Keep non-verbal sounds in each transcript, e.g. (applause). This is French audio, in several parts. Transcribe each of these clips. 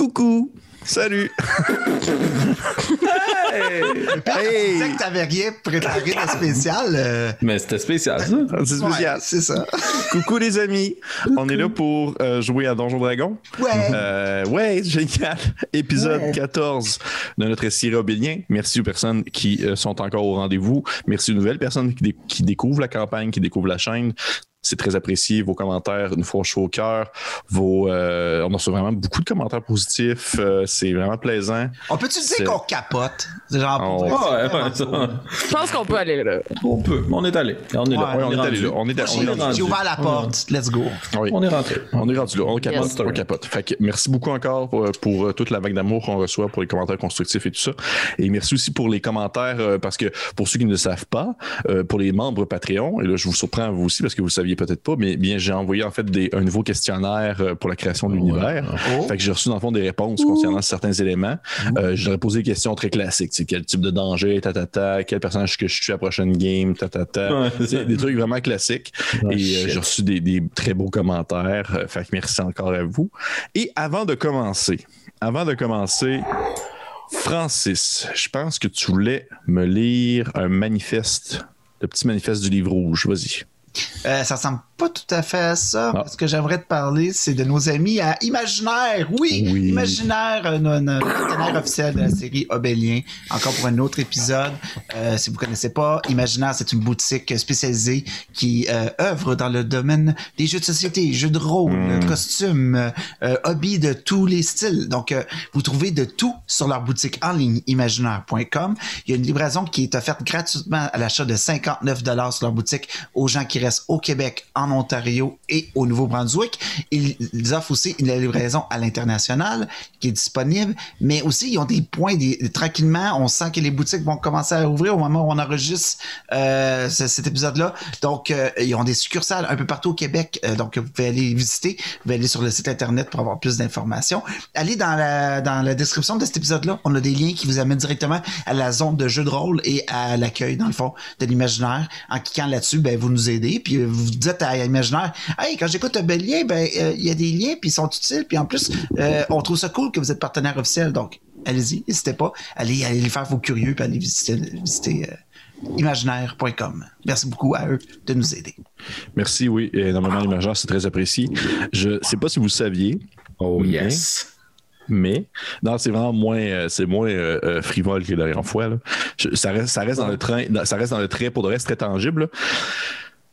Coucou. Salut. hey. Tu disais que t'avais rien préparé de spécial. Euh. Mais c'était spécial, ça. C'est spécial. Ouais, c'est ça. Coucou les amis. On est là pour euh, jouer à Donjon Dragon. Ouais. Euh, ouais, génial. Épisode Ouais. 14 de notre série Obélien. Merci aux personnes qui euh, sont encore au rendez-vous. Merci aux nouvelles personnes qui, dé- qui découvrent la campagne, qui découvrent la chaîne. C'est très apprécié. Vos commentaires nous font chaud au cœur. Vos, euh, on reçu vraiment beaucoup de commentaires positifs. Euh, c'est vraiment plaisant. On peut-tu dire qu'on capote? Genre, pour vrai, c'est Ouais, vraiment ouais, ça, cool. Je pense qu'on peut aller là. on peut. On est allé. On est là. Ouais, on est allé là. On est, on est J'ai ouvert la porte. Let's go. Oui. On est rentré. On est rendu là, on capote, Yes. on capote. Fait que merci beaucoup encore pour, pour, euh, toute la vague d'amour qu'on reçoit, pour les commentaires constructifs et tout ça. Et merci aussi pour les commentaires, euh, parce que pour ceux qui ne le savent pas, euh, pour les membres Patreon, et là je vous surprends vous aussi parce que vous le saviez peut-être pas, mais bien j'ai envoyé en fait des, un nouveau questionnaire euh, pour la création de l'univers. Oh. Fait que j'ai reçu dans le fond des réponses concernant certains éléments. Euh, J'aurais posé des questions très classiques, tu sais, quel type de danger, ta ta ta, quel personnage que je suis à la prochaine game, ta ta. Ouais, des trucs vraiment classiques. Oh, et euh, j'ai reçu des, des très beaux commentaires. Euh, fait que merci encore à vous. Et avant de commencer, avant de commencer, Francis, je pense que tu voulais me lire un manifeste, le petit manifeste du livre rouge. Vas-y. Euh, ça ressemble pas tout à fait à ça. Ah. Ce que j'aimerais te parler, c'est de nos amis à Imaginaire. Oui, Oui. Imaginaire, euh, no- notre partenaire officiel de la série Obélien. Encore pour un autre épisode. Euh, si vous connaissez pas, Imaginaire, c'est une boutique spécialisée qui euh, œuvre dans le domaine des jeux de société, jeux de rôle, Mm. costumes, euh, hobbies de tous les styles. Donc, vous trouvez de tout sur leur boutique en ligne imaginaire.com. Il y a une livraison qui est offerte gratuitement à l'achat de 59 dollars sur leur boutique aux gens qui restent au Québec, en Ontario et au Nouveau-Brunswick. Ils, offrent aussi une livraison à l'international qui est disponible, mais aussi ils ont des points tranquillement. On sent que les boutiques vont commencer à ouvrir au moment où on enregistre euh, ce- cet épisode-là. Donc, euh, ils ont des succursales un peu partout au Québec. Euh, donc, vous pouvez aller visiter. Vous pouvez aller sur le site internet pour avoir plus d'informations. Allez dans la, dans la description de cet épisode-là. On a des liens qui vous amènent directement à la zone de jeu de rôle et à l'accueil, dans le fond, de l'imaginaire. En cliquant là-dessus, ben, vous nous aidez. Puis vous dites à l'imaginaire, hey, quand j'écoute un bel lien, ben, euh, il y a des liens, puis ils sont utiles. Puis en plus, euh, on trouve ça cool que vous êtes partenaire officiel. Donc, allez-y, n'hésitez pas. Allez, allez les faire vos curieux, puis allez visiter, visiter euh, imaginaire.com. Merci beaucoup à eux de nous aider. Merci, oui, énormément l'imaginaire, c'est très apprécié. Je sais pas si vous le saviez, Oh Mais- yes. mais non, c'est vraiment moins, euh, c'est moins euh, euh, frivole que la dernière fois. là. Je- ça reste, ça reste dans le train, ça reste dans le trait pour de reste très tangible. là.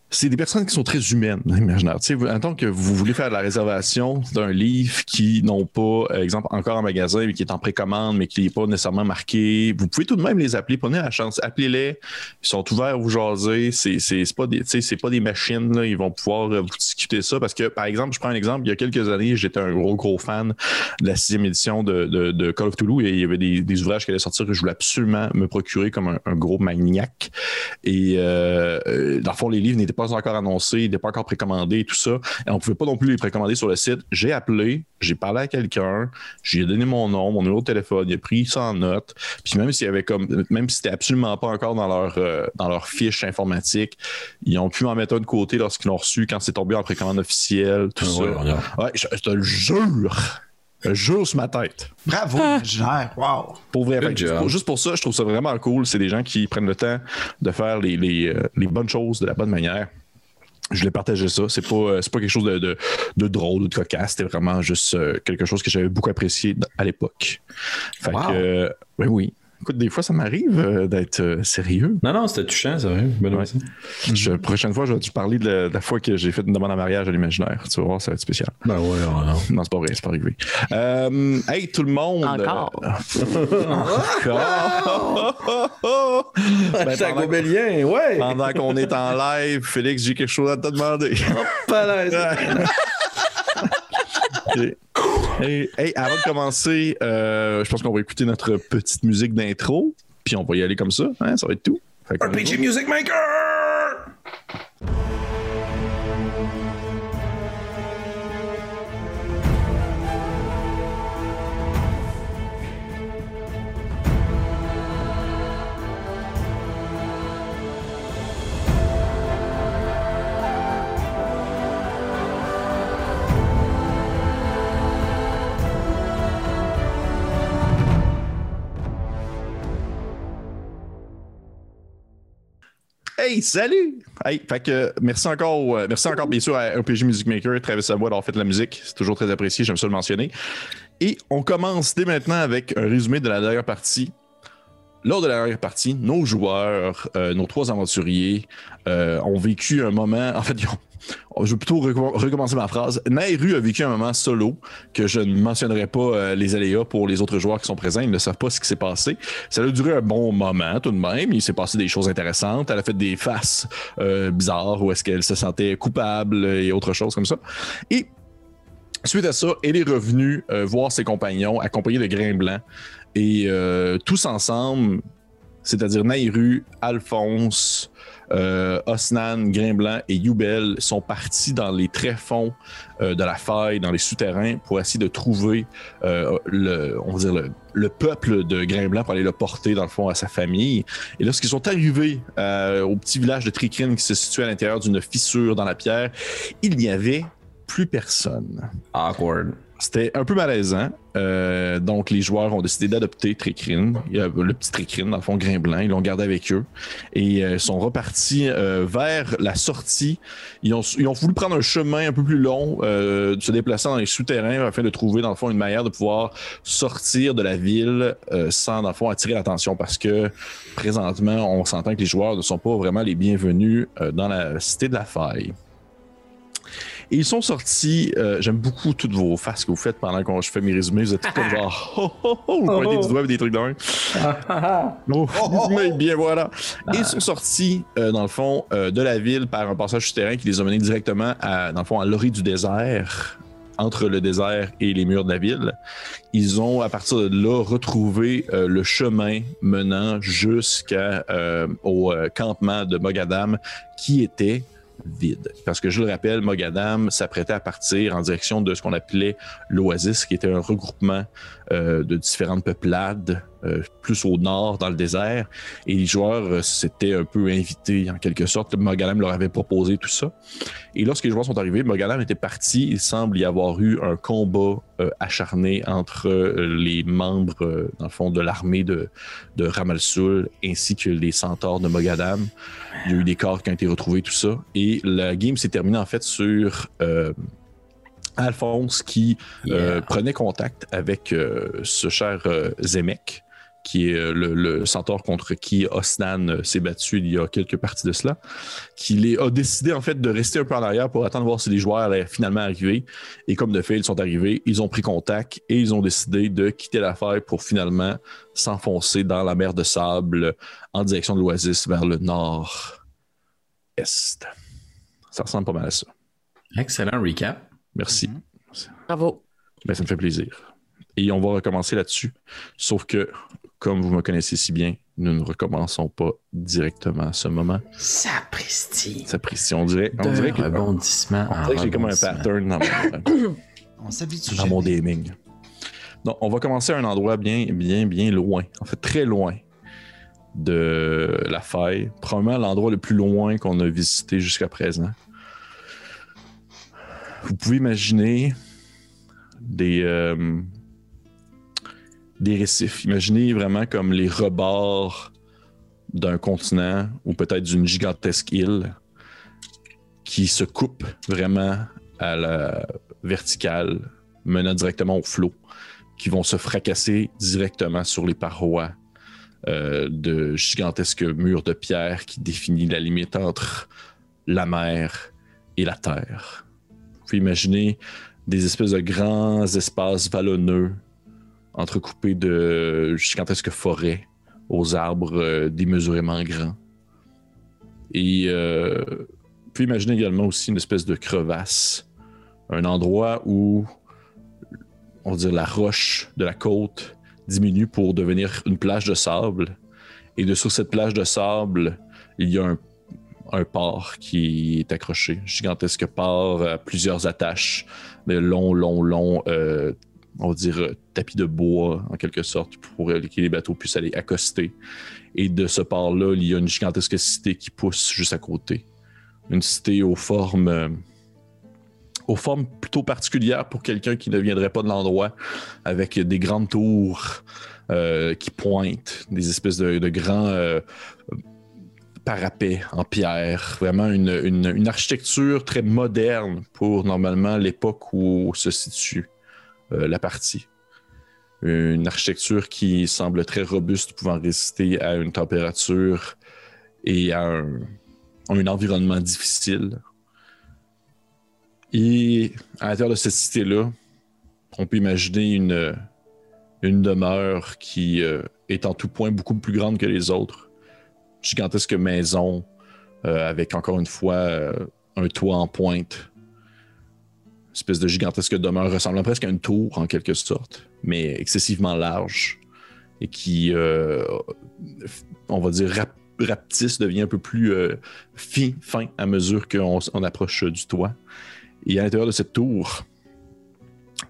C'est des personnes qui sont très humaines, imaginaire. Tu sais, en tant que vous voulez faire de la réservation d'un livre qui n'ont pas, euh, exemple, encore en magasin, mais qui est en précommande, mais qui n'est pas nécessairement marqué, vous pouvez tout de même les appeler. Prenez la chance, appelez-les. Ils sont ouverts à vous jaser. C'est, c'est, c'est pas des, tu sais, c'est pas des machines. Là. Ils vont pouvoir euh, vous discuter ça parce que, par exemple, je prends un exemple. Il y a quelques années, j'étais un gros gros fan de la sixième édition de, de, de Call of Toulouse et il y avait des, des ouvrages qui allaient sortir que je voulais absolument me procurer comme un, un gros maniaque. Et euh, euh, dans le fond, les livres n'étaient pas encore annoncés, ils n'étaient pas encore précommandés et tout ça. Et on pouvait pas non plus les précommander sur le site. J'ai appelé, j'ai parlé à quelqu'un, j'ai donné mon nom, mon numéro de téléphone, il a pris ça en note. Puis même s'il y avait comme, même si c'était absolument pas encore dans leur, euh, dans leur fiche informatique, ils ont pu m'en mettre un de côté lorsqu'ils l'ont reçu quand c'est tombé en précommande officielle, tout Ah ça. ouais, regarde. Ouais, je, je te le jure. Jure sur ma tête. Bravo, imaginaire. Wow. Pour vrai, Fait juste pour ça, je trouve ça vraiment cool. C'est des gens qui prennent le temps de faire les, les, euh, les bonnes choses de la bonne manière. Je voulais partager ça. C'est pas, euh, c'est pas quelque chose de, de, de drôle ou de cocasse. C'était vraiment juste euh, quelque chose que j'avais beaucoup apprécié à l'époque. Fait Wow. que, euh, oui, oui. Écoute, des fois, ça m'arrive euh, d'être euh, sérieux. Non, non, c'était touchant, c'est vrai. Benoît. Ouais. Je- prochaine fois, je vais te parler de la, de la fois que j'ai fait une demande en mariage à l'imaginaire. Tu vas voir, ça va être spécial. Ben ouais, ouais, non. Non, c'est pas vrai, c'est pas arrivé. Euh, hey, tout le monde! Encore? (laughs) Encore! (laughs) Ben, Hashtag pendant- Obélien, ouais. Pendant qu'on est en live, Félix, j'ai quelque chose à te demander. Pas (laughs) là, Ok. Hey, hey, avant de commencer, euh, je pense qu'on va écouter notre petite musique d'intro, puis on va y aller comme ça. hein, ça va être tout. RPG. Music Maker! Hey, salut! Hey, fait que merci encore, euh, merci encore bien sûr à RPG Music Maker, Travis Savoie d'avoir fait de la musique. C'est toujours très apprécié, j'aime ça le mentionner. Et on commence dès maintenant avec un résumé de la dernière partie. Lors de la dernière partie, nos joueurs, euh, nos trois aventuriers, euh, ont vécu un moment. En fait, ont- je vais plutôt recom- recommencer ma phrase. Nairu a vécu un moment solo que je ne mentionnerai pas euh, les aléas pour les autres joueurs qui sont présents. Ils ne savent pas ce qui s'est passé. Ça a duré un bon moment tout de même. Il s'est passé des choses intéressantes. Elle a fait des faces bizarres où est-ce qu'elle se sentait coupable et autre chose comme ça. Et Suite à ça, elle est revenue voir ses compagnons accompagnés de Grain Blanc. Et euh, tous ensemble, c'est-à-dire Nairu, Alphonse, euh, Osnan, Grain Blanc et Youbel sont partis dans les tréfonds euh, de la faille, dans les souterrains, pour essayer de trouver euh, le, on va dire le, le peuple de Grain Blanc pour aller le porter, dans le fond, à sa famille. Et lorsqu'ils sont arrivés euh, au petit village de Tricrine qui se situait à l'intérieur d'une fissure dans la pierre, il n'y avait plus personne. Awkward. C'était un peu malaisant. Euh, donc, les joueurs ont décidé d'adopter a le petit Tricrine, dans le fond, grain. Ils l'ont gardé avec eux et euh, sont repartis euh, vers la sortie. Ils ont, voulu prendre un chemin un peu plus long, se déplacer dans les souterrains afin de trouver, dans le fond, une manière de pouvoir sortir de la ville sans, dans le fond, attirer l'attention parce que présentement, on s'entend que les joueurs ne sont pas vraiment les bienvenus dans la cité de la faille. Et ils sont sortis. euh, J'aime beaucoup toutes vos faces que vous faites pendant que je fais mes résumés. Vous êtes tout comme genre, (laughs) oh, oh, oh, vous pointez du doigt avec des trucs d'un. (laughs) Oh, mais bien voilà. Et ils sont sortis, euh, dans le fond, euh, de la ville par un passage souterrain qui les a menés directement à, dans le fond, à l'orée du désert, entre le désert et les murs de la ville. Ils ont, à partir de là, retrouvé euh, le chemin menant jusqu'à euh, au euh, campement de Mogadam, qui était Parce que je le rappelle, Mogadam s'apprêtait à partir en direction de ce qu'on appelait l'Oasis, qui était un regroupement euh, de différentes peuplades, euh, plus au nord, dans le désert. Et les joueurs euh, s'étaient un peu invités, en quelque sorte. Mogadam leur avait proposé tout ça. Et lorsque les joueurs sont arrivés, Mogadam était parti. Il semble y avoir eu un combat acharné entre les membres, dans le fond, de l'armée de, de Ramalsul ainsi que les centaures de Mogadam. Il y a eu des corps qui ont été retrouvés, tout ça. Et la game s'est terminée en fait sur Alphonse qui euh, Yeah. prenait contact avec euh, ce cher euh, Zemek, qui est le, le centaure contre qui Osnan s'est battu il y a quelques parties de cela, qui les- a décidé en fait de rester un peu en arrière pour attendre voir si les joueurs allaient finalement arriver. Et comme de fait, ils sont arrivés, ils ont pris contact et ils ont décidé de quitter l'affaire pour finalement s'enfoncer dans la mer de sable en direction de l'Oasis vers le nord-est. Ça ressemble pas mal à ça. Excellent recap. Merci. Bravo. Ben, ça me fait plaisir. Et on va recommencer là-dessus. Sauf que, comme vous me connaissez si bien, nous ne recommençons pas directement à ce moment. Sapristi. Ça pris, on dirait, on dirait que, rebondissement on dirait que j'ai comme un pattern dans mon, (coughs) On s'habitue dans mon gaming. Donc, on va commencer à un endroit bien, bien, bien loin. En fait, très loin de la faille. Probablement l'endroit le plus loin qu'on a visité jusqu'à présent. Vous pouvez imaginer des, euh, des récifs. Imaginez vraiment comme les rebords d'un continent ou peut-être d'une gigantesque île qui se coupe vraiment à la verticale, menant directement au flot, qui vont se fracasser directement sur les parois euh, de gigantesques murs de pierre qui définissent la limite entre la mer et la terre. Pouvez imaginer des espèces de grands espaces vallonneux entrecoupés de gigantesques forêts aux arbres euh, démesurément grands. Et euh, vous pouvez imaginer également aussi une espèce de crevasse, un endroit où on va dire la roche de la côte diminue pour devenir une plage de sable. Et de sur cette plage de sable, il y a un, un port qui est accroché, gigantesque port à plusieurs attaches, de longs, longs, longs, euh, on va dire euh, tapis de bois en quelque sorte pour euh, que les bateaux puissent aller accoster. Et de ce port-là, il y a une gigantesque cité qui pousse juste à côté. Une cité aux formes, euh, aux formes plutôt particulières pour quelqu'un qui ne viendrait pas de l'endroit, avec des grandes tours euh, qui pointent, des espèces de, grands euh, parapet en pierre, vraiment une, architecture très moderne pour normalement l'époque où se situe euh, la partie. Une architecture qui semble très robuste, pouvant résister à une température et à un, environnement difficile. Et à l'intérieur de cette cité-là, on peut imaginer une, une demeure qui euh, est en tout point beaucoup plus grande que les autres. Gigantesque maison euh, avec encore une fois euh, un toit en pointe. Une espèce de gigantesque demeure ressemblant presque à une tour en quelque sorte, mais excessivement large et qui, euh, on va dire, rap- devient un peu plus fin, fin à mesure qu'on approche du toit. Et à l'intérieur de cette tour,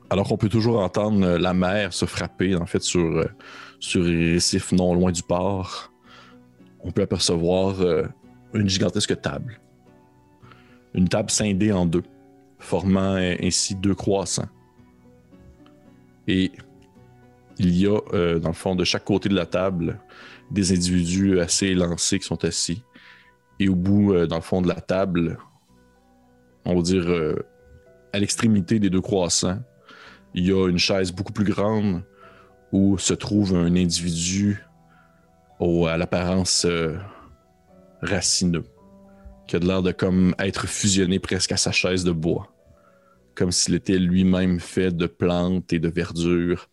alors qu'on peut toujours entendre la mer se frapper en fait sur, sur les récifs non loin du port, on peut apercevoir euh, une gigantesque table. Une table scindée en deux, formant ainsi deux croissants. Et il y a, euh, dans le fond, de chaque côté de la table, des individus assez élancés qui sont assis. Et au bout, euh, dans le fond de la table, on va dire à l'extrémité des deux croissants, il y a une chaise beaucoup plus grande où se trouve un individu au- à l'apparence euh, racineux, qui a de l'air de comme être fusionné presque à sa chaise de bois, comme s'il était lui-même fait de plantes et de verdure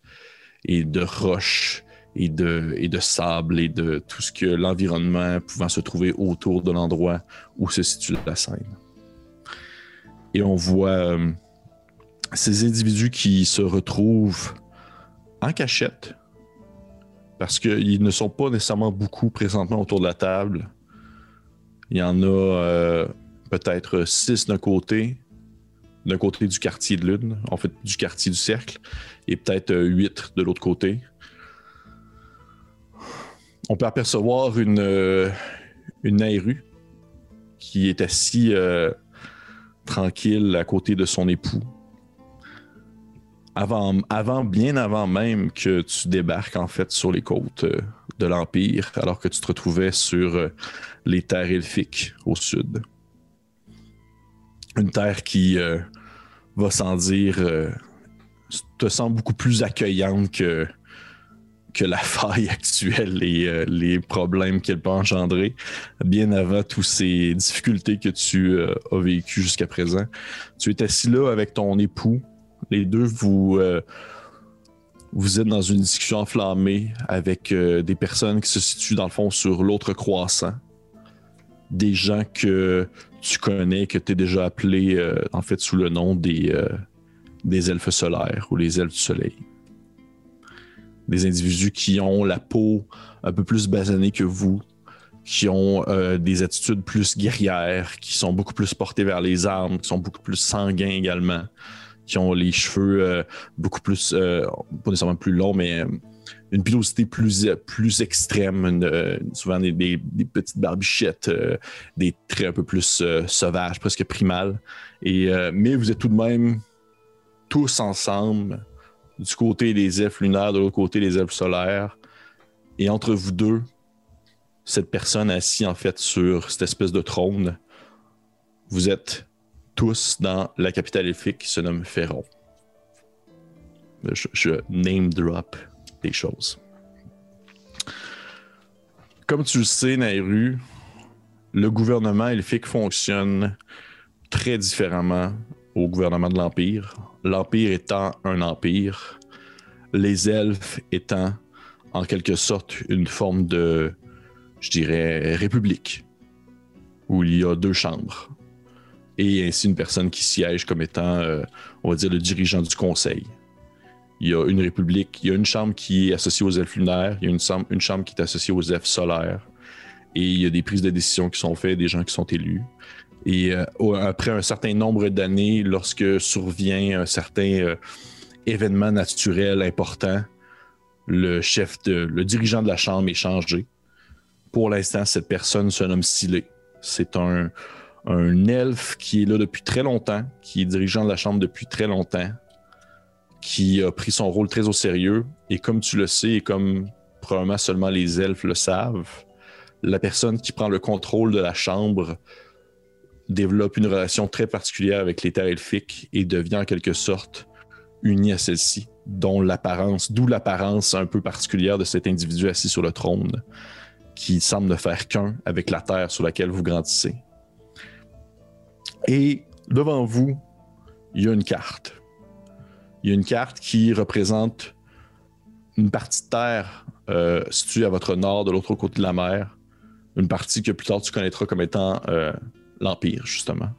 et de roches et de, et de sable et de tout ce que l'environnement pouvant se trouver autour de l'endroit où se situe la scène. Et on voit euh, ces individus qui se retrouvent en cachette parce qu'ils ne sont pas nécessairement beaucoup présentement autour de la table. Il y en a euh, peut-être six d'un côté, d'un côté du quartier de lune, en fait du quartier du cercle, et peut-être euh, huit de l'autre côté. On peut apercevoir une, euh, une Nairu qui est assis tranquille à côté de son époux. Avant, bien avant même que tu débarques en fait sur les côtes euh, de l'Empire, alors que tu te retrouvais sur euh, les terres elfiques au sud. Une terre qui euh, va sans dire te semble beaucoup plus accueillante que, la (laughs) faille actuelle et les problèmes qu'elle peut engendrer, bien avant toutes ces difficultés que tu as vécues jusqu'à présent. Tu es assis là avec ton époux. Les deux, vous, euh, vous êtes dans une discussion enflammée avec euh, des personnes qui se situent dans le fond sur l'autre croissant. Des gens que tu connais, que tu es déjà appelé euh, en fait sous le nom des, elfes solaires ou les elfes du soleil. Des individus qui ont la peau un peu plus basanée que vous, qui ont des attitudes plus guerrières, qui sont beaucoup plus portés vers les armes, qui sont beaucoup plus sanguins également, qui ont les cheveux euh, beaucoup plus, euh, pas nécessairement plus longs, mais euh, une pilosité plus, plus extrême, souvent des, petites barbichettes, des traits un peu plus sauvages, presque primales. Et, mais vous êtes tout de même tous ensemble, du côté des elfes lunaires, de l'autre côté des elfes solaires. Et entre vous deux, cette personne assise en fait sur cette espèce de trône, vous êtes tous dans la capitale elfique qui se nomme Ferron. Je, je name drop des choses. Comme tu le sais, Nairu, le gouvernement elfique fonctionne très différemment au gouvernement de l'Empire. L'Empire étant un empire, les elfes étant en quelque sorte une forme de, je dirais, république, où il y a deux chambres, et ainsi une personne qui siège comme étant, euh, on va dire, le dirigeant du conseil. Il y a une république, il y a une chambre qui est associée aux elfes lunaires, il y a une, chambre- une chambre qui est associée aux elfes solaires, et il y a des prises de décision qui sont faites, des gens qui sont élus. Et euh, après un certain nombre d'années, lorsque survient un certain euh, événement naturel important, le chef de, le dirigeant de la chambre est changé. Pour l'instant, cette personne se nomme Silé. C'est un, un elfe qui est là depuis très longtemps, qui est dirigeant de la chambre depuis très longtemps, qui a pris son rôle très au sérieux. Et comme tu le sais, et comme probablement seulement les elfes le savent, la personne qui prend le contrôle de la chambre développe une relation très particulière avec les terres elfiques et devient en quelque sorte unie à celle-ci, dont l'apparence, d'où l'apparence un peu particulière de cet individu assis sur le trône, qui semble ne faire qu'un avec la terre sur laquelle vous grandissez. Et devant vous, il y a une carte. Il y a une carte qui représente une partie de terre euh, située à votre nord, de l'autre côté de la mer. Une partie que plus tard tu connaîtras comme étant euh, l'Empire, justement.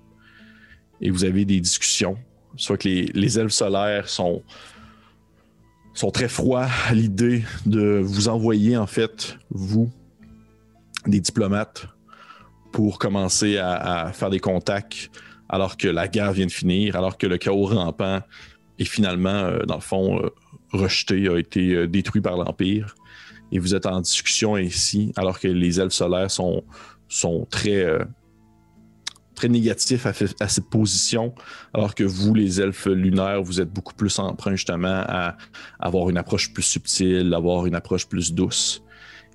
Et vous avez des discussions. Soit que les, elfes solaires sont, sont très froids à l'idée de vous envoyer, en fait, vous, des diplomates, pour commencer à, faire des contacts alors que la guerre vient de finir, alors que le chaos rampant est finalement, euh, dans le fond, euh, rejeté, a été euh, détruit par l'Empire. Et vous êtes en discussion ici, alors que les elfes solaires sont, sont très, très négatifs à, cette position, alors que vous, les elfes lunaires, vous êtes beaucoup plus emprunts justement à avoir une approche plus subtile, avoir une approche plus douce.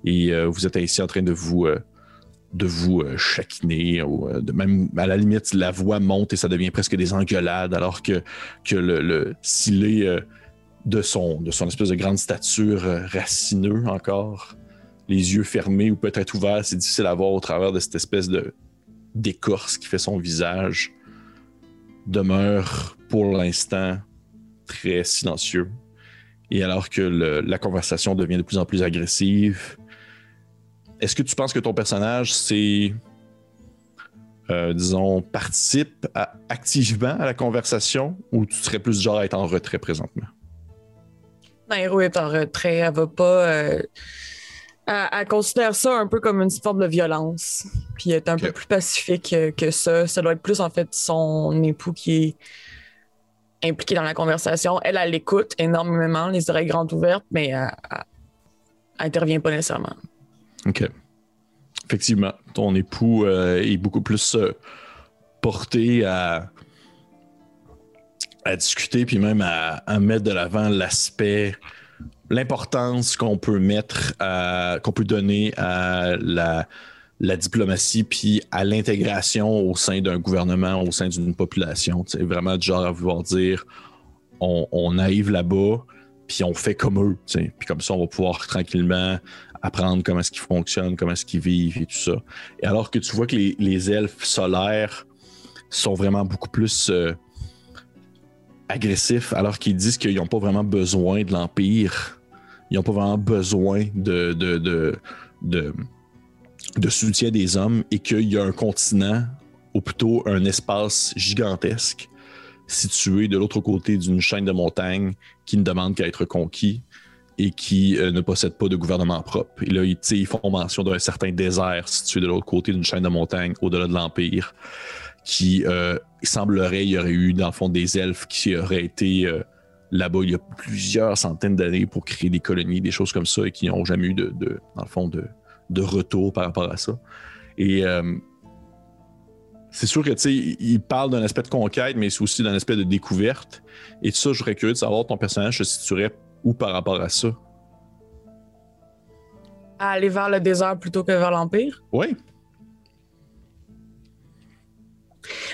Et vous êtes ainsi en train de vous, de vous euh, chaciner, ou euh, de même à la limite, la voix monte et ça devient presque des engueulades, alors que, que le, le euh, de, son, de son espèce de grande stature racineux encore, les yeux fermés ou peut-être ouverts, c'est difficile à voir au travers de cette espèce de d'écorce qui fait son visage, demeure pour l'instant très silencieux. Et alors que la conversation devient de plus en plus agressive, est-ce que tu penses que ton personnage, c'est, euh, disons, participe à- activement à la conversation ou tu serais plus genre à être en retrait présentement? Nairo est en retrait. Elle va pas. euh, elle, elle considère ça un peu comme une forme de violence. Puis elle est un peu plus pacifique euh, que ça. Ça doit être plus en fait son époux qui est impliqué dans la conversation. Elle, elle l'écoute énormément, les oreilles grandes ouvertes, mais elle, elle- elle intervient pas nécessairement. OK. Effectivement, ton époux euh, est beaucoup plus euh, porté à, discuter, puis même à, mettre de l'avant l'aspect, l'importance qu'on peut mettre, qu'on peut donner à la, diplomatie, puis à l'intégration au sein d'un gouvernement, au sein d'une population. C'est vraiment du genre à vouloir dire on, on arrive là-bas, puis on fait comme eux. Puis comme ça, on va pouvoir tranquillement apprendre comment est-ce qu'ils fonctionnent, comment est-ce qu'ils vivent et tout ça. Et alors que tu vois que les, elfes solaires sont vraiment beaucoup plus euh, agressifs, alors qu'ils disent qu'ils n'ont pas vraiment besoin de l'Empire. Ils n'ont pas vraiment besoin de, de soutien des hommes et qu'il y a un continent, ou plutôt un espace gigantesque situé de l'autre côté d'une chaîne de montagnes qui ne demande qu'à être conquis et qui euh, ne possède pas de gouvernement propre. Et là, ils, font mention d'un certain désert situé de l'autre côté d'une chaîne de montagnes, au-delà de l'Empire, qui euh, il semblerait, il y aurait eu, dans le fond, des elfes qui auraient été euh, là-bas il y a plusieurs centaines d'années pour créer des colonies, des choses comme ça, et qui n'ont jamais eu, de, dans le fond, de, retour par rapport à ça. Et c'est sûr que, tu sais, il- parle d'un aspect de conquête, mais c'est aussi d'un aspect de découverte. Et ça, je serais curieux de savoir ton personnage se situerait où par rapport à ça? À aller vers le désert plutôt que vers l'Empire? Oui.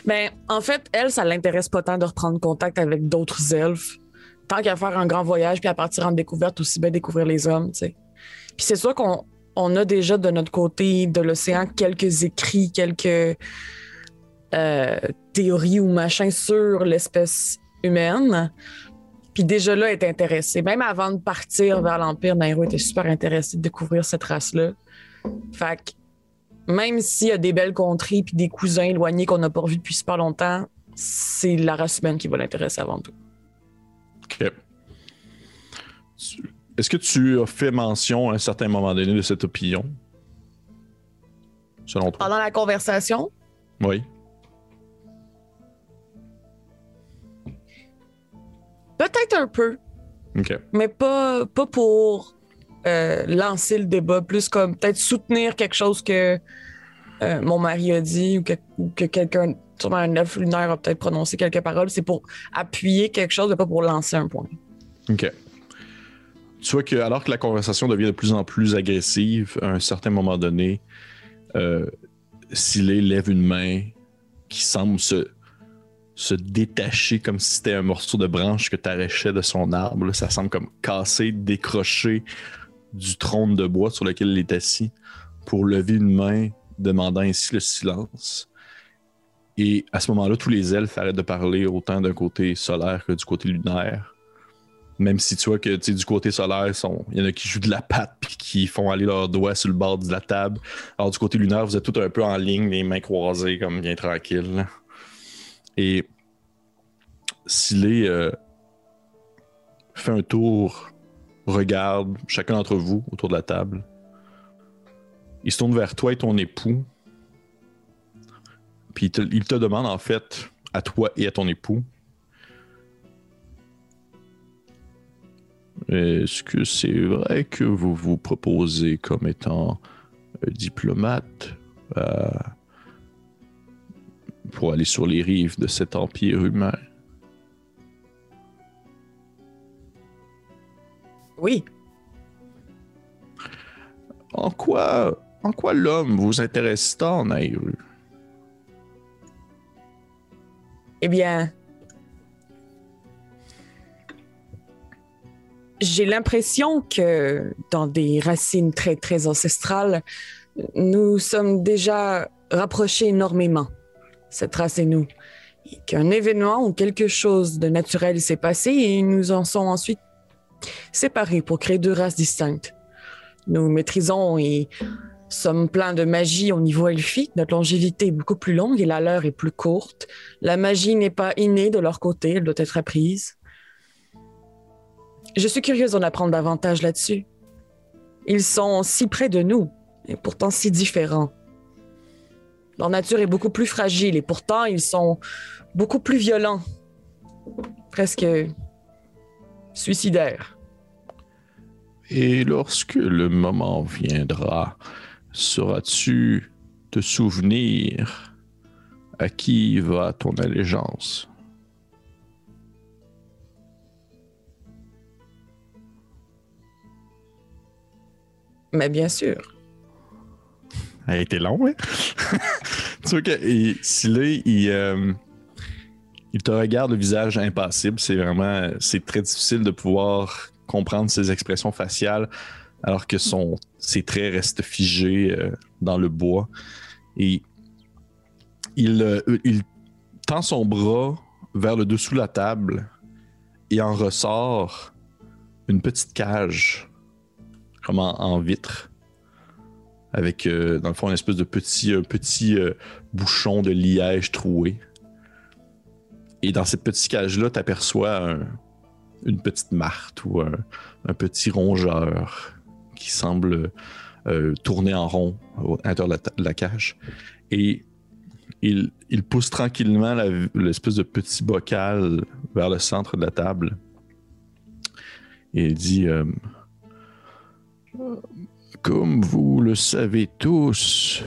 Ben, en fait, elle, ça l'intéresse pas tant de reprendre contact avec d'autres elfes. Tant qu'à faire un grand voyage puis à partir en découverte, aussi bien découvrir les hommes, tu sais. Puis c'est sûr qu'on on a déjà de notre côté de l'océan quelques écrits, quelques euh, théories ou machins sur l'espèce humaine. Puis déjà là, elle est intéressée. Même avant de partir vers l'Empire, Nairo était super intéressée de découvrir cette race-là. Fait que même s'il y a des belles contrées puis des cousins éloignés qu'on n'a pas revus depuis super longtemps, c'est la race humaine qui va l'intéresser avant tout. OK. Est-ce que tu as fait mention à un certain moment donné de cette opinion? Selon toi? Pendant la conversation, Oui. Peut-être un peu, OK. mais pas, pas pour euh, lancer le débat, plus comme peut-être soutenir quelque chose que euh, mon mari a dit ou que, ou que quelqu'un, sûrement un elfe lunaire a peut-être prononcé quelques paroles. C'est pour appuyer quelque chose, mais pas pour lancer un point. OK. tu vois que alors que la conversation devient de plus en plus agressive, à un certain moment donné, euh, Silé lève une main qui semble se, se détacher comme si c'était un morceau de branche que tu arrachais de son arbre. Ça semble comme casser, décrocher du trône de bois sur lequel il est assis pour lever une main, demandant ainsi le silence. Et à ce moment-là, tous les elfes arrêtent de parler autant d'un côté solaire que du côté lunaire. Même si tu vois que du côté solaire, il y en a qui jouent de la patte puis qui font aller leurs doigts sur le bord de la table. Alors du côté lunaire, vous êtes tout un peu en ligne, les mains croisées, comme bien tranquille. Et Silé euh, fait un tour, regarde chacun d'entre vous autour de la table. Il se tourne vers toi et ton époux. Puis il te, il te demande en fait à toi et à ton époux Est-ce que c'est vrai que vous vous proposez comme étant euh, diplomate euh, pour aller sur les rives de cet empire humain? Oui. En quoi, en quoi l'homme vous intéresse tant, Naïru? Eh bien, j'ai l'impression que dans des racines très, très ancestrales, nous sommes déjà rapprochés énormément, cette race et nous. Qu'un événement ou quelque chose de naturel s'est passé et nous en sommes ensuite séparés pour créer deux races distinctes. Nous maîtrisons et sommes pleins de magie au niveau elfique. Notre longévité est beaucoup plus longue et la leur est plus courte. La magie n'est pas innée de leur côté, elle doit être apprise. Je suis curieuse d'en apprendre davantage là-dessus. Ils sont si près de nous, et pourtant si différents. Leur nature est beaucoup plus fragile, et pourtant ils sont beaucoup plus violents. Presque suicidaires. Et lorsque le moment viendra, sauras-tu te souvenir à qui va ton allégeance? Mais bien sûr. Elle a été long, hein? (laughs) tu vois que il, euh, il te regarde le visage impassible. C'est vraiment, c'est très difficile de pouvoir comprendre ses expressions faciales alors que son, ses traits restent figés euh, dans le bois. Et il, euh, il tend son bras vers le dessous de la table et en ressort une petite cage, comme en vitre, avec euh, dans le fond une espèce de petit, un petit euh, bouchon de liège troué. Et dans cette petite cage-là, tu aperçois une petite martre ou un, petit rongeur qui semble euh, tourner en rond à l'intérieur de la, cage. Et il, il pousse tranquillement l'espèce de petit bocal vers le centre de la table. Et il dit euh, Comme vous le savez tous,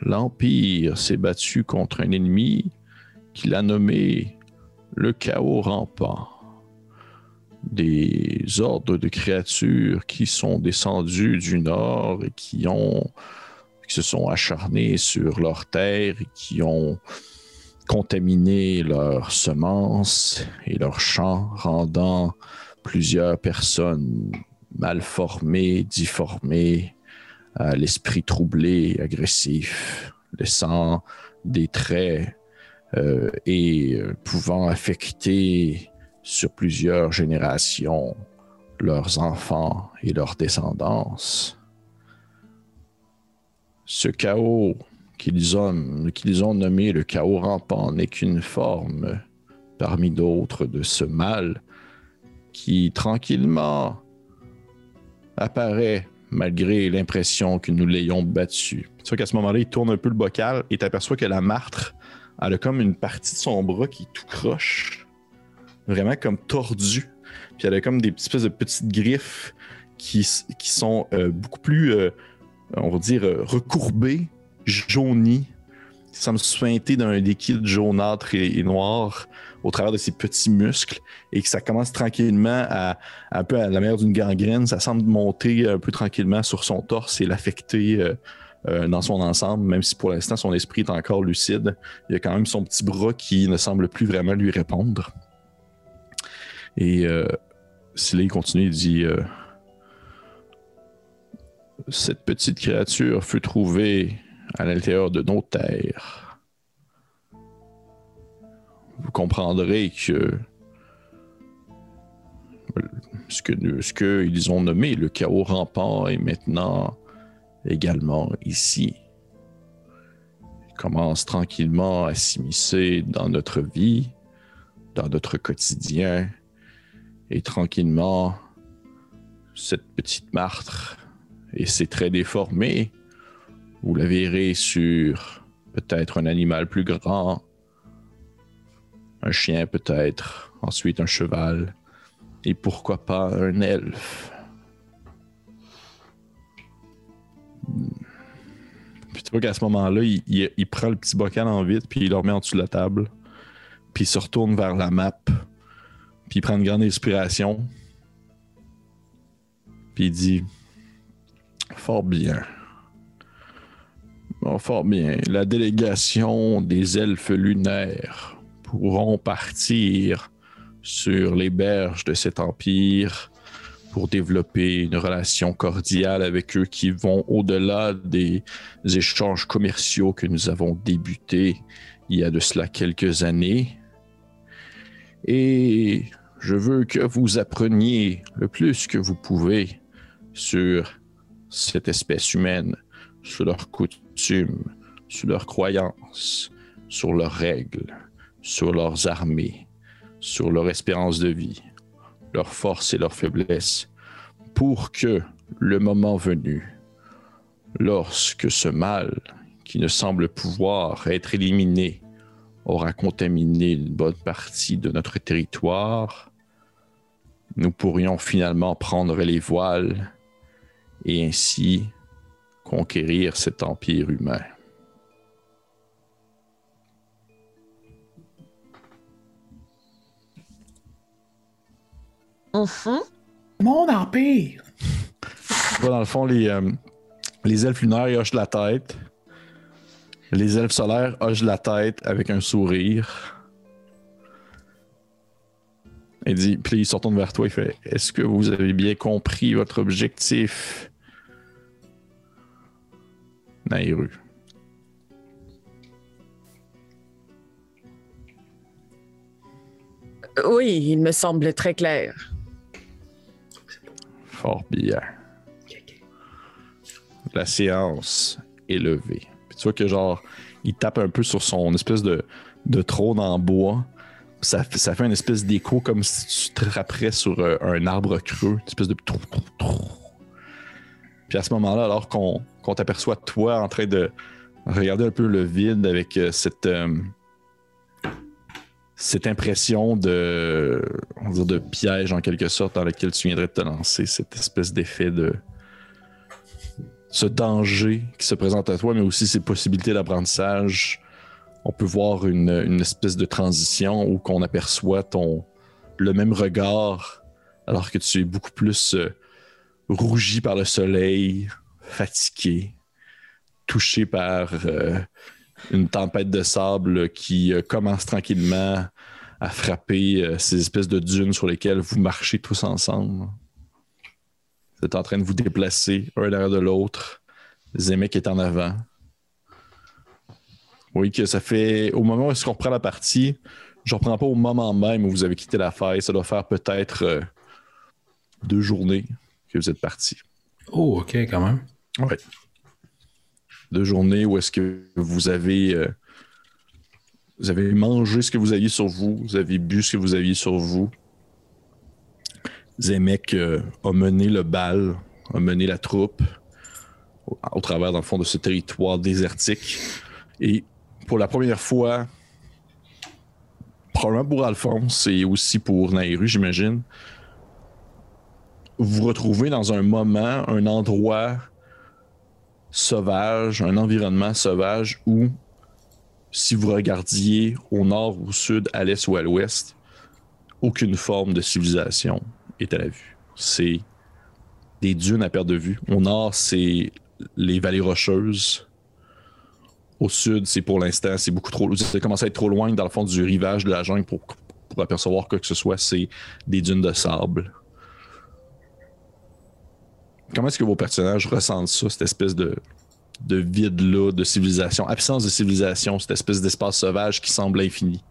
l'Empire s'est battu contre un ennemi qu'il a nommé le chaos rampant. Des ordres de créatures qui sont descendus du nord et qui ont qui se sont acharnés sur leur terre et qui ont contaminé leurs semences et leurs champs, rendant plusieurs personnes mal formées, difformées, à l'esprit troublé, agressif, laissant des traits euh, et euh, pouvant affecter sur plusieurs générations leurs enfants et leurs descendances. Ce chaos qu'ils ont, qu'ils ont nommé le chaos rampant n'est qu'une forme parmi d'autres de ce mal qui tranquillement apparaît malgré l'impression que nous l'ayons battu. Tu vois qu'à ce moment-là, il tourne un peu le bocal et t'aperçois que la martre, elle a comme une partie de son bras qui est tout croche, vraiment comme tordue. Puis elle a comme des espèces de petites griffes qui, sont euh, beaucoup plus, euh, on va dire, euh, recourbées, jaunies. Semble suinter d'un liquide jaunâtre et, et noir au travers de ses petits muscles et que ça commence tranquillement à, un peu à la manière d'une gangrène, ça semble monter un peu tranquillement sur son torse et l'affecter euh, euh, dans son ensemble, même si pour l'instant son esprit est encore lucide. Il y a quand même son petit bras qui ne semble plus vraiment lui répondre. Et euh, continue, il dit euh, Cette petite créature fut trouvée à l'intérieur de nos terres. Vous comprendrez que ce que qu'ils ont nommé le chaos rampant est maintenant également ici. Il commence tranquillement à s'immiscer dans notre vie, dans notre quotidien, et tranquillement, cette petite martre et ses traits déformés, vous la verrez sur peut-être un animal plus grand, un chien peut-être, ensuite un cheval, et pourquoi pas un elfe. Puis tu vois qu'à ce moment-là, il prend le petit bocal en vide, puis il le remet en dessous de la table, puis il se retourne vers la map, puis il prend une grande inspiration, puis il dit Fort bien. Bon, fort bien. La délégation des elfes lunaires pourront partir sur les berges de cet empire pour développer une relation cordiale avec eux qui vont au-delà des échanges commerciaux que nous avons débutés il y a de cela quelques années. Et je veux que vous appreniez le plus que vous pouvez sur cette espèce humaine, sur leurs coutumes, sur leurs croyances, sur leurs règles, sur leurs armées, sur leur espérance de vie, leurs forces et leurs faiblesses, pour que, le moment venu, lorsque ce mal qui ne semble pouvoir être éliminé aura contaminé une bonne partie de notre territoire, nous pourrions finalement prendre les voiles et ainsi conquérir cet empire humain. Mon empire. Dans le fond, les, euh, les elfes lunaires ils hochent la tête. Les elfes solaires hochent la tête avec un sourire. Il dit, puis il se retourne vers toi, il fait Est-ce que vous avez bien compris votre objectif Naïru. Oui, il me semble très clair. Fort bien. La séance est levée. Puis tu vois que genre, il tape un peu sur son espèce de, de trône en bois. Ça, fait- ça fait une espèce d'écho comme si tu trapperais sur euh, un arbre creux, une espèce de. Puis à ce moment-là, alors qu'on qu'on t'aperçoit toi en train de regarder un peu le vide avec euh, cette euh, cette impression de on piège en quelque sorte dans lequel tu viendrais te lancer, cette espèce d'effet de ce danger qui se présente à toi, mais aussi ces possibilités d'apprentissage. On peut voir une, une espèce de transition où qu'on aperçoit ton le même regard alors que tu es beaucoup plus euh, rougi par le soleil, fatigué, touché par euh, une tempête de sable qui euh, commence tranquillement à frapper euh, ces espèces de dunes sur lesquelles vous marchez tous ensemble. Vous êtes en train de vous déplacer un derrière de l'autre. Zemek est en avant. Oui, que ça fait. Au moment où est-ce qu'on reprend la partie, je ne reprends pas au moment même où vous avez quitté la faille. Ça doit faire peut-être deux journées que vous êtes partis. Oh, ok, quand même. Ouais. Deux journées où est-ce que vous avez. euh, vous avez mangé ce que vous aviez sur vous, vous avez bu ce que vous aviez sur vous. Zemek euh, a mené le bal, a mené la troupe au, au travers, dans le fond, de ce territoire désertique. Et pour la première fois, probablement pour Alphonse et aussi pour Nairu, j'imagine, vous vous retrouvez dans un moment, un endroit sauvage, un environnement sauvage où si vous regardiez au nord, au sud, à l'est ou à l'ouest, aucune forme de civilisation est à la vue. C'est des dunes à perte de vue. Au nord, c'est les vallées rocheuses. Au sud, c'est pour l'instant, c'est beaucoup trop. Ça commence à être trop loin dans le fond du rivage de la jungle pour, pour apercevoir quoi que ce soit. C'est des dunes de sable. Comment est-ce que vos personnages ressentent ça, cette espèce de, de vide-là, de civilisation, absence de civilisation, cette espèce d'espace sauvage qui semble infini?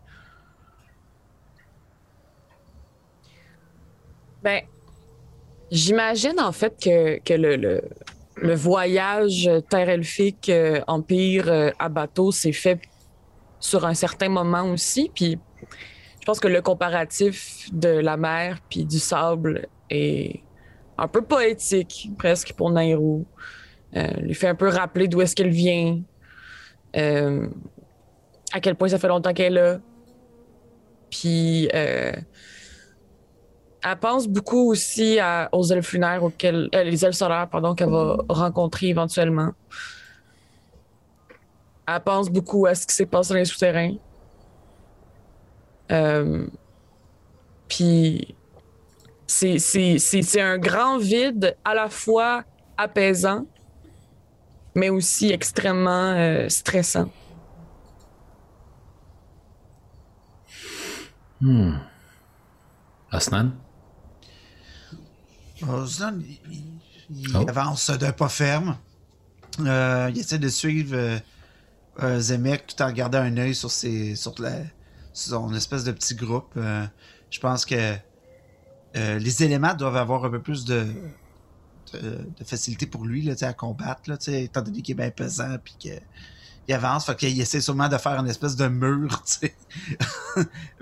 Ben, j'imagine en fait que, que le, le, voyage terre-elfique euh, empire euh, à bateau s'est fait sur un certain moment aussi. Puis je pense que le comparatif de la mer puis du sable est un peu poétique presque pour Nairou. Euh, lui fait un peu rappeler d'où est-ce qu'elle vient, euh, à quel point ça fait longtemps qu'elle est là. Puis euh, elle pense beaucoup aussi aux lunaires, auxquels, euh, les elfes solaires, pardon, qu'elle va rencontrer éventuellement. Elle pense beaucoup à ce qui s'est passé dans les souterrains. Puis c'est- c'est c'est- c'est un grand vide à la fois apaisant, mais aussi extrêmement euh, stressant. Hmm. Asnan? Osnan, il, Oh. avance d'un pas ferme. Euh, il essaie de suivre euh, euh, Zemek tout en gardant un œil sur, ses, sur, la, sur son espèce de petit groupe. Euh, je pense que euh, les éléments doivent avoir un peu plus de, de, de facilité pour lui là, à combattre, là, étant donné qu'il est bien pesant puis que il avance, fait qu'il essaie sûrement de faire une espèce de mur, (laughs)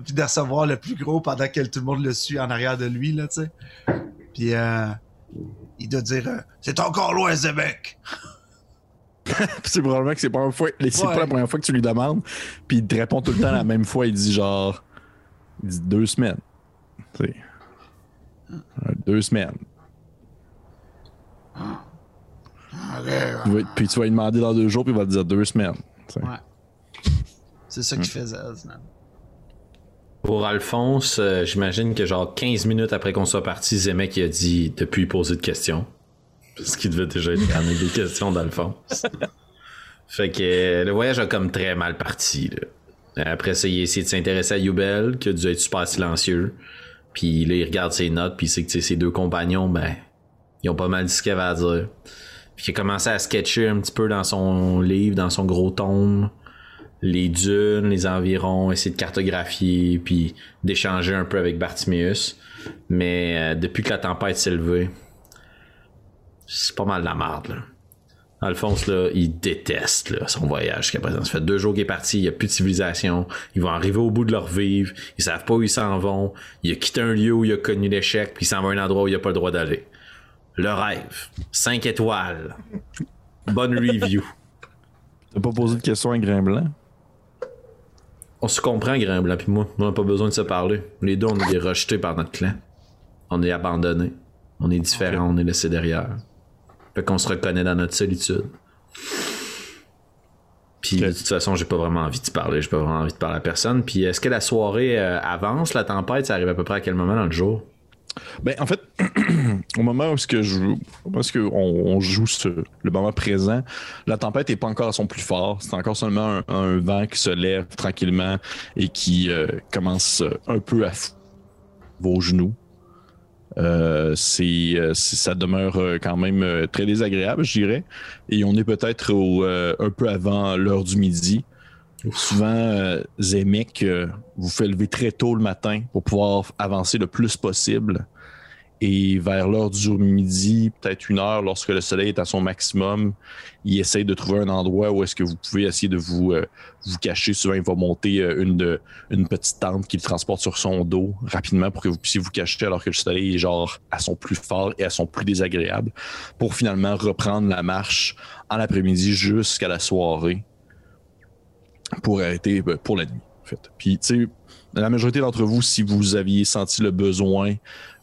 puis de recevoir le plus gros pendant que tout le monde le suit en arrière de lui, là, tu sais. Puis euh, il doit dire euh, C'est encore loin, (laughs) Zemek! c'est probablement que c'est pas, la première fois- c'est Ouais. pas la première fois que tu lui demandes. Puis il te répond tout le temps la même fois. Il dit genre. Il dit deux semaines. Deux semaines. Puis tu vas lui demander dans deux jours, puis il va te dire deux semaines. Ouais. C'est ça qu'il faisait, Osnan. Pour Alphonse, euh, j'imagine que genre 15 minutes après qu'on soit parti, Zemek il a dit de plus poser de questions. Parce qu'il devait déjà être tanné des questions d'Alphonse. fait que euh, le voyage a comme très mal parti. là. Après ça, il a essayé de s'intéresser à Yubel, qui a dû être super silencieux. Puis là, il regarde ses notes, puis il sait que ses deux compagnons, ben, ils ont pas mal dit ce avait à dire. Puis il a commencé à sketcher un petit peu dans son livre, dans son gros tome, les dunes, les environs, essayer de cartographier, puis d'échanger un peu avec Bartimius. Mais euh, depuis que la tempête s'est levée, c'est pas mal de la merde, là. Alphonse, là, il déteste là, son voyage jusqu'à présent. Ça fait deux jours qu'il est parti, il n'y a plus de civilisation. Ils vont arriver au bout de leur vivre. Ils savent pas où ils s'en vont. Il a quitté un lieu où il a connu l'échec, puis il s'en va à un endroit où il a pas le droit d'aller. Le rêve. 5 étoiles. Bonne review. (laughs) T'as pas posé de questions à Grain Blanc? On se comprend, Grain Blanc puis moi. On n'a pas besoin de se parler. Les deux, on est rejetés par notre clan. On est abandonnés. On est différents, on est laissés derrière. Fait qu'on se reconnaît dans notre solitude. Puis de toute façon, j'ai pas vraiment envie de parler. J'ai pas vraiment envie de parler à personne. Puis est-ce que la soirée euh, avance, la tempête? Ça arrive à peu près à quel moment dans le jour? Ben, en fait, (clears throat) au moment où, ce que je, au moment où ce que on, on joue ce- le moment présent, la tempête n'est pas encore à son plus fort. C'est encore seulement un, un vent qui se lève tranquillement et qui euh, commence un peu à vos genoux. Euh, c'est, euh, c'est- ça demeure euh, quand même très désagréable, je dirais. Et on est peut-être euh, un peu avant l'heure du midi. Souvent, euh, Zemek vous fait lever très tôt le matin pour pouvoir avancer le plus possible. Et vers l'heure du midi, peut-être une heure, lorsque le soleil est à son maximum, il essaye de trouver un endroit où est-ce que vous pouvez essayer de vous, euh, vous cacher. Souvent, il va monter euh, une, une petite tente qu'il transporte sur son dos rapidement pour que vous puissiez vous cacher alors que le soleil est genre à son plus fort et à son plus désagréable pour finalement reprendre la marche en après-midi jusqu'à la soirée pour arrêter ben, pour la nuit. Puis, tu sais, la majorité d'entre vous, si vous aviez senti le besoin,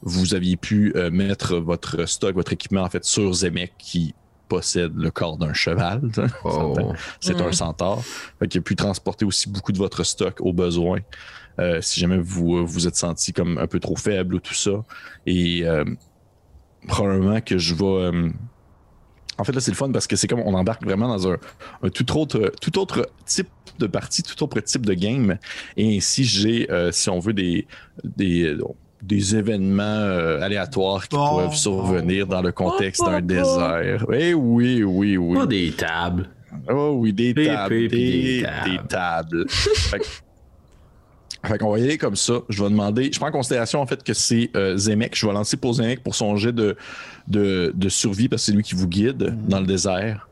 vous aviez pu euh, mettre votre stock, votre équipement, en fait, sur Zemek, qui possède le corps d'un cheval. Oh. C'est un centaure. Fait qu'il a pu transporter aussi beaucoup de votre stock au besoin. euh, si jamais vous euh, vous êtes senti comme un peu trop faible ou tout ça. Et euh, probablement que je vais. En fait, là, c'est le fun parce que c'est comme on embarque vraiment dans un, un tout, autre, tout autre type de partie, tout autre type de game. Et ainsi, j'ai, euh, si on veut, des, des, des événements euh, aléatoires qui Bon, peuvent survenir dans le contexte Oh, d'un désert. Eh oui, oui, oui. Pas des tables. Oh oui, des tables. Des, des tables. des tables. fait (laughs) que- fait qu'on va y aller comme ça. Je vais demander. Je prends en considération en fait que c'est euh, Zemek. Je vais lancer pour Zemek pour son jet de, de, de survie parce que c'est lui qui vous guide dans le désert.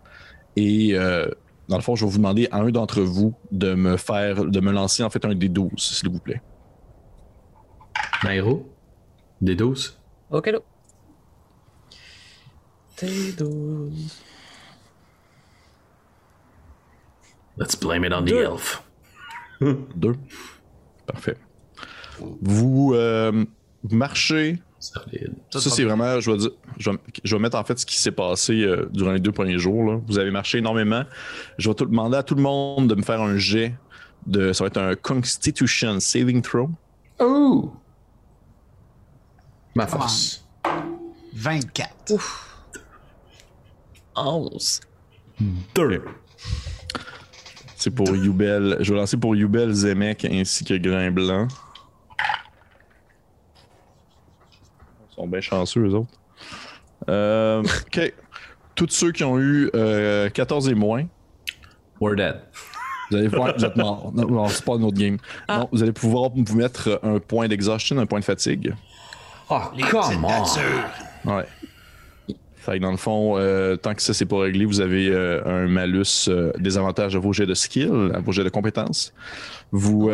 Et euh, dans le fond, je vais vous demander à un d'entre vous de me faire, de me lancer en fait un des 12, s'il vous plaît. Nairo? Des 12? Ok, là. T'es douze. Let's blame it on the elf. Deux. Parfait. Vous, euh, marchez. Ça, c'est vraiment, je vais, dire, je, vais, je vais mettre en fait ce qui s'est passé euh, durant les deux premiers jours. là. Vous avez marché énormément. Je vais tout demander à tout le monde de me faire un jet. De, ça va être un Constitution Saving Throw. Oh! Ma force. 24. 11. Deux. C'est pour Youbel. Je vais lancer pour Youbel, Zemek ainsi que Grain Blanc. Ils sont bien chanceux, eux autres. Euh, (laughs) ok. Tous ceux qui ont eu euh, 14 et moins, We're dead. Vous allez voir, vous êtes mort. Non, non, c'est pas un autre game. Ah. Non, vous allez pouvoir vous mettre un point d'exhaustion, un point de fatigue. Oh, come on! Ouais. Fait que dans le fond, euh, tant que ça c'est pas réglé, vous avez euh, un malus euh, des avantages à vos jets de skill, à vos jets de compétences. Vous.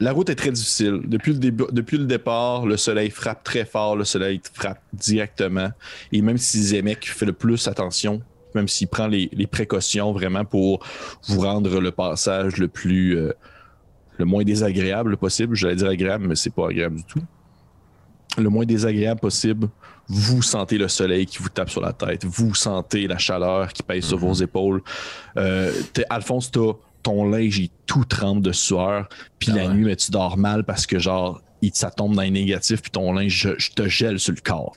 la route est très difficile. Depuis le, début, depuis le départ, le soleil frappe très fort, le soleil frappe directement. Et même si Zemek fait le plus attention, même s'il prend les, les précautions vraiment pour vous rendre le passage le plus. le moins désagréable possible. J'allais dire agréable, mais c'est pas agréable du tout. Le moins désagréable possible. Vous sentez le soleil qui vous tape sur la tête. Vous sentez la chaleur qui pèse sur vos épaules. Euh, Alphonse, ton linge, il tout trempe de sueur. Puis Ah la nuit, mais tu dors mal parce que genre, il, ça tombe dans les négatifs. Puis ton linge, je, je te gèle sur le corps.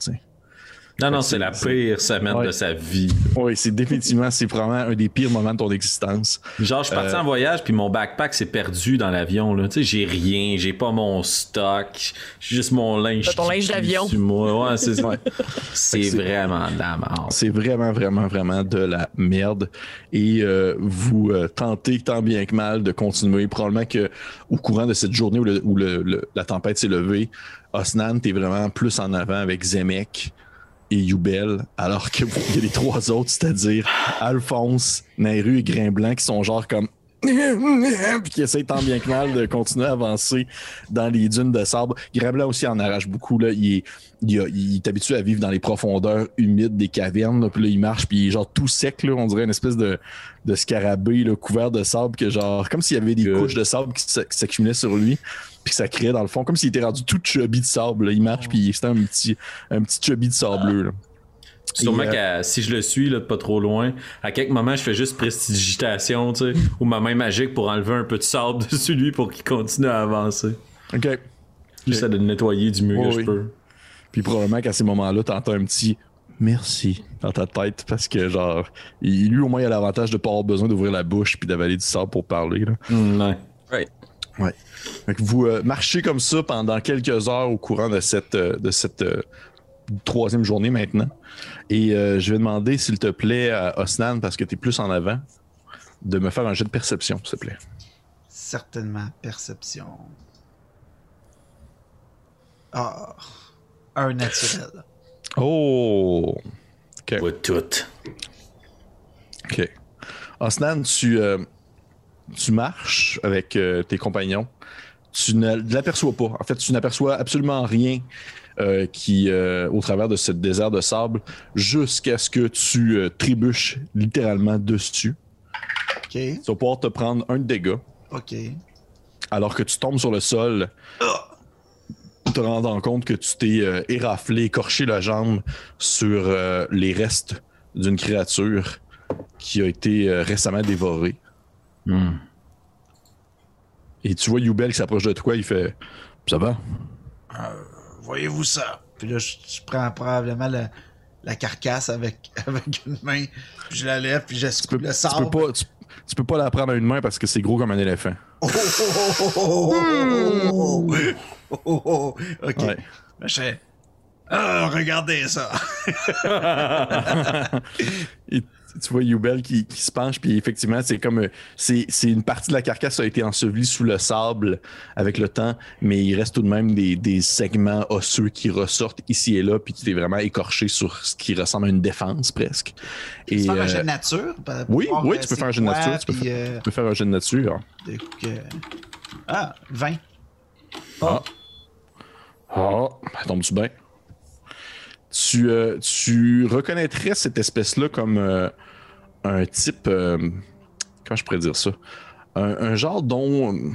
Non, non, c'est la pire semaine Ouais. de sa vie. Oui, c'est définitivement, c'est vraiment un des pires moments de ton existence. Genre, je suis parti Euh, en voyage, puis mon backpack s'est perdu dans l'avion. là. Tu sais, j'ai rien, j'ai pas mon stock, j'ai juste mon linge. Ton linge d'avion. Ouais, (laughs) c'est- vraiment de la merde. C'est vraiment, vraiment, vraiment de la merde. Et euh, vous euh, tentez tant bien que mal de continuer. Probablement que au courant de cette journée où, le- où le- le- la tempête s'est levée, Osnan, t'es vraiment plus en avant avec Zemek et Youbel, alors que vous- y a les trois autres, c'est-à-dire Alphonse, Nairu et Grain Blanc, qui sont genre comme puis qui essayent tant bien que mal de continuer à avancer dans les dunes de sable. Grain Blanc aussi en arrache beaucoup. Là. Il, est, il, a- il est habitué à vivre dans les profondeurs humides des cavernes. là. Puis là, il marche, puis il est genre tout sec. Là. On dirait une espèce de, de scarabée là, couvert de sable, que genre, comme s'il y avait des couches de sable qui s'accumulaient sur lui. Puis que ça créait dans le fond, comme s'il était rendu tout chubby de sable. là. Il marche, puis c'était un petit, un petit chubby de sableux. Là. Sûrement euh, qu'à si je le suis là, de pas trop loin, à quelques moments, je fais juste prestidigitation, tu sais, ou ma main magique pour enlever un peu de sable (laughs) dessus lui pour qu'il continue à avancer. OK. Juste à le nettoyer du mieux Oh que oui. je peux. Puis probablement qu'à ces moments-là, t'entends un petit merci dans ta tête parce que genre, il, lui au moins il a l'avantage de pas avoir besoin d'ouvrir la bouche puis d'avaler du sable pour parler. Là. Hmm, ouais. Ouais. Fait que vous euh, marchez comme ça pendant quelques heures au courant de cette, euh, de cette euh, troisième journée maintenant. Et euh, je vais demander, s'il te plaît, à Osnan, parce que tu es plus en avant, de me faire un jet de perception, s'il te plaît. Certainement, perception. Ah, un naturel. (laughs) Oh! Ok. Pas tout. OK. Osnan, tu, euh, tu marches avec euh, tes compagnons. Tu ne l'aperçois pas. En fait, tu n'aperçois absolument rien euh, qui, euh, au travers de ce désert de sable jusqu'à ce que tu euh, trébuches littéralement dessus. OK, Tu vas pouvoir te prendre un dégât OK. alors que tu tombes sur le sol. te rendant compte que tu t'es euh, éraflé, écorché la jambe sur euh, les restes d'une créature qui a été euh, récemment dévorée. Hmm. Et tu vois Youbel qui s'approche de toi, il fait Ça va? voyez-vous ça? Puis là, je, prends probablement la, carcasse avec, une main, puis je la lève, puis j'essuie le sable. Tu peux pas, peux pas la prendre à une main parce que c'est gros comme un éléphant. OK. Regardez ça! Tu vois Youbel qui, qui se penche, puis effectivement, c'est comme. euh, C'est une partie de la carcasse qui a été ensevelie sous le sable avec le temps, mais il reste tout de même des, des segments osseux qui ressortent ici et là, puis qui est vraiment écorché sur ce qui ressemble à une défense presque. Tu peux faire un jeu de nature? oui, oui, tu peux faire un jeu de nature. Tu peux, faire, un jeu de nature. Ah, 20. Ah. Ah, tombe-tu bien? Tu, euh, tu reconnaîtrais cette espèce-là comme euh, un type. euh, comment je pourrais dire ça? Un, un genre d'on.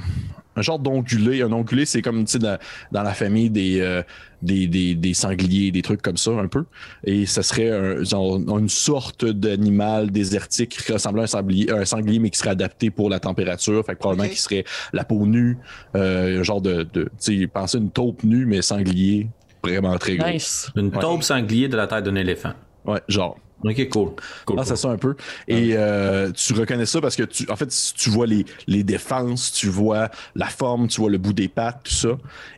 Un genre d'ongulé. Un ongulé, c'est comme dans, dans la famille des, euh, des, des, des sangliers, des trucs comme ça, un peu. Et ça serait un- genre, une sorte d'animal désertique qui ressemblerait à un sanglier, un sanglier, mais qui serait adapté pour la température. Fait que probablement Ok. qu'il serait la peau nue, un genre de. de tu sais, pensez une taupe nue, mais sanglier. Vraiment très gros. Nice. Une taupe sanglier de la taille d'un éléphant. Ouais, genre. Ok, cool. cool, Ah, cool. ça un peu. Et euh, tu reconnais ça parce que tu, en fait, si tu vois les, les défenses, tu vois la forme, tu vois le bout des pattes, tout ça.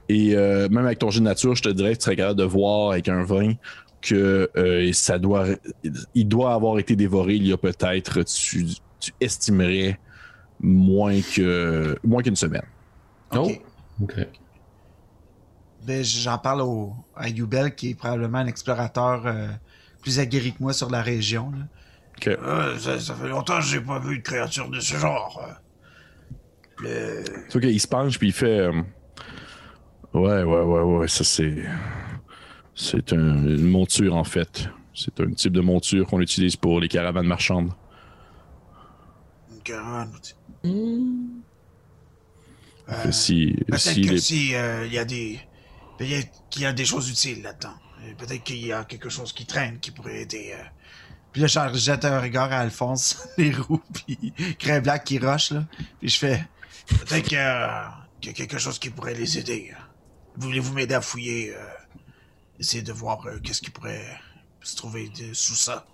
Et euh, même avec ton jeu de nature, je te dirais que tu serais capable de voir avec un vin que euh, ça doit, il doit avoir été dévoré il y a peut-être, tu, tu estimerais moins que moins qu'une semaine. Ok. Oh. Ok. Ben, j'en parle au, à Youbel, qui est probablement un explorateur euh, plus aguerri que moi sur la région. là. Euh, ça, ça fait longtemps que j'ai pas vu de créature de ce genre. Le... Tu vois qu'il se penche puis il fait. euh, ouais, ouais, ouais, ouais, ça c'est. C'est un- une monture en fait. C'est un type de monture qu'on utilise pour les caravanes marchandes. une caravane. Fait si, Peut-être si que les- si euh, il y a des. Peut-être qu'il y a des choses utiles là-dedans. Euh, Peut-être qu'il y a quelque chose qui traîne qui pourrait aider. euh. Puis là, je jette un regard à Alphonse, (laughs) les roues, puis Craig Black qui rush, là. Puis je fais. Peut-être euh, qu'il y a quelque chose qui pourrait les aider. Voulez-vous m'aider à fouiller? euh, essayer de voir euh, qu'est-ce qui pourrait se trouver sous ça?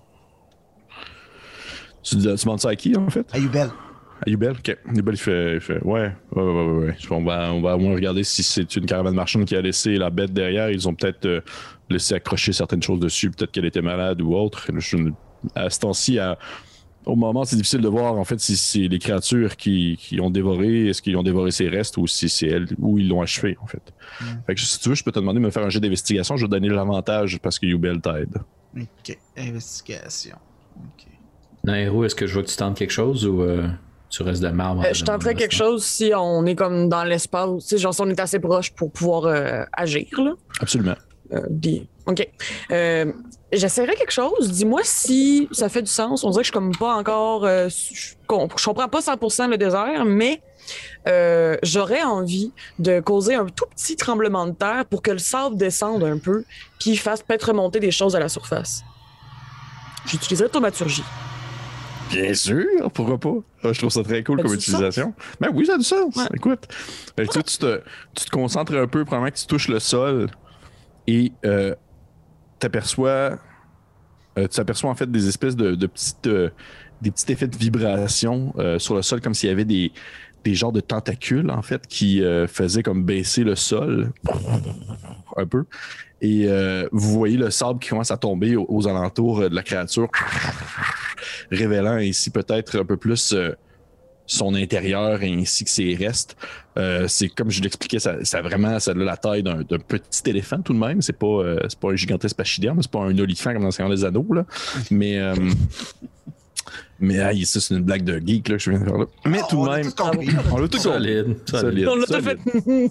tu, tu demandes ça à qui en fait? À Youbel. À Yubel Ok. Yubel il fait, il fait ouais, ouais, ouais, ouais. On, va, on va au moins regarder si c'est une caravane marchande qui a laissé la bête derrière. Ils ont peut-être euh, laissé accrocher certaines choses dessus. Peut-être qu'elle était malade ou autre. Je à ce temps-ci, à- au moment, c'est difficile de voir en fait si c'est les créatures qui, qui ont dévoré, est-ce qu'ils ont dévoré ses restes ou si c'est elles ou ils l'ont achevé en fait. Fait que si tu veux, je peux te demander de me faire un jeu d'investigation. Je vais te donner l'avantage parce que Yubel t'aide. Ok. Investigation. Ok. Nairo, est-ce que je vois que tu tentes quelque chose ou euh, tu restes de marbre? Euh, je tenterais quelque chose si on est comme dans l'espace, sais, genre si on est assez proche pour pouvoir euh, agir, là. Absolument. Euh, puis- OK. Euh, J'essaierai quelque chose. Dis-moi si ça fait du sens. On dirait que je suis comme pas encore. je, com- je comprends pas 100% le désert, mais j'aurais envie de causer un tout petit tremblement de terre pour que le sable descende un peu, puis fasse peut-être remonter des choses à la surface. J'utiliserai thaumaturgie. Bien sûr, pourquoi pas? Ah, je trouve ça très cool Ça comme utilisation. Ben oui, ça a du sens. Ouais. Écoute, que tu, tu te, tu te concentres un peu, probablement que tu touches le sol et euh, t'aperçois, euh, tu aperçois en fait des espèces de, de petites, euh, des petits effets de vibration sur le sol, comme s'il y avait des, des genres de tentacules en fait qui faisaient comme baisser le sol un peu. Et euh, vous voyez le sable qui commence à tomber aux, alentours euh, de la créature, révélant ainsi peut-être un peu plus euh, son intérieur ainsi que ses restes. C'est comme je l'expliquais, ça, ça a vraiment ça a la taille d'un petit éléphant tout de même. C'est pas, pas un gigantesque pachyderme, c'est pas un olifant comme dans le Seigneur Anneaux. Là. Mais, mais aïe, ça, c'est une blague de geek là, que je viens de faire là. Mais Ah, tout on de a même, tout on l'a tout compris. Solide. Solide. On l'a tout solide.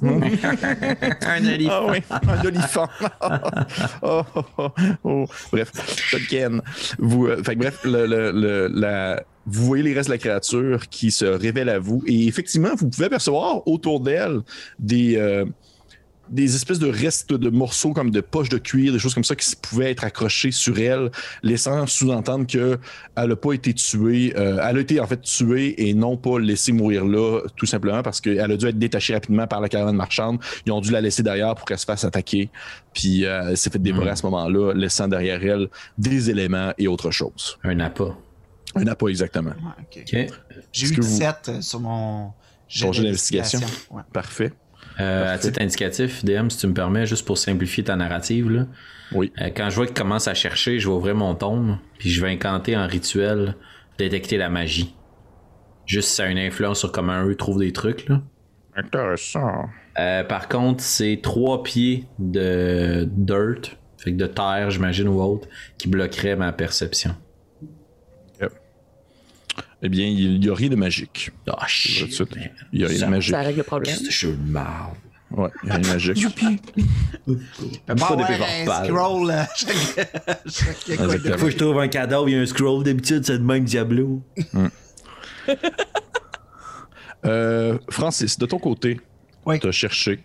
fait. (laughs) Un éléphant. Ah oui, un olifant. (laughs) oh, oh, oh, oh. Bref, Tolkien. Vous, euh, fait bref, le, le- le- la, vous voyez les restes de la créature qui se révèle à vous et effectivement, vous pouvez apercevoir autour d'elle des, euh, des espèces de restes de morceaux comme de poches de cuir, des choses comme ça qui pouvaient être accrochées sur elle, laissant sous-entendre que elle n'a pas été tuée. euh, elle a été en fait tuée et non pas laissée mourir là, tout simplement parce qu'elle a dû être détachée rapidement par la caravane marchande. Ils ont dû la laisser derrière pour qu'elle se fasse attaquer. Puis euh, elle s'est fait dévorer à ce moment-là, laissant derrière elle des éléments et autre chose. Un appât. Un appât exactement. OK. J'ai eu que vous- 17 sur mon Ton d'investigation? Ouais. Parfait. Euh, à titre indicatif, DM, si tu me permets, juste pour simplifier ta narrative, là, Oui. euh, quand je vois qu'il commence à chercher, je vais ouvrir mon tome, puis je vais incanter en rituel détecter la magie. Juste si ça a une influence sur comment eux trouvent des trucs. Là. Intéressant. Euh, par contre, c'est trois pieds de dirt, fait que de terre, j'imagine, ou autre, qui bloquerait ma perception. Eh bien, il n'y a rien de magique. Ah, de shit. Il n'y a rien Ça- de magique. Ça règle le problème. C'est jeu de marde? Ouais, il n'y a rien de magique. (laughs) Mais Pas bon, d'épée ouais, un scroll. (laughs) chaque, Exactement. Faut que je trouve un cadavre, il y a un scroll d'habitude, c'est le même Diablo. (laughs) Euh, Francis, de ton côté, Oui. tu as cherché.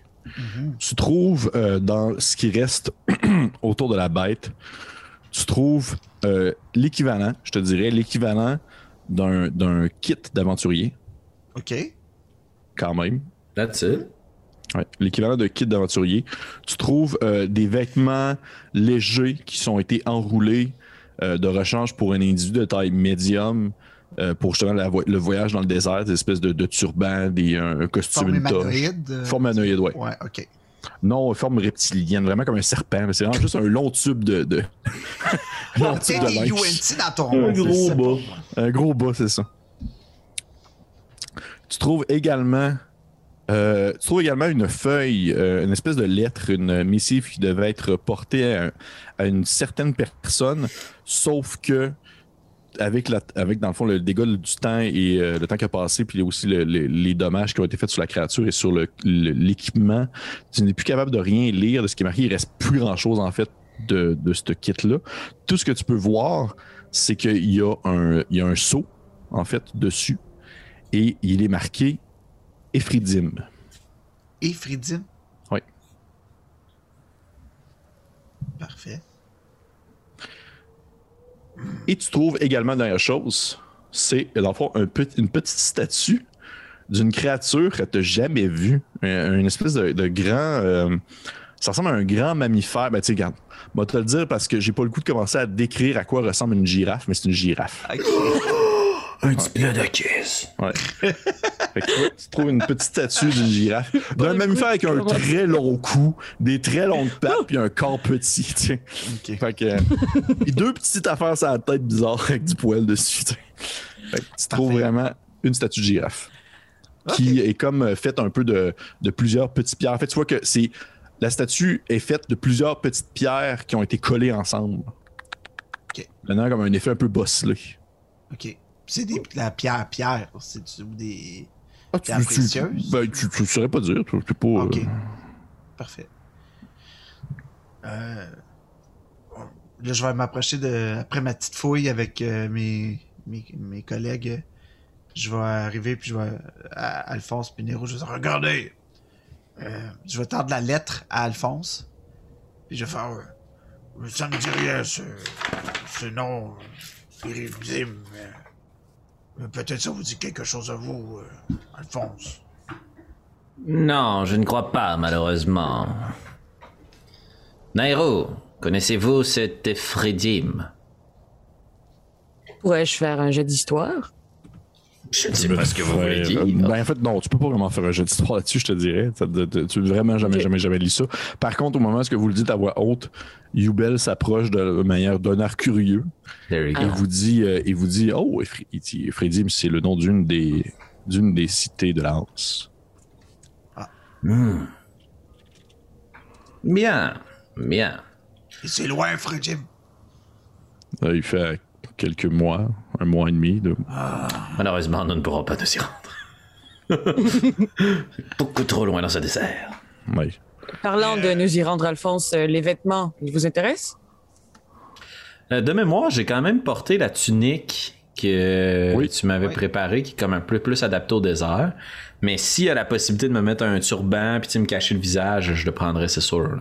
Tu trouves euh, dans ce qui reste (clears throat) autour de la bête, tu trouves euh, l'équivalent, je te dirais, l'équivalent d'un d'un kit d'aventurier, OK. quand même. That's it. Ouais, l'équivalent d'un kit d'aventurier. Tu trouves euh, des vêtements légers qui sont été enroulés euh, de rechange pour un individu de taille médium euh, pour justement la vo- le voyage dans le désert, des espèces de, de turbans, des, un, un costume, Forme humanoïde, ouais. Ouais, OK. Non, forme reptilienne, vraiment comme un serpent. mais C'est vraiment juste un long tube de. de... (laughs) long Tu tube sais, de des linge. UNT dans ton Un monde, gros bas. Un gros bas, c'est ça. Tu trouves également. euh, tu trouves également une feuille, euh, une espèce de lettre, une missive qui devait être portée à une certaine personne, sauf que avec, la, avec dans le fond le dégât du temps et euh, le temps qui a passé, puis aussi le- le- les dommages qui ont été faits sur la créature et sur l'équipement, tu n'es plus capable de rien lire de ce qui est marqué. Il reste plus grand chose en fait de, de ce kit-là. Tout ce que tu peux voir, c'est qu'il y, a un- il y a un seau en fait dessus et il est marqué Ephridim. Et Fridim. Oui. Parfait. Et tu trouves également dernière chose, c'est dans une petite statue d'une créature que tu jamais vue. Un- Une espèce de, grand. euh, ça ressemble à un grand mammifère. Ben, tu sais, regarde. Moi, te le dire parce que j'ai pas le coup de commencer à décrire à quoi ressemble une girafe, mais c'est une girafe. Un petit peu de kiss. Ouais. (laughs) Fait que tu, trouves une petite statue d'une girafe, (laughs) d'un le mammifère coup, avec un très long cou, des très longues pattes, puis un corps petit. OK. Fait que. puis deux petites affaires sur la tête bizarre avec du poil dessus. Fait que tu trouves Parfait. vraiment une statue de girafe qui est comme euh, faite un peu de, de plusieurs petites pierres. En fait, tu vois que c'est. La statue est faite de plusieurs petites pierres qui ont été collées ensemble. OK. Donnant comme un effet un peu bosselé. OK. C'est des, la pierre, pierre. C'est ou des. Ah, tu, Pierre tu, précieuse? ben, tu, tu saurais pas dire. Tu, pas, OK. euh, Parfait. Euh, Là, je vais m'approcher de. Après ma petite fouille avec euh, mes, mes, mes collègues, je vais arriver puis je vais. À Alphonse Pinero, je vais dire Regardez Je vais tendre la lettre à Alphonse. Puis je vais faire. Ça me dit rien, ce, ce nom. Peut-être ça vous dit quelque chose à vous, euh, Alphonse. Non, je ne crois pas, malheureusement. Nairo, connaissez-vous cet Ephridim Pourrais-je faire un jet d'histoire? Je ne sais pas ce que vous voulez dire. euh, Ben, en fait, non, tu peux pas vraiment faire un jeu d'histoire là-dessus, je te dirais. Ça te- Tu vraiment jamais, jamais, jamais lu ça. Par contre, au moment où vous le dites à voix haute, Yubel s'approche de manière d'un air curieux. There you Il vous dit, euh, il vous dit, oh, Ephridim, c'est le nom d'une des, d'une des cités de la Hanse. Hmm. Bien, bien. C'est loin. Euh, il fait quelques mois, un mois et demi. De... Malheureusement, nous ne pourrons pas nous y rendre. (laughs) Beaucoup trop loin dans ce désert. Parlant de nous y rendre, Alphonse, euh, les vêtements, ils vous intéressent? Euh, de mémoire, j'ai quand même porté la tunique que Oui. tu m'avais Oui. préparée, qui est comme un peu plus adaptée au désert. Mais s'il y a la possibilité de me mettre un turban puis me cacher le visage, je le prendrais, c'est sûr.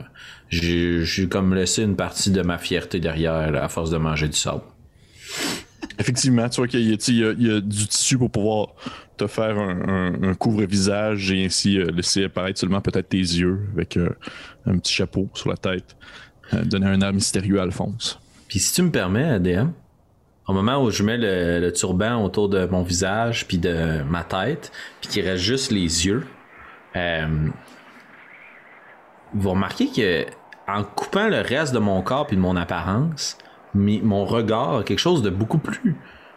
J'ai j'ai comme laissé une partie de ma fierté derrière là, à force de manger du sable. Effectivement, tu vois qu'il y, a- du tissu pour pouvoir te faire un, couvre-visage et ainsi euh, laisser apparaître seulement peut-être tes yeux avec euh, un petit chapeau sur la tête. Euh, donner un air mystérieux à Alphonse. Puis si tu me permets, ADM, au moment où je mets le, turban autour de mon visage puis de ma tête, puis qu'il reste juste les yeux, vous remarquez que en coupant le reste de mon corps puis de mon apparence, mi- mon regard a quelque chose de beaucoup plus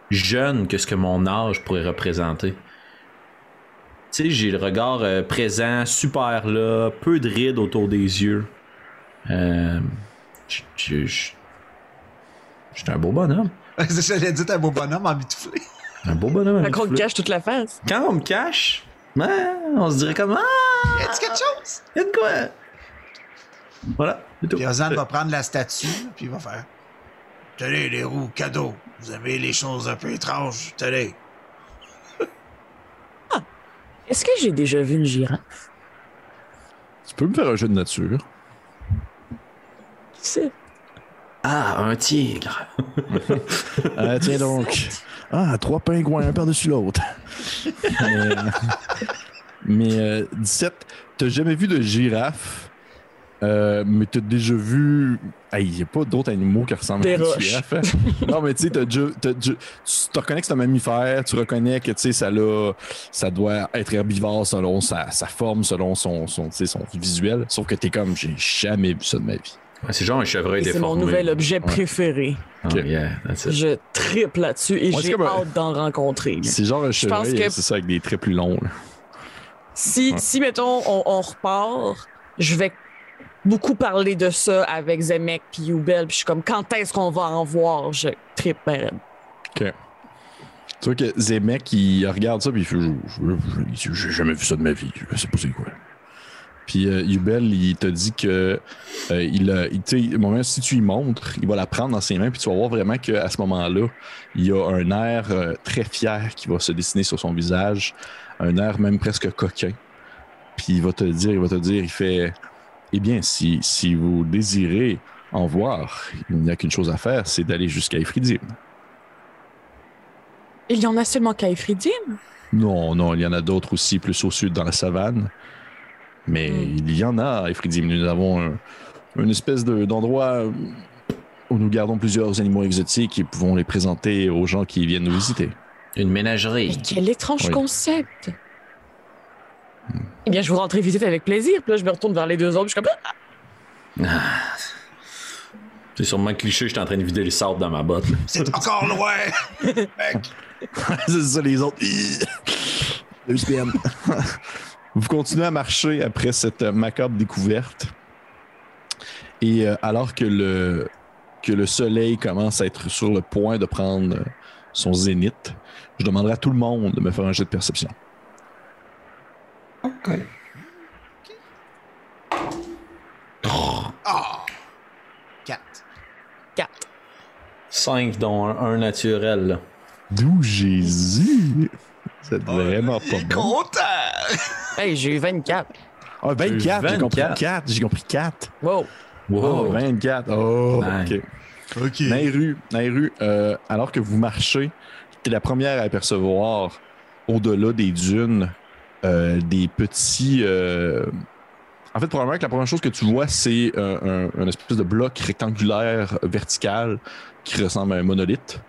jeune que ce que mon âge pourrait représenter. Tu sais, j'ai le regard euh, présent, super là, peu de rides autour des yeux. Euh, je- J'étais un beau bonhomme. (laughs) J'allais dire un beau bonhomme en mitouflé. Un beau bonhomme. Fait qu'on flou. cache toute la face. Quand on me cache, ouais, on se dirait comme Ah, Y a-tu quelque chose? y a de quoi? Voilà, c'est tout. Puis Ozan va prendre la statue, puis il va faire. Tenez, les roues, cadeau. Vous aimez les choses un peu étranges? Tenez. (laughs) Est-ce que j'ai déjà vu une girafe? Tu peux me faire un jeu de nature. Qui sait? Ah, un tigre. Ah, (laughs) tiens donc. Ah, trois pingouins, un par-dessus l'autre. mais (laughs) mais, euh, 17, t'as jamais vu de girafe, euh, mais t'as déjà vu. Il n'y a pas d'autres animaux qui ressemblent Des à une roches. girafe. hein? (laughs) non, mais tu sais, tu te reconnais que c'est un mammifère, tu reconnais que tu sais, ça, l'a- ça doit être herbivore selon sa, sa forme, selon son, son, tu sais, son visuel. Sauf que t'es comme, j'ai jamais vu ça de ma vie. Ouais, c'est genre un chevreuil C'est mon déformé. nouvel objet préféré. Oh, yeah, that's it. Je triple là-dessus et Ouais, j'ai un- hâte d'en rencontrer. C'est genre un chevreuil, que- c'est ça, avec des traits plus longs. là. Si, Ouais. si mettons, on, on repart, je vais beaucoup parler de ça avec Zemek puis Youbel. Puis je suis comme, quand est-ce qu'on va en voir? Je tripe. OK. Tu vois que Zemek, il regarde ça, puis il fait Je- J'ai jamais vu ça de ma vie. Je sais pas c'est quoi. Puis euh, Yubel, il te dit que euh, il, si tu y montres, il va la prendre dans ses mains, puis tu vas voir vraiment qu'à ce moment-là, il y a un air euh, très fier qui va se dessiner sur son visage, un air même presque coquin. Puis il va te dire, il va te dire, il fait Eh bien, si, si vous désirez en voir, il n'y a qu'une chose à faire, c'est d'aller jusqu'à Ephridim. Il y en a seulement qu'à Ephridim. Non, non, il y en a d'autres aussi, plus au sud, dans la savane. Mais Hmm. il y en a à Ephridim. Nous avons un- une espèce de- d'endroit où nous gardons plusieurs animaux exotiques et pouvons les présenter aux gens qui viennent nous visiter. Une Mais ménagerie. quel étrange Oui. concept! Eh bien, je vous rentrer visiter avec plaisir. Puis là, je me retourne vers les deux autres. Je suis comme, Ah! C'est sûrement cliché, j'étais en train de vider les sables dans ma botte. C'est encore loin! Mec. (laughs) C'est ça, les autres. Deux PM. (laughs) Vous continuez à marcher après cette macabre découverte. Et euh, alors que le, que le soleil commence à être sur le point de prendre son zénith, je demanderai à tout le monde de me faire un jet de perception. OK. Ah! Quatre. Quatre. 5 dont un, un naturel. là. D'où Jésus? C'est vraiment Il pas bon. content! Hey, j'ai eu 24. Ah, 24, j'ai 24. compris 4. J'ai compris 4. Wow. Oh, 24. Oh, Nice. ok. OK. Nairu, Nairu, euh, alors que vous marchez, tu es la première à apercevoir au-delà des dunes euh, des petits. euh, En fait, probablement que la première chose que tu vois, c'est un, espèce de bloc rectangulaire vertical qui ressemble à un monolithe.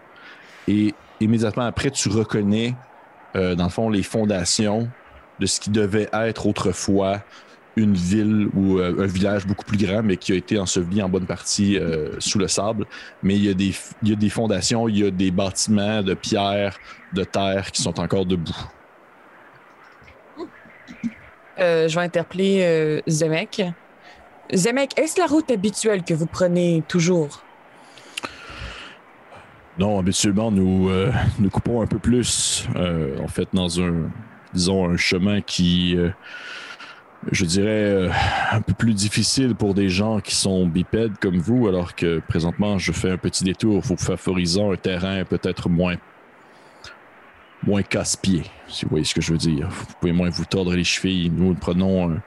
Et immédiatement après, tu reconnais, euh, dans le fond, les fondations de ce qui devait être autrefois une ville ou un village beaucoup plus grand, mais qui a été enseveli en bonne partie sous le sable. Mais il y, a des, il y a des fondations, il y a des bâtiments de pierre, de terre qui sont encore debout. Euh, je vais interpeller euh, Zemek. Zemek, est-ce la route habituelle que vous prenez toujours? Non, habituellement, nous, euh, (laughs) nous coupons un peu plus, en fait, dans un, disons, un chemin qui, je dirais, un peu plus difficile pour des gens qui sont bipèdes comme vous, alors que présentement, je fais un petit détour pour favoriser un terrain peut-être moins moins casse-pied, si vous voyez ce que je veux dire. Vous pouvez moins vous tordre les chevilles. Nous prenons un-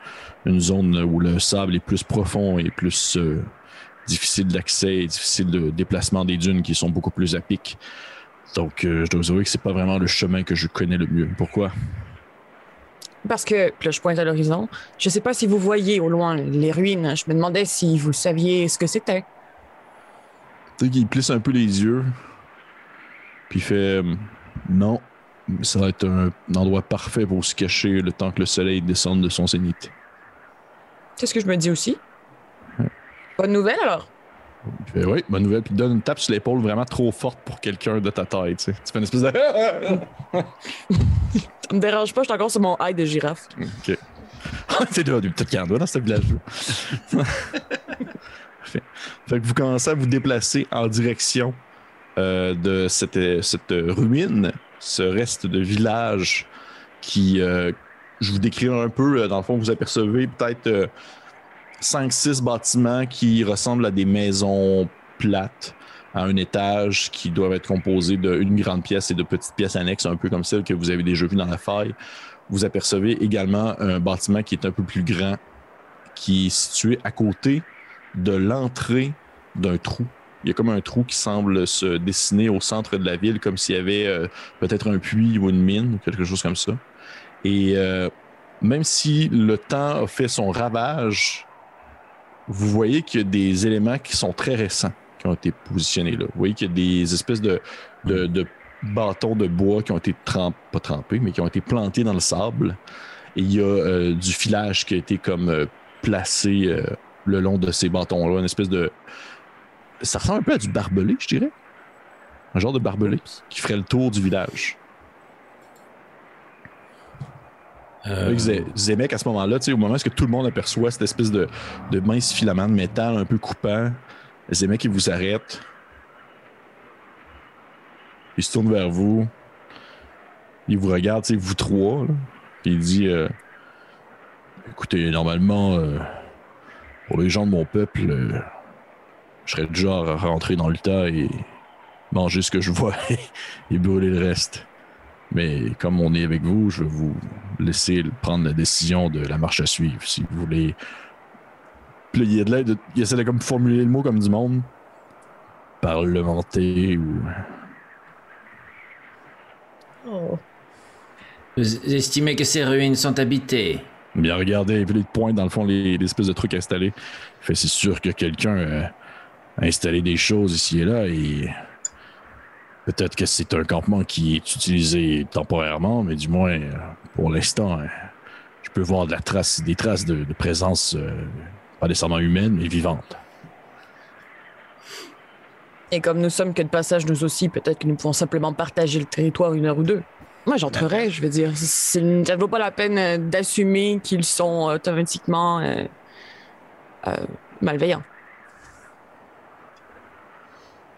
une zone où le sable est plus profond et plus euh, difficile d'accès difficile de déplacement des dunes qui sont beaucoup plus à pic. Donc, euh, je dois vous avouer que c'est pas vraiment le chemin que je connais le mieux. Pourquoi? Parce que, puis là, je pointe à l'horizon. Je sais pas si vous voyez au loin les ruines. Je me demandais si vous saviez ce que c'était. Tu sais qu'il plisse un peu les yeux. Puis il fait euh, Non, ça va être un endroit parfait pour se cacher le temps que le soleil descende de son zénith. C'est ce que je me dis aussi. Bonne nouvelle alors. Oui, bonne nouvelle. Puis donne une tape sur l'épaule vraiment trop forte pour quelqu'un de ta taille. Tu sais. Tu fais une espèce de. (laughs) Ça me dérange pas, je suis encore sur mon high de girafe. ok. (laughs) C'est des petites candois dans ce village-là. (laughs) fait, fait que vous commencez à vous déplacer en direction euh, de cette, cette ruine, ce reste de village qui, euh, je vous décrirai un peu, euh, dans le fond, vous apercevez peut-être 5-6 bâtiments qui ressemblent à des maisons plates à un étage qui doivent être composés d'une grande pièce et de petites pièces annexes, un peu comme celle que vous avez déjà vue dans la faille. Vous apercevez également un bâtiment qui est un peu plus grand, qui est situé à côté de l'entrée d'un trou. Il y a comme un trou qui semble se dessiner au centre de la ville, comme s'il y avait euh, peut-être un puits ou une mine, ou quelque chose comme ça. Et euh, même si le temps a fait son ravage, vous voyez qu'il y a des éléments qui sont très récents qui ont été positionnés là. Vous voyez qu'il y a des espèces de, de, de bâtons de bois qui ont été trempés, pas trempés, mais qui ont été plantés dans le sable. Et il y a euh, du filage qui a été comme placé le long de ces bâtons-là, une espèce de. Ça ressemble un peu à du barbelé, je dirais. Un genre de barbelé qui ferait le tour du village. Euh, Zemek, à ce moment-là, au moment où que tout le monde aperçoit cette espèce de, de mince filament de métal un peu coupant, Zemek, il vous arrête. Il se tourne vers vous. Il vous regarde, vous trois. là. Puis il dit euh, Écoutez, normalement, euh, pour les gens de mon peuple, euh, je serais du genre à rentrer dans le tas et manger ce que je vois (laughs) et brûler le reste. Mais comme on est avec vous, je vais vous laisser prendre la décision de la marche à suivre. Si vous voulez. Puis il y a de l'aide. de- Il essaie de comme formuler le mot comme du monde. Parlementer ou. Vous estimez que ces ruines sont habitées? Bien regarder, puis là, il te pointe dans le fond les, les espèces de trucs installés. Il fait c'est sûr que quelqu'un euh, a installé des choses ici et là et peut-être que c'est un campement qui est utilisé temporairement, mais du moins euh, pour l'instant, euh, je peux voir de la des traces de, présence euh, pas nécessairement humaine, mais vivante. Et comme nous sommes que de passage nous aussi, peut-être que nous pouvons simplement partager le territoire une heure ou deux. Moi, j'entrerais, je veux dire. Ça ne vaut pas la peine euh, d'assumer qu'ils sont automatiquement malveillants.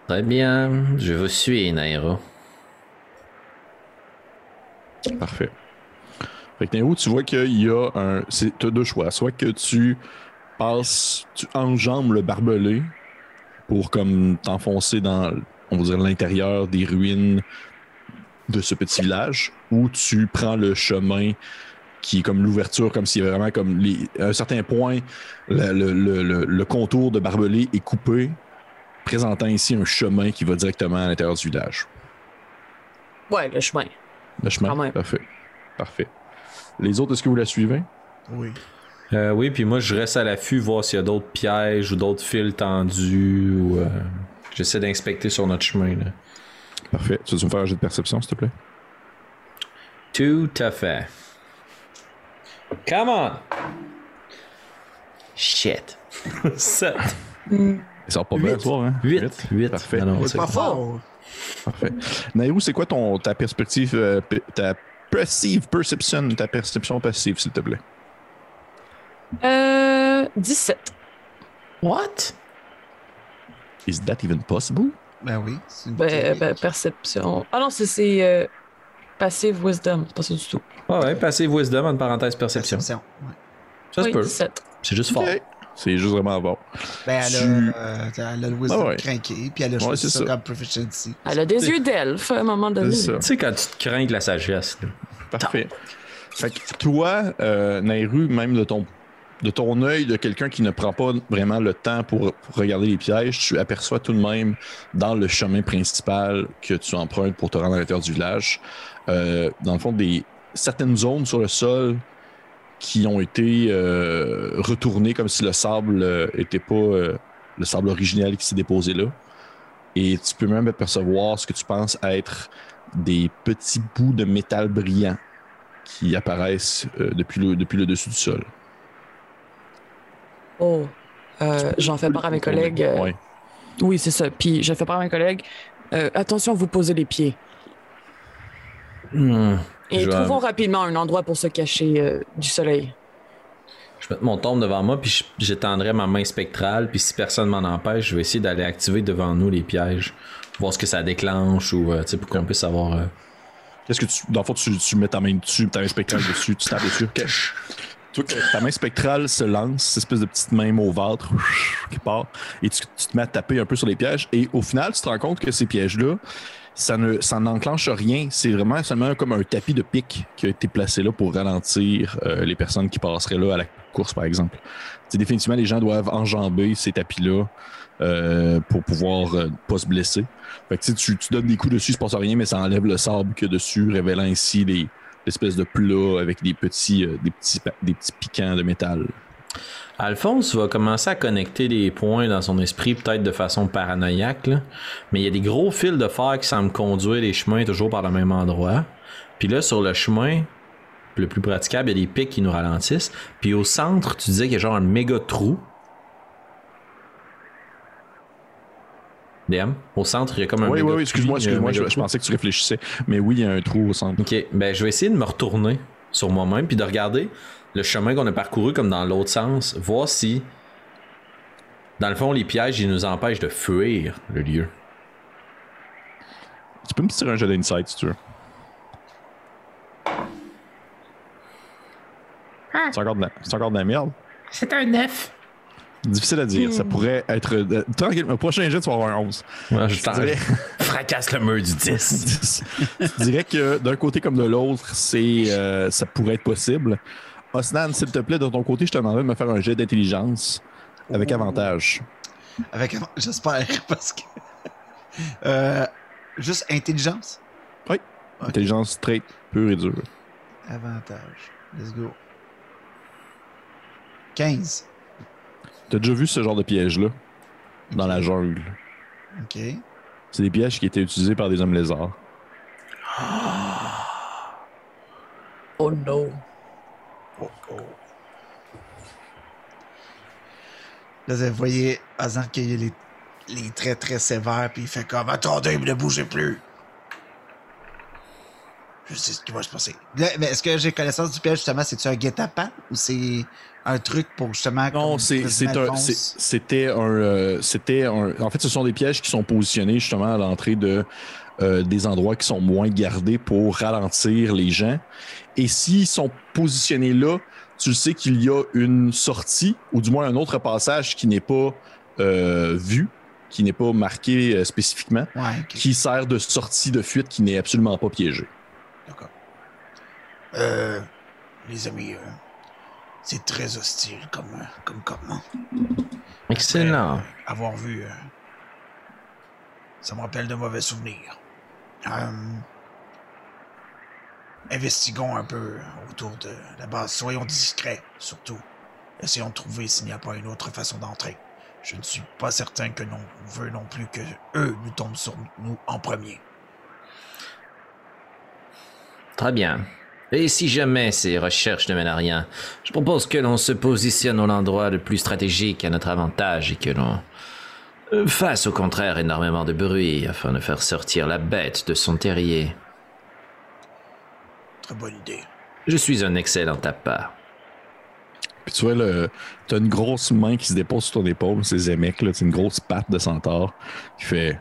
Très bien, je vous suis, Nairo. Parfait. Fait que Néo, tu vois qu'il y a un. Tu as deux choix. Soit que tu passes, tu enjambes le barbelé pour comme t'enfoncer dans, on va dire, l'intérieur des ruines de ce petit village, ou tu prends le chemin qui est comme l'ouverture, comme avait vraiment comme les, à un certain point, le contour de barbelé est coupé, présentant ici un chemin qui va directement à l'intérieur du village. Ouais, le chemin. Le chemin. Quand même. Parfait. Parfait. Les autres, est-ce que vous la suivez? Oui. Euh, oui, puis moi, je reste à l'affût, voir s'il y a d'autres pièges ou d'autres fils tendus. Ou, euh, J'essaie d'inspecter sur notre chemin. Là. Parfait. Tu veux me faire un jeu de perception, s'il te plaît? Tout à fait. Come on! Shit. (laughs) 7. Ça va pas bien ce soir, hein? 8. 8. Parfait. Ah non, C'est pas fort. Parfait. Nairou, c'est quoi ton, ta perspective, euh, ta perceive perception, ta perception passive, s'il te plaît? Euh, 17. What? Is that even possible? Ben oui. une Ben, ben, perception. Ah non, c'est- c'est euh, passive wisdom. C'est pas ça du tout. Ah ouais, passive wisdom, entre parenthèses perception. Perception. ouais. Ça se oui, peut. 17. C'est juste fort. C'est juste vraiment bon. Ben, elle Tu- a, euh, elle a le wisdom Ah ouais. craqué, puis elle a Ouais, choisi c'est ça, ça. comme proficiency. Elle a des yeux d'elfe à un moment donné. Tu sais, quand tu te crains de la sagesse, là. Parfait. Fait que toi, euh, Nairu, même de ton de ton œil de quelqu'un qui ne prend pas vraiment le temps pour, pour regarder les pièges, tu aperçois tout de même dans le chemin principal que tu empruntes pour te rendre à l'intérieur du village, euh, dans le fond, des certaines zones sur le sol qui ont été euh, retournées comme si le sable euh, était pas euh, le sable original qui s'est déposé là. Et tu peux même apercevoir ce que tu penses être des petits bouts de métal brillant qui apparaissent euh, depuis, le, depuis le dessus du sol. Oh. Euh, J'en fais part à mes collègues. euh, Ouais. Oui, c'est ça. Puis je fais part à mes collègues. Euh, attention, vous posez les pieds. Hmm. Et Je vais- trouvons rapidement un endroit pour se cacher euh, du soleil. Je vais mettre mon tombe devant moi, puis j'étendrai ma main spectrale, puis si personne m'en empêche, je vais essayer d'aller activer devant nous les pièges, voir ce que ça déclenche, ou euh, tu sais, pour qu'on puisse savoir. euh, Qu'est-ce que tu. Dans le fond, tu, tu mets ta main dessus, ta main spectrale dessus, tu tapes dessus. Que ta main spectrale se lance, cette espèce de petite main mauvâtre (laughs) qui part, et tu, te mets à taper un peu sur les pièges. Et au final, tu te rends compte que ces pièges-là, ça ne ça n'enclenche rien. C'est vraiment seulement comme un tapis de pique qui a été placé là pour ralentir euh, les personnes qui passeraient là à la course, par exemple. C'est définitivement, les gens doivent enjamber ces tapis-là euh, pour pouvoir euh, pas se blesser. Fait que, tu, tu, donnes des coups dessus, il se passe rien, mais ça enlève le sable a dessus, révélant ainsi les l'espèce de plat avec des petits, euh, des, petits, des petits piquants de métal. Alphonse va commencer à connecter les points dans son esprit, peut-être de façon paranoïaque, mais il y a des gros fils de fer qui semblent conduire les chemins toujours par le même endroit. Puis là, sur le chemin le plus praticable, il y a des pics qui nous ralentissent. Puis au centre, tu disais qu'il y a genre un méga trou. DM, au centre, il y a comme un Oui, oui, oui, excuse-moi, excuse-moi, je, pensais que tu réfléchissais. Mais oui, il y a un trou au centre. Ok, ben je vais essayer de me retourner sur moi-même puis de regarder le chemin qu'on a parcouru comme dans l'autre sens, voir si, dans le fond, les pièges ils nous empêchent de fuir le lieu. Tu peux me tirer un jeu d'insight si tu veux. Ah, C'est encore, de la- c'est encore de la merde. c'est un neuf. Difficile à dire. Ça pourrait être. euh, tranquille, le prochain jet, tu vas avoir un 11. Ouais, je Je dirais, (laughs) fracasse le mur du 10. (laughs) je dirais que d'un côté comme de l'autre, c'est, euh, ça pourrait être possible. Osnan, s'il te plaît, de ton côté, je te demanderais de me faire un jet d'intelligence avec Ouh. avantage. Avec, (laughs) j'espère, parce que. Euh, juste intelligence? Ok. Intelligence straight, pure et dure. Avantage. Let's go. 15. T'as déjà vu ce genre de piège-là? Dans la jungle? OK. C'est des pièges qui étaient utilisés par des hommes lézards. (gasps) Oh no. Oh, oh. Là, vous voyez Azan qu'il a les, les traits très sévères, puis il fait comme Attendez, ne bougez plus. Je sais ce qui va se passer. Là, mais est-ce que j'ai connaissance du piège, justement? C'est-tu un guet-apens ou c'est un truc pour justement. Non, c'était un, euh, c'était un. En fait, ce sont des pièges qui sont positionnés justement à l'entrée de euh, des endroits qui sont moins gardés pour ralentir les gens. Et s'ils sont positionnés là, tu le sais qu'il y a une sortie ou du moins un autre passage qui n'est pas euh, vu, qui n'est pas marqué euh, spécifiquement, Ouais, qui sert de sortie de fuite qui n'est absolument pas piégé. D'accord. Euh, les amis, euh, c'est très hostile comme, euh, comme comment. Excellent. avoir vu. euh, ça me rappelle de mauvais souvenirs. Euh, investiguons un peu autour de la base. Soyons discrets, surtout. Essayons de trouver s'il n'y a pas une autre façon d'entrer. Je ne suis pas certain que l'on veut non plus que eux nous tombent sur nous en premier. Très bien. Et si jamais ces recherches ne mènent à rien, je propose que l'on se positionne au l'endroit le plus stratégique à notre avantage et que l'on euh, fasse au contraire énormément de bruit afin de faire sortir la bête de son terrier. Très bonne idée. Je suis un excellent appât. Puis tu vois, le, t'as une grosse main qui se dépose sur ton épaule, c'est Zemek, là, c'est une grosse patte de centaure qui fait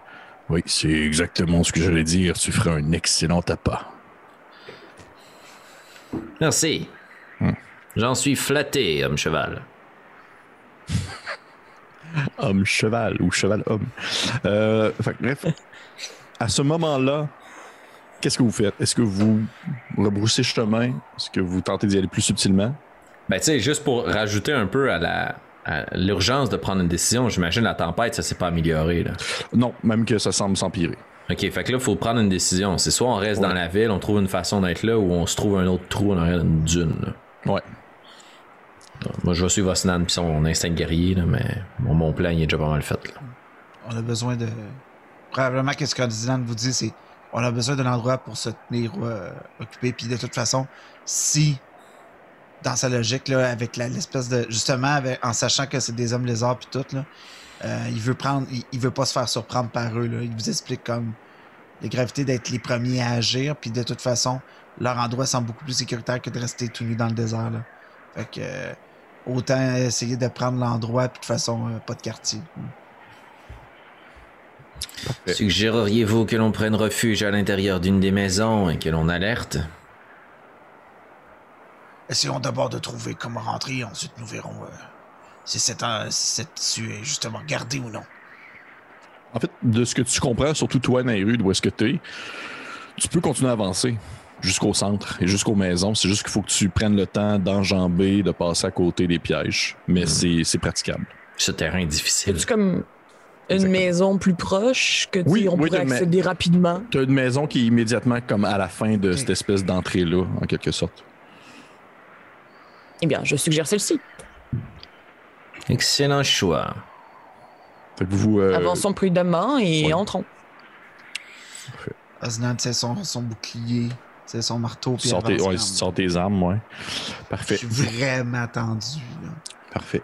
Oui, c'est exactement ce que j'allais dire, tu ferais un excellent appât. Merci. Hmm. J'en suis flatté, homme cheval. (laughs) Homme-cheval ou cheval-homme. Euh, fait que bref, à ce moment-là, qu'est-ce que vous faites? Est-ce que vous rebroussez chemin? Est-ce que vous tentez d'y aller plus subtilement? Ben, tu sais, juste pour rajouter un peu à la l'urgence de prendre une décision, j'imagine la tempête, ça s'est pas amélioré. Là. Non, même que ça semble s'empirer. OK, fait que là, il faut prendre une décision. C'est soit on reste dans la ville, on trouve une façon d'être là, ou on se trouve un autre trou en arrière d'une dune. là. Ouais. Donc, moi, je vais suivre Osnan puis son instinct guerrier, là, mais mon, mon plan, il est déjà pas mal fait. Là. On a besoin de. Probablement, qu'est-ce que Dylan vous dit, c'est on a besoin d'un endroit pour se tenir euh, occupé. Puis de toute façon, si, dans sa logique, là, avec la- l'espèce de. Justement, avec- en sachant que c'est des hommes lézards, puis tout, là, euh, il veut prendre. Il, il veut pas se faire surprendre par eux. Là. Il vous explique comme la gravité d'être les premiers à agir. Puis de toute façon, leur endroit semble beaucoup plus sécuritaire que de rester tout nu dans le désert. Là. Fait que. euh, autant essayer de prendre l'endroit, puis de façon, euh, pas de quartier. Ouais. Suggéreriez-vous que l'on prenne refuge à l'intérieur d'une des maisons et que l'on alerte? Essayons d'abord de trouver comment rentrer, ensuite nous verrons euh, si cette, euh, issue est justement gardée ou non. En fait, de ce que tu comprends, surtout toi, Nairu, d'où est-ce que tu es, tu peux continuer à avancer jusqu'au centre et jusqu'aux maisons. C'est juste qu'il faut que tu prennes le temps d'enjamber, de passer à côté des pièges. Mais c'est c'est praticable. Ce terrain est difficile. C'est comme une Exactement. maison plus proche que tu Oui, on oui, pourrait accéder rapidement? Tu as une maison qui est immédiatement comme à la fin de cette espèce d'entrée-là, en quelque sorte. Eh bien, je suggère celle-ci. Excellent choix. Fait que vous. euh, Avançons prudemment et ouais. entrons. Osnan, c'est son, son bouclier, c'est son marteau, puis sors tes, avance ouais, armes, ouais. Je Parfait. suis vraiment tendu. là. Parfait.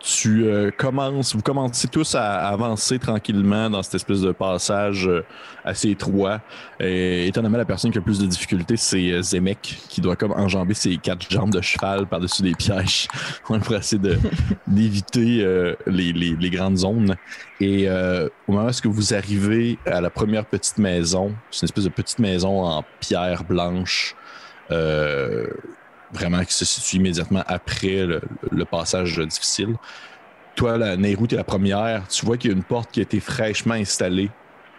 Tu euh, commences, vous commencez tous à avancer tranquillement dans cette espèce de passage euh, assez étroit. Et, étonnamment, la personne qui a le plus de difficultés, c'est euh, Zemek, qui doit comme enjamber ses quatre jambes de cheval par-dessus des pièges (laughs) pour essayer (laughs) d'éviter euh, les, les- les grandes zones. Et euh, au moment où vous arrivez à la première petite maison, c'est une espèce de petite maison en pierre blanche, euh, vraiment qui se situe immédiatement après le, le passage difficile. Toi, la Nehru, tu es la première. Tu vois qu'il y a une porte qui a été fraîchement installée,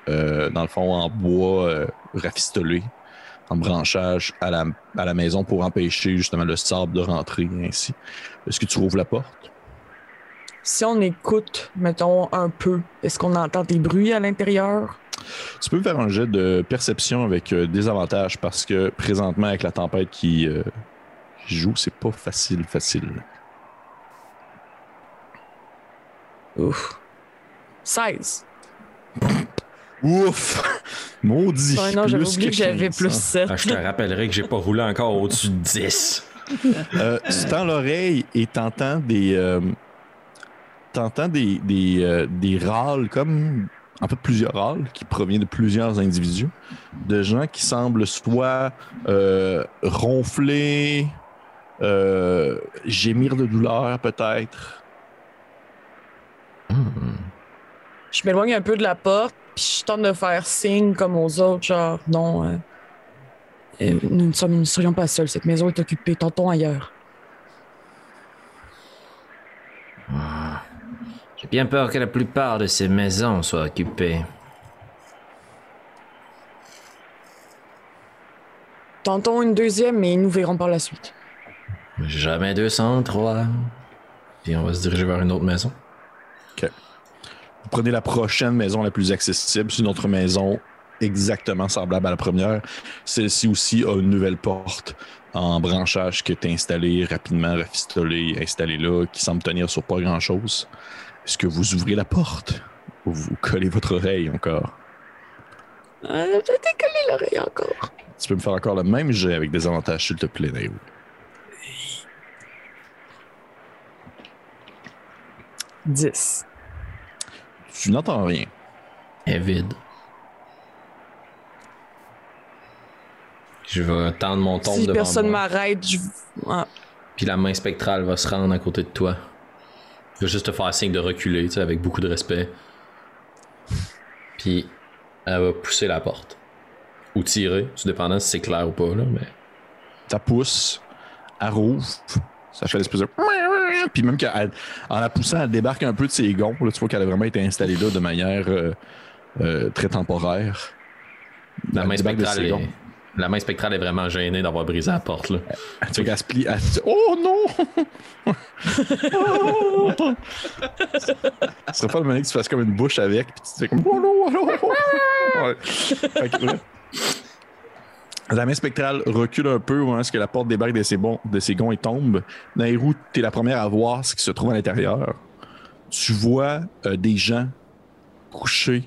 euh, dans le fond, en bois euh, rafistolé, en branchage à la, à la maison pour empêcher justement le sable de rentrer ainsi. Est-ce que tu rouvres la porte? Si on écoute, mettons, un peu, est-ce qu'on entend des bruits à l'intérieur? Tu peux faire un jet de perception avec euh, des avantages parce que présentement, avec la tempête qui, euh, qui joue, c'est pas facile, facile. Ouf. 16. Ouf! (laughs) Maudit! Ouais, non, j'avais Plus oublié que j'avais 15, plus hein. 7. Ah, je te rappellerai que j'ai pas roulé encore au-dessus de 10. Euh, tu tends l'oreille et t'entends des. euh, t'entends des, des, euh, des râles, comme. En fait, plusieurs râles qui proviennent de plusieurs individus. De gens qui semblent soit euh, ronfler, euh, gémir de douleur, peut-être. Je m'éloigne un peu de la porte, puis je tente de faire signe comme aux autres, genre, non, euh, euh, nous ne sommes- nous ne serions pas seuls, cette maison est occupée, tentons ailleurs. J'ai bien peur que la plupart de ces maisons soient occupées. Tentons une deuxième et nous verrons par la suite. Jamais 203. Puis on va se diriger vers une autre maison. OK. Vous prenez la prochaine maison la plus accessible. C'est une autre maison exactement semblable à la première. Celle-ci aussi a une nouvelle porte en branchage qui est installée rapidement, rafistolée, installée là, qui semble tenir sur pas grand-chose. Est-ce que vous ouvrez la porte ou vous collez votre oreille encore? Euh, je t'ai collé l'oreille encore. Tu peux me faire encore le même jet avec des avantages, s'il te plaît, Naomi. 10. Tu n'entends rien. Elle est vide. Je vais tendre mon tombe si personne m'arrête, je... Ah. Puis la main spectrale va se rendre à côté de toi. Je vais juste te faire signe de reculer, tu sais, avec beaucoup de respect. Puis elle va pousser la porte. Ou tirer, tout dépendant si c'est clair ou pas, là, mais... Ça pousse, elle rouvre, ça fait l'espèce de... Puis même qu'en la poussant, elle débarque un peu de ses gonds. Là, tu vois qu'elle a vraiment été installée là de manière euh, euh, très temporaire. La main, spectrale est... la main spectrale est vraiment gênée d'avoir brisé la porte. Là. Tu vois qu'elle elle Oh non! Oh! (laughs) Ce serait pas le moment que tu fasses comme une bouche avec, puis tu fais comme Oh non, oh non! Ouais. La main spectrale recule un peu est-ce que la porte débarque de ses, bons, de ses gonds et tombe. Nairou, t'es la première à voir ce qui se trouve à l'intérieur. Tu vois euh, des gens couchés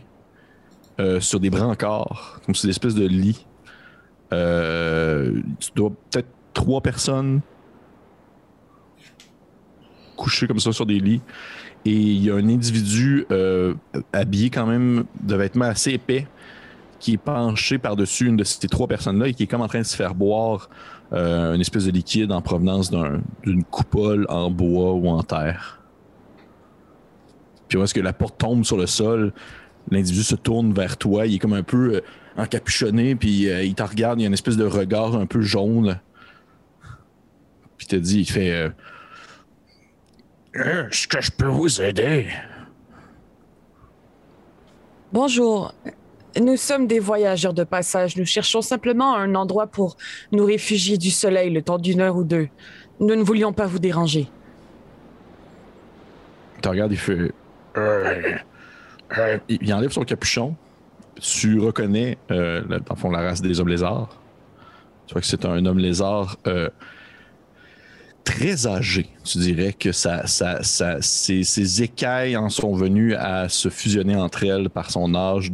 euh, sur des brancards, comme sur des espèces de lits. Euh, tu dois peut-être trois personnes couchées comme ça sur des lits. Et il y a un individu habillé quand même de vêtements assez épais qui est penché par-dessus une de ces trois personnes-là et qui est comme en train de se faire boire euh, une espèce de liquide en provenance d'un- d'une coupole en bois ou en terre. Puis est-ce que la porte tombe sur le sol, l'individu se tourne vers toi, il est comme un peu euh, encapuchonné, puis euh, il te regarde, il y a une espèce de regard un peu jaune. Puis il te dit, il fait euh, Est-ce que je peux vous aider? Bonjour. Nous sommes des voyageurs de passage. Nous cherchons simplement un endroit pour nous réfugier du soleil le temps d'une heure ou deux. Nous ne voulions pas vous déranger. Il te regarde, il fait. Euh, euh, il enlève son capuchon. Tu reconnais, euh, dans le fond, la race des hommes lézards. Tu vois que c'est un homme lézard euh, très âgé. Tu dirais que ça, ça, ça, ses, ses écailles en sont venues à se fusionner entre elles par son âge,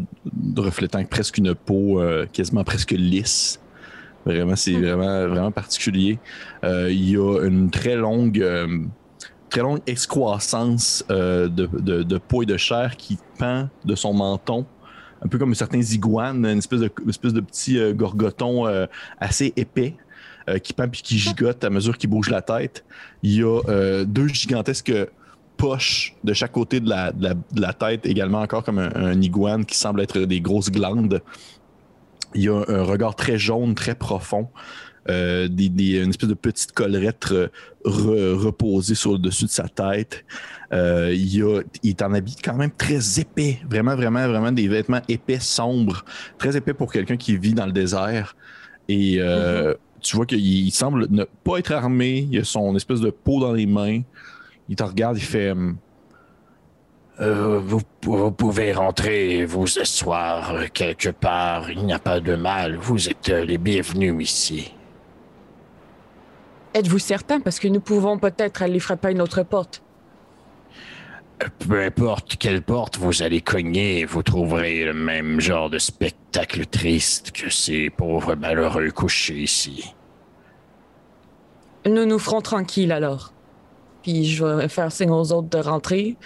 reflétant presque une peau euh, quasiment presque lisse. Vraiment, c'est vraiment, vraiment particulier. Euh, il y a une très longue. euh, très longue excroissance de, de, de peau et de chair qui pend de son menton, un peu comme certains iguanes, une espèce de, une espèce de petit gorgoton assez épais euh, qui pend puis qui gigote à mesure qu'il bouge la tête. Il y a euh, deux gigantesques poches de chaque côté de la, de la, tête, également encore comme un, un iguane qui semble être des grosses glandes. Il y a un regard très jaune, très profond. Euh, des, des- une espèce de petite collerette re- reposée sur le dessus de sa tête. Il, a, il est en habit quand même très épais, vraiment, vraiment, vraiment des vêtements épais, sombres, très épais pour quelqu'un qui vit dans le désert. Et euh, tu vois qu'il il semble ne pas être armé, il a son espèce de peau dans les mains. Il te regarde, il fait hum, Euh, vous, vous pouvez rentrer et vous asseoir quelque part. Il n'y a pas de mal. Vous êtes les bienvenus ici. Êtes-vous certain? Parce que nous pouvons peut-être aller frapper à une autre porte. Peu importe quelle porte vous allez cogner, vous trouverez le même genre de spectacle triste que ces pauvres malheureux couchés ici. Nous nous ferons tranquilles alors. Puis je vais faire signe aux autres de rentrer.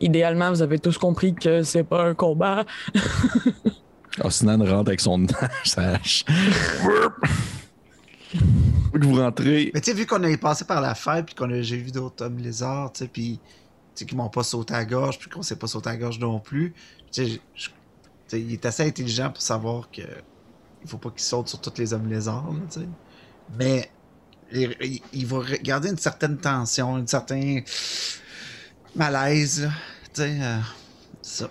Idéalement, vous avez tous compris que c'est pas un combat. (laughs) Osnan rentre avec son (laughs) hache. que vous rentrez. Mais tu sais, vu qu'on est passé par la fête, puis qu'on a j'ai vu d'autres hommes lézards, tu sais, puis qui m'ont pas sauté à la gorge, puis qu'on s'est pas sauté à la gorge non plus, il est assez intelligent pour savoir que il faut pas qu'il saute sur tous les hommes lézards, là. Mais il, il- il va garder une certaine tension, un certain malaise, là, tu sais, euh, ça.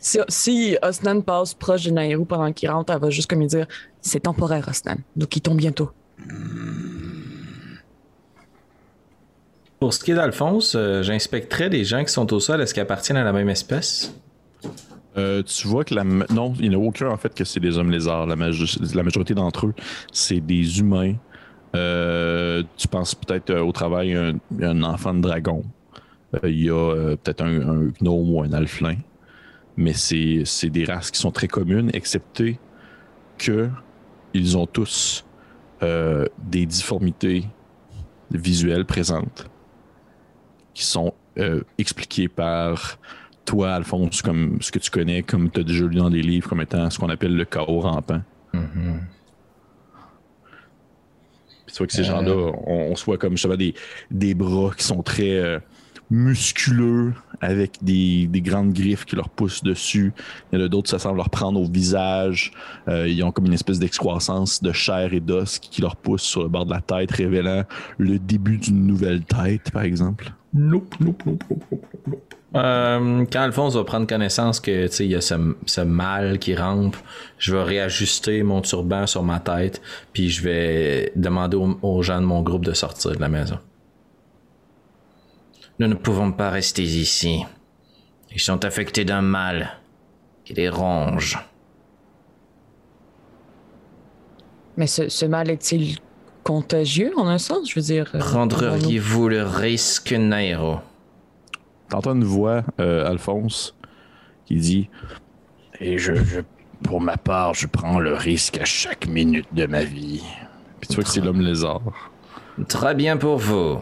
Si, si Osnan passe proche de Nairou pendant qu'il rentre, elle va juste comme lui dire C'est temporaire, Osnan. Nous quittons bientôt. Pour ce qui est d'Alphonse, euh, j'inspecterais les gens qui sont au sol. Est-ce qu'ils appartiennent à la même espèce? Euh, tu vois que la. Non, il n'y en a aucun en fait que c'est des hommes lézards. La, maj- la majorité d'entre eux, c'est des humains. Euh, tu penses peut-être euh, au travail un, un enfant de dragon. Il y a peut-être un, gnome ou un alflin. Mais c'est des races qui sont très communes, excepté que ils ont tous des difformités visuelles présentes qui sont euh, expliquées par toi, Alphonse, comme ce que tu connais, comme tu as déjà lu dans des livres, comme étant ce qu'on appelle le chaos rampant. Puis tu vois que ces gens-là, on, on se voit comme justement des, des bras qui sont très euh, musculeux avec des, des grandes griffes qui leur poussent dessus. Il y en a d'autres, ça semble leur prendre au visage. Euh, ils ont comme une espèce d'excroissance de chair et d'os qui leur pousse sur le bord de la tête, révélant le début d'une nouvelle tête, par exemple. Nope, nope, nope, nope, nope, nope. Euh, quand Alphonse va prendre connaissance que il y a ce, ce mal qui rampe, je vais réajuster mon turban sur ma tête, puis je vais demander aux, aux gens de mon groupe de sortir de la maison. Nous ne pouvons pas rester ici. Ils sont affectés d'un mal qui les ronge. Mais ce, ce mal est-il contagieux en un sens? Je veux dire. euh, Prendriez-vous le risque, Nairo? T'entends une voix, euh, Alphonse, qui dit Et je, je- pour ma part, je prends le risque à chaque minute de ma vie. Puis tu vois que c'est l'homme lézard. Très bien pour vous.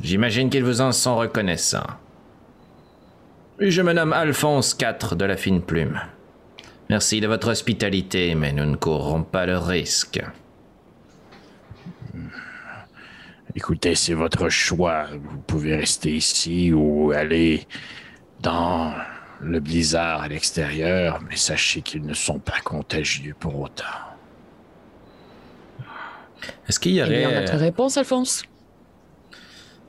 J'imagine qu'ils vous en sont reconnaissants. Je me nomme Alphonse IV de la Fine Plume. Merci de votre hospitalité, mais nous ne courrons pas le risque. Écoutez, c'est votre choix. Vous pouvez rester ici ou aller dans le blizzard à l'extérieur, mais sachez qu'ils ne sont pas contagieux pour autant. Est-ce qu'il y Eh bien, aurait... notre réponse, Alphonse?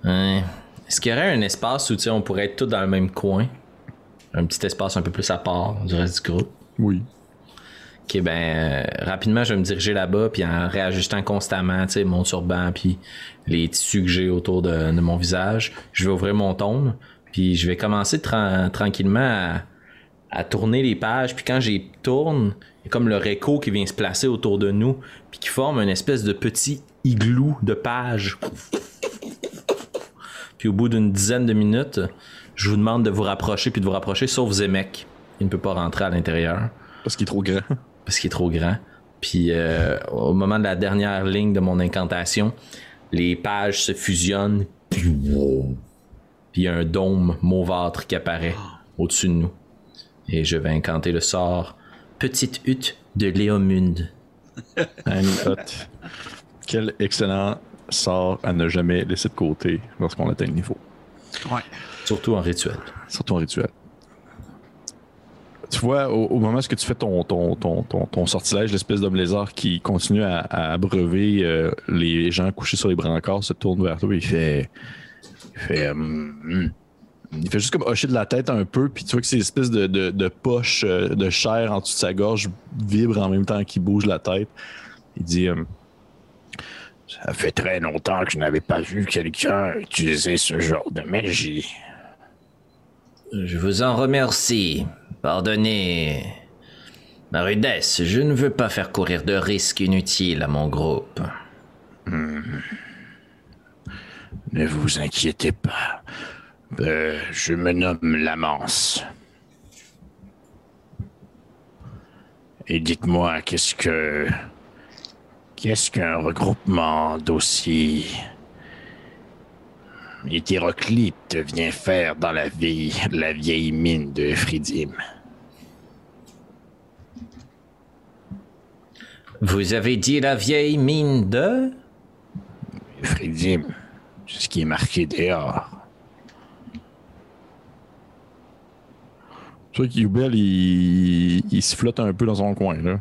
Ouais. Est-ce qu'il y aurait un espace où on pourrait être tous dans le même coin? Un petit espace un peu plus à part du reste du groupe? Oui. Ok, ben, euh, rapidement, je vais me diriger là-bas, puis en réajustant constamment, tu sais, mon turban, puis les tissus que j'ai autour de, mon visage, je vais ouvrir mon tome, puis je vais commencer tran- tranquillement à, à tourner les pages, puis quand j'y tourne, il y a comme le réco qui vient se placer autour de nous, puis qui forme une espèce de petit igloo de pages. Puis au bout d'une dizaine de minutes, je vous demande de vous rapprocher, puis de vous rapprocher, sauf Zemek. Il ne peut pas rentrer à l'intérieur Parce qu'il est trop grand. Parce qu'il est trop grand. Puis euh, au moment de la dernière ligne de mon incantation, les pages se fusionnent. Puis wow. Puis il y a un dôme mauvâtre qui apparaît au-dessus de nous. Et je vais incanter le sort Petite hutte de Léomunde. (laughs) Quel excellent sort à ne jamais laisser de côté lorsqu'on atteint le niveau. Ouais. Surtout en rituel. Surtout en rituel. Tu vois, au, moment où tu fais ton, ton, ton, ton, sortilège, l'espèce d'homme lézard qui continue à, abreuver euh, les gens couchés sur les brancards se tourne vers toi et il fait. Il fait. il fait juste comme hocher de la tête un peu, puis tu vois que ces espèces de, de, de poches euh, de chair en dessous de sa gorge vibrent en même temps qu'il bouge la tête. Il dit Ça fait très longtemps que je n'avais pas vu quelqu'un utiliser ce genre de magie. Je vous en remercie. Pardonnez ma rudesse. Je ne veux pas faire courir de risques inutiles à mon groupe. Ne vous inquiétez pas. Euh, je me nomme Lamance. Et dites-moi, qu'est-ce que. Qu'est-ce qu'un regroupement d'aussi. Hétéroclite vient faire dans la vieille, la vieille mine de Fridim? Vous avez dit la vieille mine de... Fridim, c'est ce qui est marqué dehors. Tu vois qu'Yubel, il, il se flotte un peu dans son coin, là.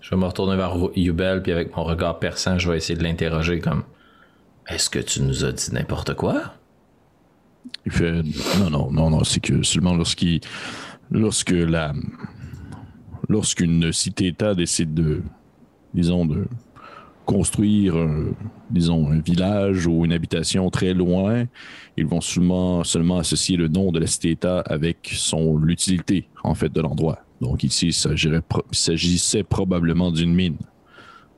Je vais me retourner vers Yubel, puis avec mon regard perçant, je vais essayer de l'interroger comme... Est-ce que tu nous as dit n'importe quoi? Il fait non, non, non, non, c'est que seulement lorsqu'il, lorsque la, lorsqu'une cité-État décide de, disons, de construire, un- disons, un village ou une habitation très loin, ils vont seulement, seulement associer le nom de la cité-État avec son l'utilité en fait de l'endroit. Donc ici, il s'agissait probablement d'une mine.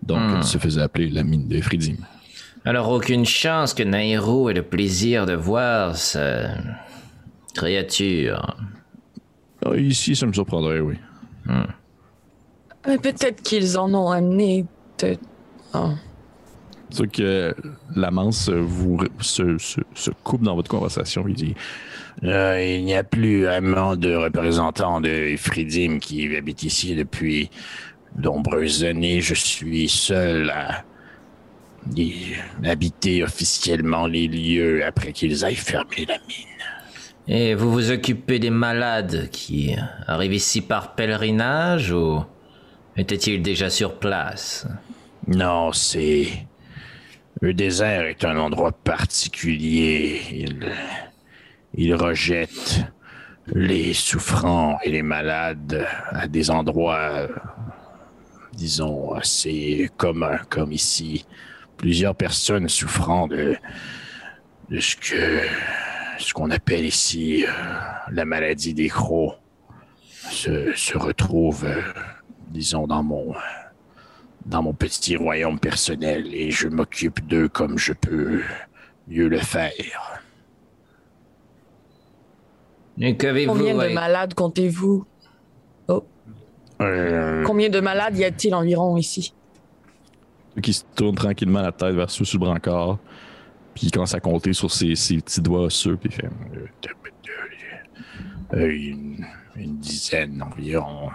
Donc, Hmm. elle se faisait appeler la mine de Fridim. Alors aucune chance que Nairo ait le plaisir de voir cette créature. Ah, ici, ça me surprendrait, oui. Mais peut-être qu'ils en ont amené de. Oh. C'est sûr que la manse vous se, se- se coupe dans votre conversation. Il dit Euh, il n'y a plus vraiment de représentants de Fridim qui habitent ici depuis de nombreuses années. Je suis seul à, habiter officiellement les lieux après qu'ils aillent fermer la mine. Et vous vous occupez des malades qui arrivent ici par pèlerinage ou étaient-ils déjà sur place? Non, c'est. Le désert est un endroit particulier. Il, il rejette les souffrants et les malades à des endroits, disons, assez communs, comme ici. Plusieurs personnes souffrant de, de ce que ce qu'on appelle ici euh, la maladie des crocs se, se retrouve, euh, disons, dans mon dans mon petit royaume personnel et je m'occupe d'eux comme je peux mieux le faire. Et Combien de malades comptez-vous? Euh, Combien de malades y a-t-il environ ici? Qui se tourne tranquillement la tête vers ceux sur le brancard. Puis il commence à compter sur ses, ses petits doigts osseux. Puis il fait euh, une, une dizaine environ.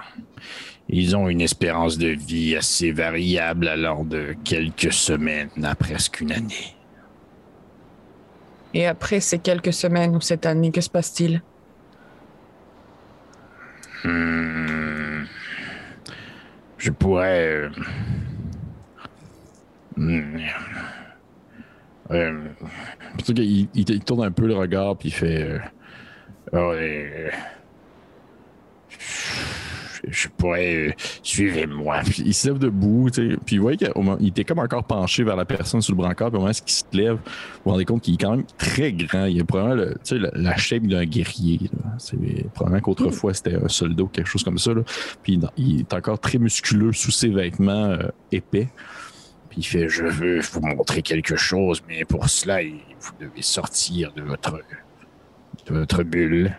Ils ont une espérance de vie assez variable allant de quelques semaines à presque une année. Et après ces quelques semaines ou cette année, que se passe-t-il? Hmm. Je pourrais. Hmm. Euh, il, tourne un peu le regard. Puis il fait. euh, euh, je, pourrais. euh, Suivez-moi. Il se lève debout, tu sais. Puis vous voyez qu'il était comme encore penché vers la personne sur le brancard. Puis au moment où il se lève, vous vous rendez compte qu'il est quand même très grand. Il a probablement le- tu sais, la, la d'un guerrier. C'est probablement qu'autrefois c'était un soldat ou quelque chose comme ça. là. Puis il, il est encore très musculeux sous ses vêtements euh, épais. Puis il fait Je veux vous montrer quelque chose, mais pour cela, vous devez sortir de votre. de votre bulle.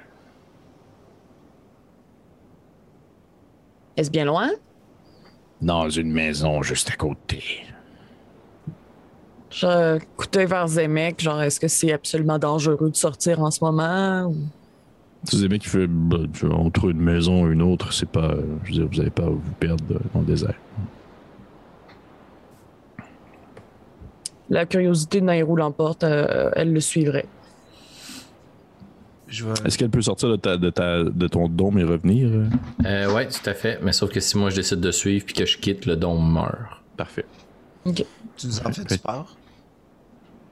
Est-ce bien loin? Dans une maison juste à côté. Je coûtais vers Zemek, genre, est-ce que c'est absolument dangereux de sortir en ce moment? ou- bien qu'il fait bah, entre une maison et une autre, c'est pas. euh, Je veux dire, vous n'allez pas vous perdre dans le désert. La curiosité de Nairou l'emporte, euh, elle le suivrait. Je vais... Est-ce qu'elle peut sortir de, ta, de, ta, de ton dôme et revenir? euh? Euh, ouais, tout à fait. Mais sauf que si moi je décide de suivre puis que je quitte, le dôme meurt. Parfait. Tu nous en fais-tu peur?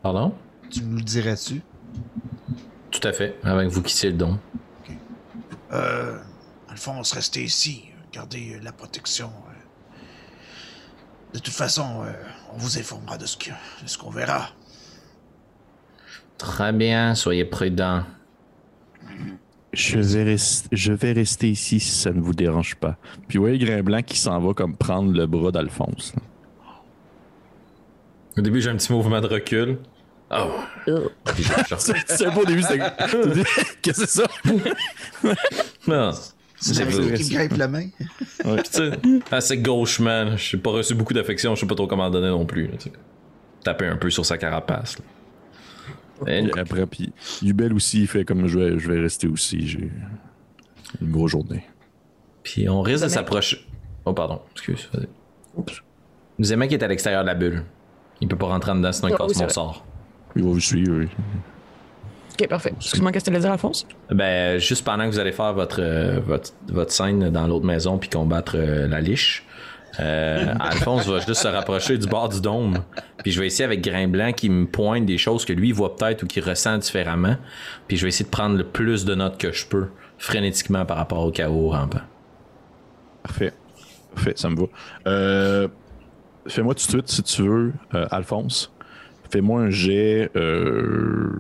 Pardon? Tu nous le dirais-tu? Tout à fait. Avec vous quittiez le dôme. Euh, Alphonse, restez ici. Gardez euh, la protection. euh. De toute façon, euh, on vous informera de ce que- de ce qu'on verra. Très bien, soyez prudents. Je vais, rest- je vais rester ici si ça ne vous dérange pas. Puis vous voyez Grimblanc qui s'en va comme prendre le bras d'Alphonse. Au début, j'ai un petit mouvement de recul. Oh. (laughs) C'est un peu au début, c'est. (laughs) Qu'est-ce que c'est ça? Non. C'est qui me grimpe la main. Puis, tu sais, assez gauchement, là, j'ai pas reçu beaucoup d'affection, je sais pas trop comment donner non plus. là. Taper un peu sur sa carapace. après, puis Yubel aussi, il fait comme je vais, je vais rester aussi. J'ai une grosse journée. Puis on risque de s'approcher. Oh, pardon, excuse. vas-y. Vous aimez qui est à l'extérieur de la bulle? Il peut pas rentrer en dedans sinon il casse mon sort. Il va vous suivre. oui. Ok, parfait. Excuse-moi, qu'est-ce que tu allais dire, Alphonse? Ben, juste pendant que vous allez faire votre, euh, votre, votre scène dans l'autre maison puis combattre euh, la liche, euh, (laughs) Alphonse va juste se rapprocher du bord du dôme. Puis je vais essayer avec Grain Blanc qui me pointe des choses que lui voit peut-être ou qu'il ressent différemment. Puis je vais essayer de prendre le plus de notes que je peux frénétiquement par rapport au chaos rampant. Parfait. Parfait, ça me va. Euh, Fais-moi tout de suite, si tu veux, euh, Alphonse. Fais-moi un jet. Euh...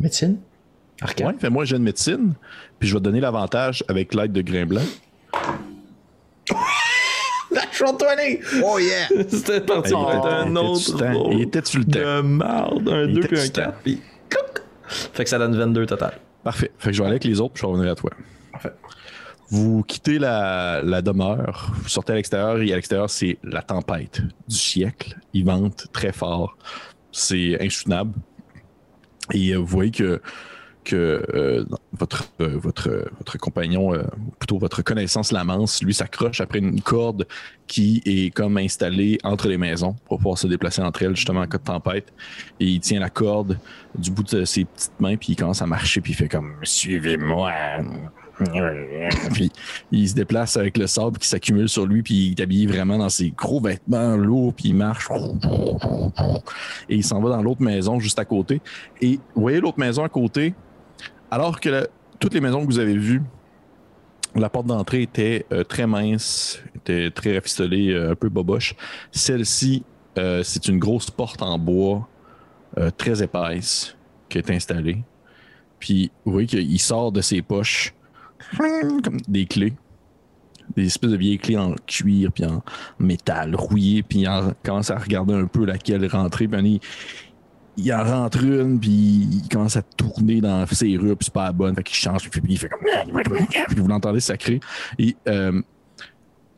Médecine? Arcade? Ouais, fais-moi un jet de médecine. Puis je vais te donner l'avantage avec l'aide de Grimblanc. Natural 20! Oh yeah! (laughs) C'était parti Il pour un autre sur le temps. rôle Il était sur le temps. de marde, un Il 2 était puis un sur le 4. temps. Puis couc! Fait que ça donne 22 total. Parfait. Fait que je vais aller avec les autres, puis je vais revenir à toi. Parfait. Vous quittez la, demeure, vous sortez à l'extérieur, et à l'extérieur, c'est la tempête du siècle. Il vente très fort. C'est insoutenable. Et euh, vous voyez que euh, votre, euh, votre compagnon, euh, plutôt votre connaissance Lamance, lui s'accroche après une corde qui est comme installée entre les maisons pour pouvoir se déplacer entre elles justement en cas de tempête. Et il tient la corde du bout de ses petites mains puis il commence à marcher puis il fait comme suivez-moi. Puis il se déplace avec le sable qui s'accumule sur lui, puis il est habillé vraiment dans ses gros vêtements lourds, puis il marche. Et il s'en va dans l'autre maison juste à côté. Et vous voyez l'autre maison à côté, alors que toutes les maisons que vous avez vues, la porte d'entrée était euh, très mince, était très rafistolée, euh, un peu boboche. Celle-ci, euh, c'est une grosse porte en bois, très épaisse, qui est installée. Puis vous voyez qu'il sort de ses poches comme des clés. Des espèces de vieilles clés en cuir puis en métal rouillé. Puis il en- commence à regarder un peu laquelle rentrer. Puis il, il en rentre une, puis il commence à tourner dans ses rues, puis c'est pas la bonne. Fait qu'il change, puis il fait comme. Puis vous l'entendez sacrer. Et, euh,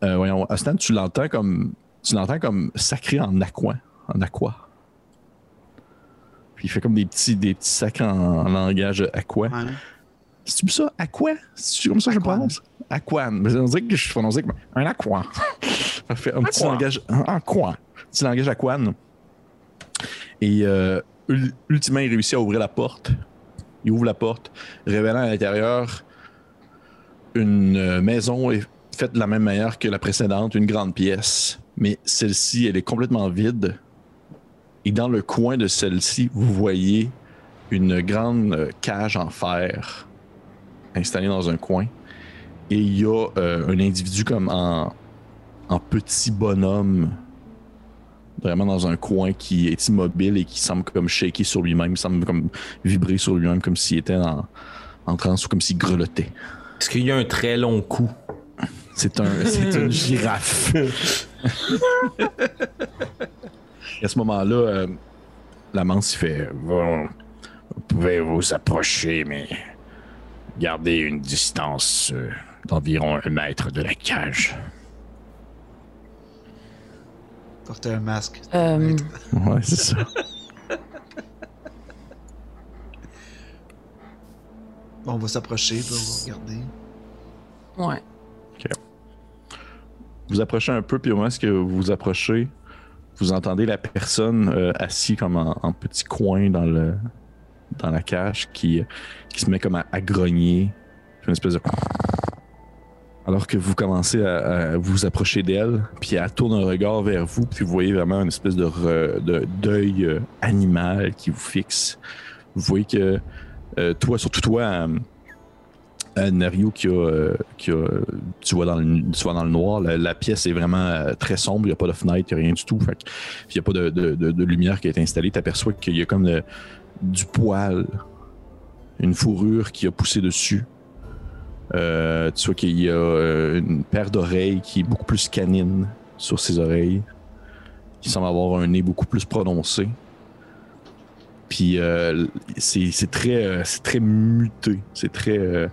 euh, voyons, Astan, tu l'entends comme. Tu l'entends comme sacré en aqua. En aqua. Puis il fait comme des petits, des petits sacs en, langage aqua. C'est-tu ça? Aqua? C'est comme ça que je Aquan. prononce? Aquan. Mais on dirait que je prononçais comme un aqua. (laughs) Parfait. Un petit langage. Un aqua. Un petit langage aquan. Et euh, ul- ultimement, il réussit à ouvrir la porte. Il ouvre la porte, révélant à l'intérieur une euh, maison faite de la même manière que la précédente, une grande pièce. Mais celle-ci, elle est complètement vide. Et dans le coin de celle-ci, vous voyez une grande euh, cage en fer installée dans un coin. Et il y a euh, un individu comme en, en petit bonhomme, vraiment dans un coin qui est immobile et qui semble comme shaker sur lui-même, il semble comme vibrer sur lui-même comme s'il était en, en transe ou comme s'il grelottait. Est-ce qu'il y a un très long cou? C'est un, (laughs) c'est une girafe. À ce moment-là, euh, la manse fait vous pouvez vous approcher, mais gardez une distance euh, d'environ un mètre de la cage. Porter un masque. Euh, Ouais, c'est ça. Bon, on va s'approcher, puis on va regarder. ouais. Vous approchez un peu, puis au moment où vous vous approchez, vous entendez la personne euh, assise comme en, en petit coin dans le dans la cage qui, qui se met comme à, grogner. Une espèce. Alors que vous commencez à, vous approcher d'elle, puis elle tourne un regard vers vous, puis vous voyez vraiment une espèce de, deuil euh, animal qui vous fixe. Vous voyez que euh, toi, surtout toi, euh, euh, Nario, qui a, qui a, tu, vois dans le, tu vois dans le noir, la, pièce est vraiment très sombre, il n'y a pas de fenêtre, il n'y a rien du tout. Il n'y a pas de, lumière qui été installée. Tu aperçois qu'il y a comme de- du poil, une fourrure qui a poussé dessus. Euh, tu vois qu'il y a euh, une paire d'oreilles qui est beaucoup plus canine sur ses oreilles, qui semble avoir un nez beaucoup plus prononcé. Puis euh, c'est très, très muté, c'est très,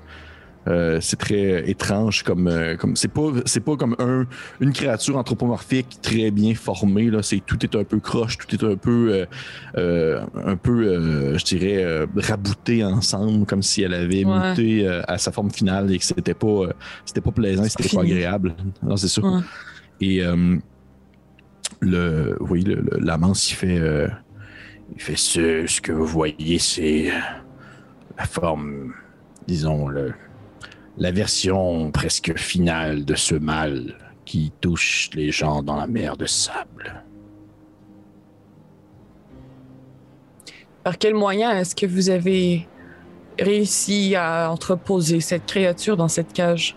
euh, c'est très étrange comme, euh, comme c'est pas, c'est pas comme un, une créature anthropomorphique très bien formée là. C'est tout est un peu croche, tout est un peu, euh, un peu, euh, je dirais, rabouté ensemble, comme si elle avait Ouais. muté à sa forme finale et que c'était pas, c'était pas plaisant, c'était pas agréable. Non, c'est ça. Ouais. Et le, oui, le, le- la manse, il fait. Il fait ce, ce que vous voyez, c'est la forme, disons, le, la version presque finale de ce mal qui touche les gens dans la mer de sable. Par quel moyen est-ce que vous avez réussi à entreposer cette créature dans cette cage?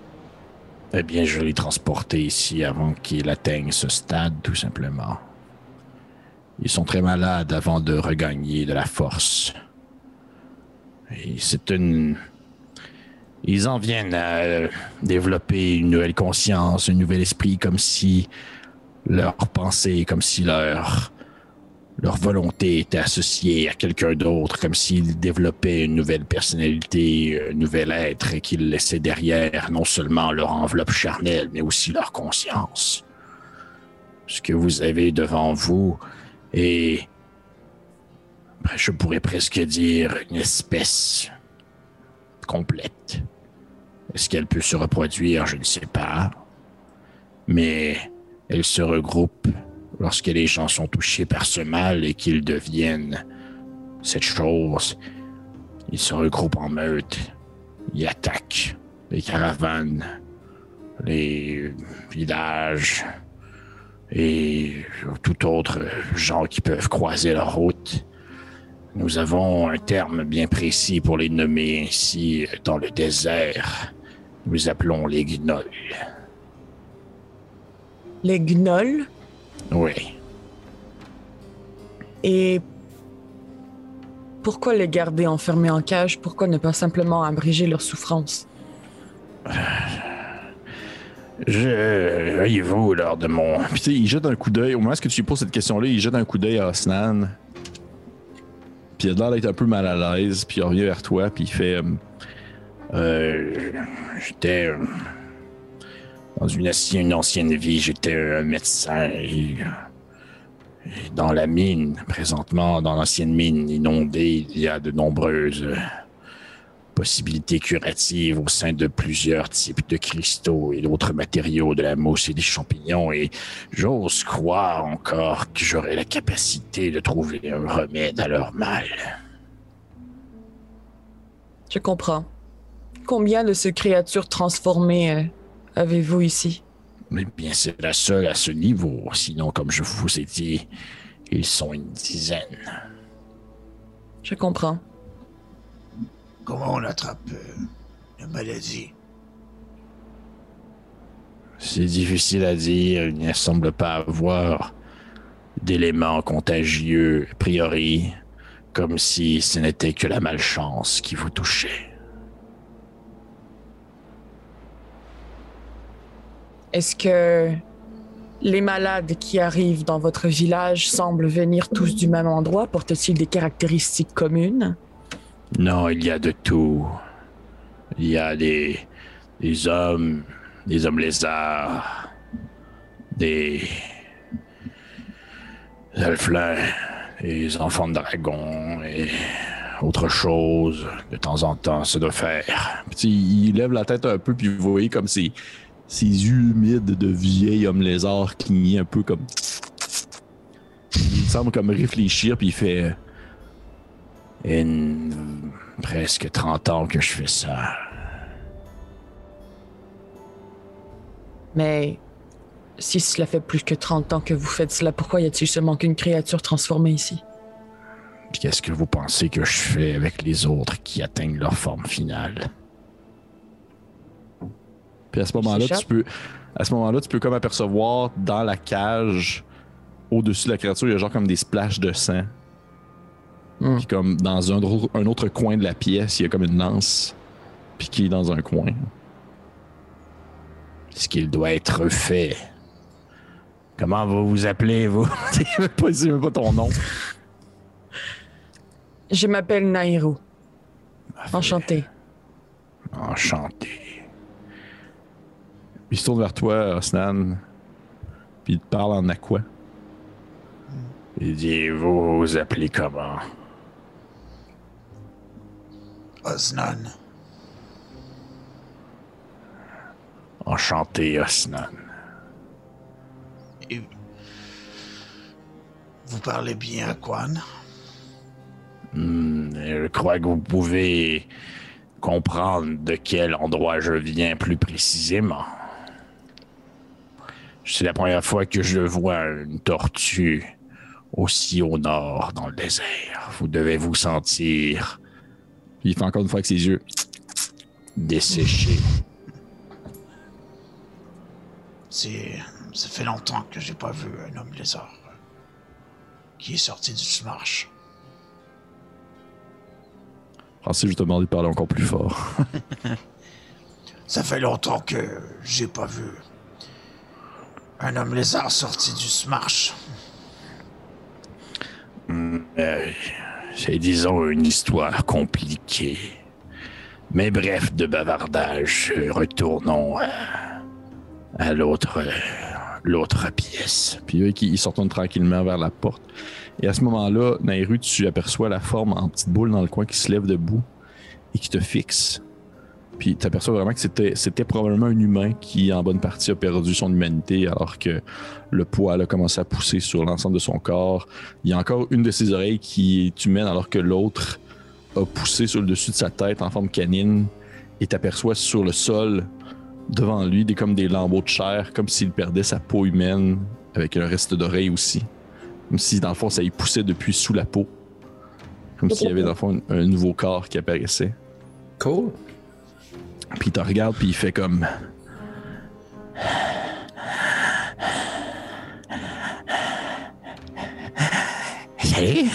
Eh bien, je l'ai transporté ici avant qu'il atteigne ce stade, tout simplement. Ils sont très malades avant de regagner de la force. Et c'est une... Ils en viennent à euh, développer une nouvelle conscience, un nouvel esprit, comme si leur pensée, comme si leur, leur volonté était associée à quelqu'un d'autre, comme s'ils développaient une nouvelle personnalité, un nouvel être et qu'ils laissaient derrière non seulement leur enveloppe charnelle, mais aussi leur conscience. Ce que vous avez devant vous est, je pourrais presque dire, une espèce complète. Est-ce qu'elle peut se reproduire Je ne sais pas. Mais elle se regroupe lorsque les gens sont touchés par ce mal et qu'ils deviennent cette chose. Ils se regroupent en meute. Ils attaquent les caravanes, les villages et tout autre gens qui peuvent croiser leur route. Nous avons un terme bien précis pour les nommer ainsi dans le désert. Nous appelons les gnolls. Les gnolls. Oui. Et pourquoi les garder enfermés en cage? Pourquoi ne pas simplement abréger leur souffrance? Je. Voyez-vous, lors de mon. Puis tu sais, il jette un coup d'œil. Au moment où tu lui poses cette question-là, il jette un coup d'œil à Osnan. Puis il a l'air d'être un peu mal à l'aise. Puis il revient vers toi. Puis il fait. Euh, Euh, j'étais euh, dans une, ancienne vie, j'étais un médecin et, et dans la mine, présentement, dans l'ancienne mine inondée, il y a de nombreuses euh, possibilités curatives au sein de plusieurs types de cristaux et d'autres matériaux de la mousse et des champignons et j'ose croire encore que j'aurai la capacité de trouver un remède à leur mal. Je comprends. Combien de ces créatures transformées euh, avez-vous ici? Eh bien, c'est la seule à ce niveau. Sinon, comme je vous ai dit, ils sont une dizaine. Je comprends. Comment on attrape euh, la maladie? C'est difficile à dire. Il ne semble pas avoir d'éléments contagieux a priori, comme si ce n'était que la malchance qui vous touchait. Est-ce que les malades qui arrivent dans votre village semblent venir tous du même endroit? Portent-ils des caractéristiques communes? Non, il y a de tout. Il y a des, des hommes, des hommes lézards, des elflins, des enfants de dragon et autre chose. De temps en temps, ça doit faire. Puis il la tête un peu. Puis vous voyez comme ses, ses yeux humides de vieil homme lézard cligner un peu comme. Il semble comme réfléchir. Puis il fait. Une, presque 30 ans que je fais ça. Mais si cela fait plus que 30 ans que vous faites cela, pourquoi y a-t-il seulement qu'une créature transformée ici? Qu'est-ce que vous pensez que je fais avec les autres qui atteignent leur forme finale? Puis à ce moment-là, tu peux. À ce moment-là, tu peux comme apercevoir dans la cage, au-dessus de la créature, il y a genre comme des splashes de sang. Hmm. Puis comme dans un, autre- un autre coin de la pièce, il y a comme une lance. Puis qui est dans un coin. Ce qu'il doit être fait. Comment vous vous appelez, vous? (laughs) C'est même même pas ton nom. Je m'appelle Nairo. Enchanté. Enchanté. Puis il se tourne vers toi, Osnan. Puis il te parle en aqua. Il dit, vous vous appelez comment? Osnan. Enchanté, Osnan. Et vous parlez bien à Quan? Hmm, je crois que vous pouvez comprendre de quel endroit je viens plus précisément. C'est la première fois que je vois une tortue aussi au nord dans le désert. Vous devez vous sentir Puis il fait encore une fois avec ses yeux. desséché. C'est. Ça fait longtemps que j'ai pas vu un homme lézard qui est sorti du smarsh. Ensuite, je te demander de parler encore plus fort. (laughs) Ça fait longtemps que j'ai pas vu un homme lézard sorti du smarsh. Euh, c'est, disons, une histoire compliquée. Mais bref, de bavardage, retournons à, à l'autre, l'autre pièce. Puis eux, qui- ils se retournent tranquillement vers la porte. Et à ce moment-là, Nairu, tu aperçois la forme en petite boule dans le coin qui se lève debout et qui te fixe. Puis tu aperçois vraiment que c'était, c'était probablement un humain qui, en bonne partie, a perdu son humanité alors que le poil a commencé à pousser sur l'ensemble de son corps. Il y a encore une de ses oreilles qui est humaine alors que l'autre a poussé sur le dessus de sa tête en forme canine et t'aperçois sur le sol devant lui des, comme des lambeaux de chair, comme s'il perdait sa peau humaine avec un reste d'oreille aussi. Comme si, dans le fond, ça y poussait depuis sous la peau. Comme s'il y avait, dans le fond, un, un nouveau corps qui apparaissait. Cool. Puis il te regarde, puis il fait comme. Salut.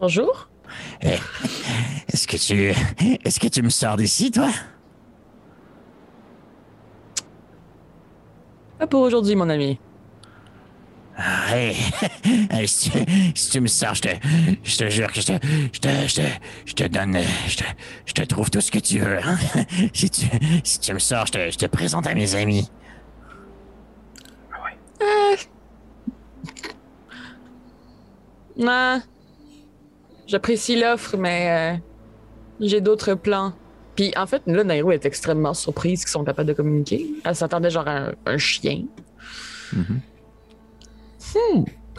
Bonjour. Est-ce que tu. Est-ce que tu me sors d'ici, toi? Pas pour aujourd'hui, mon ami. Ah, (laughs) hey. Si, tu, si tu me sors, je te, je te jure que je te, je te, je te, je te donne, je te, je te trouve tout ce que tu veux. hein. (laughs) Si tu, si tu me sors, je te, je te présente à mes amis. Non. J'apprécie l'offre, mais euh, j'ai d'autres plans. Puis en fait, là, Nairo est extrêmement surprise qu'ils sont capables de communiquer. Elle s'attendait genre à un, un chien. Mhm. Hmm.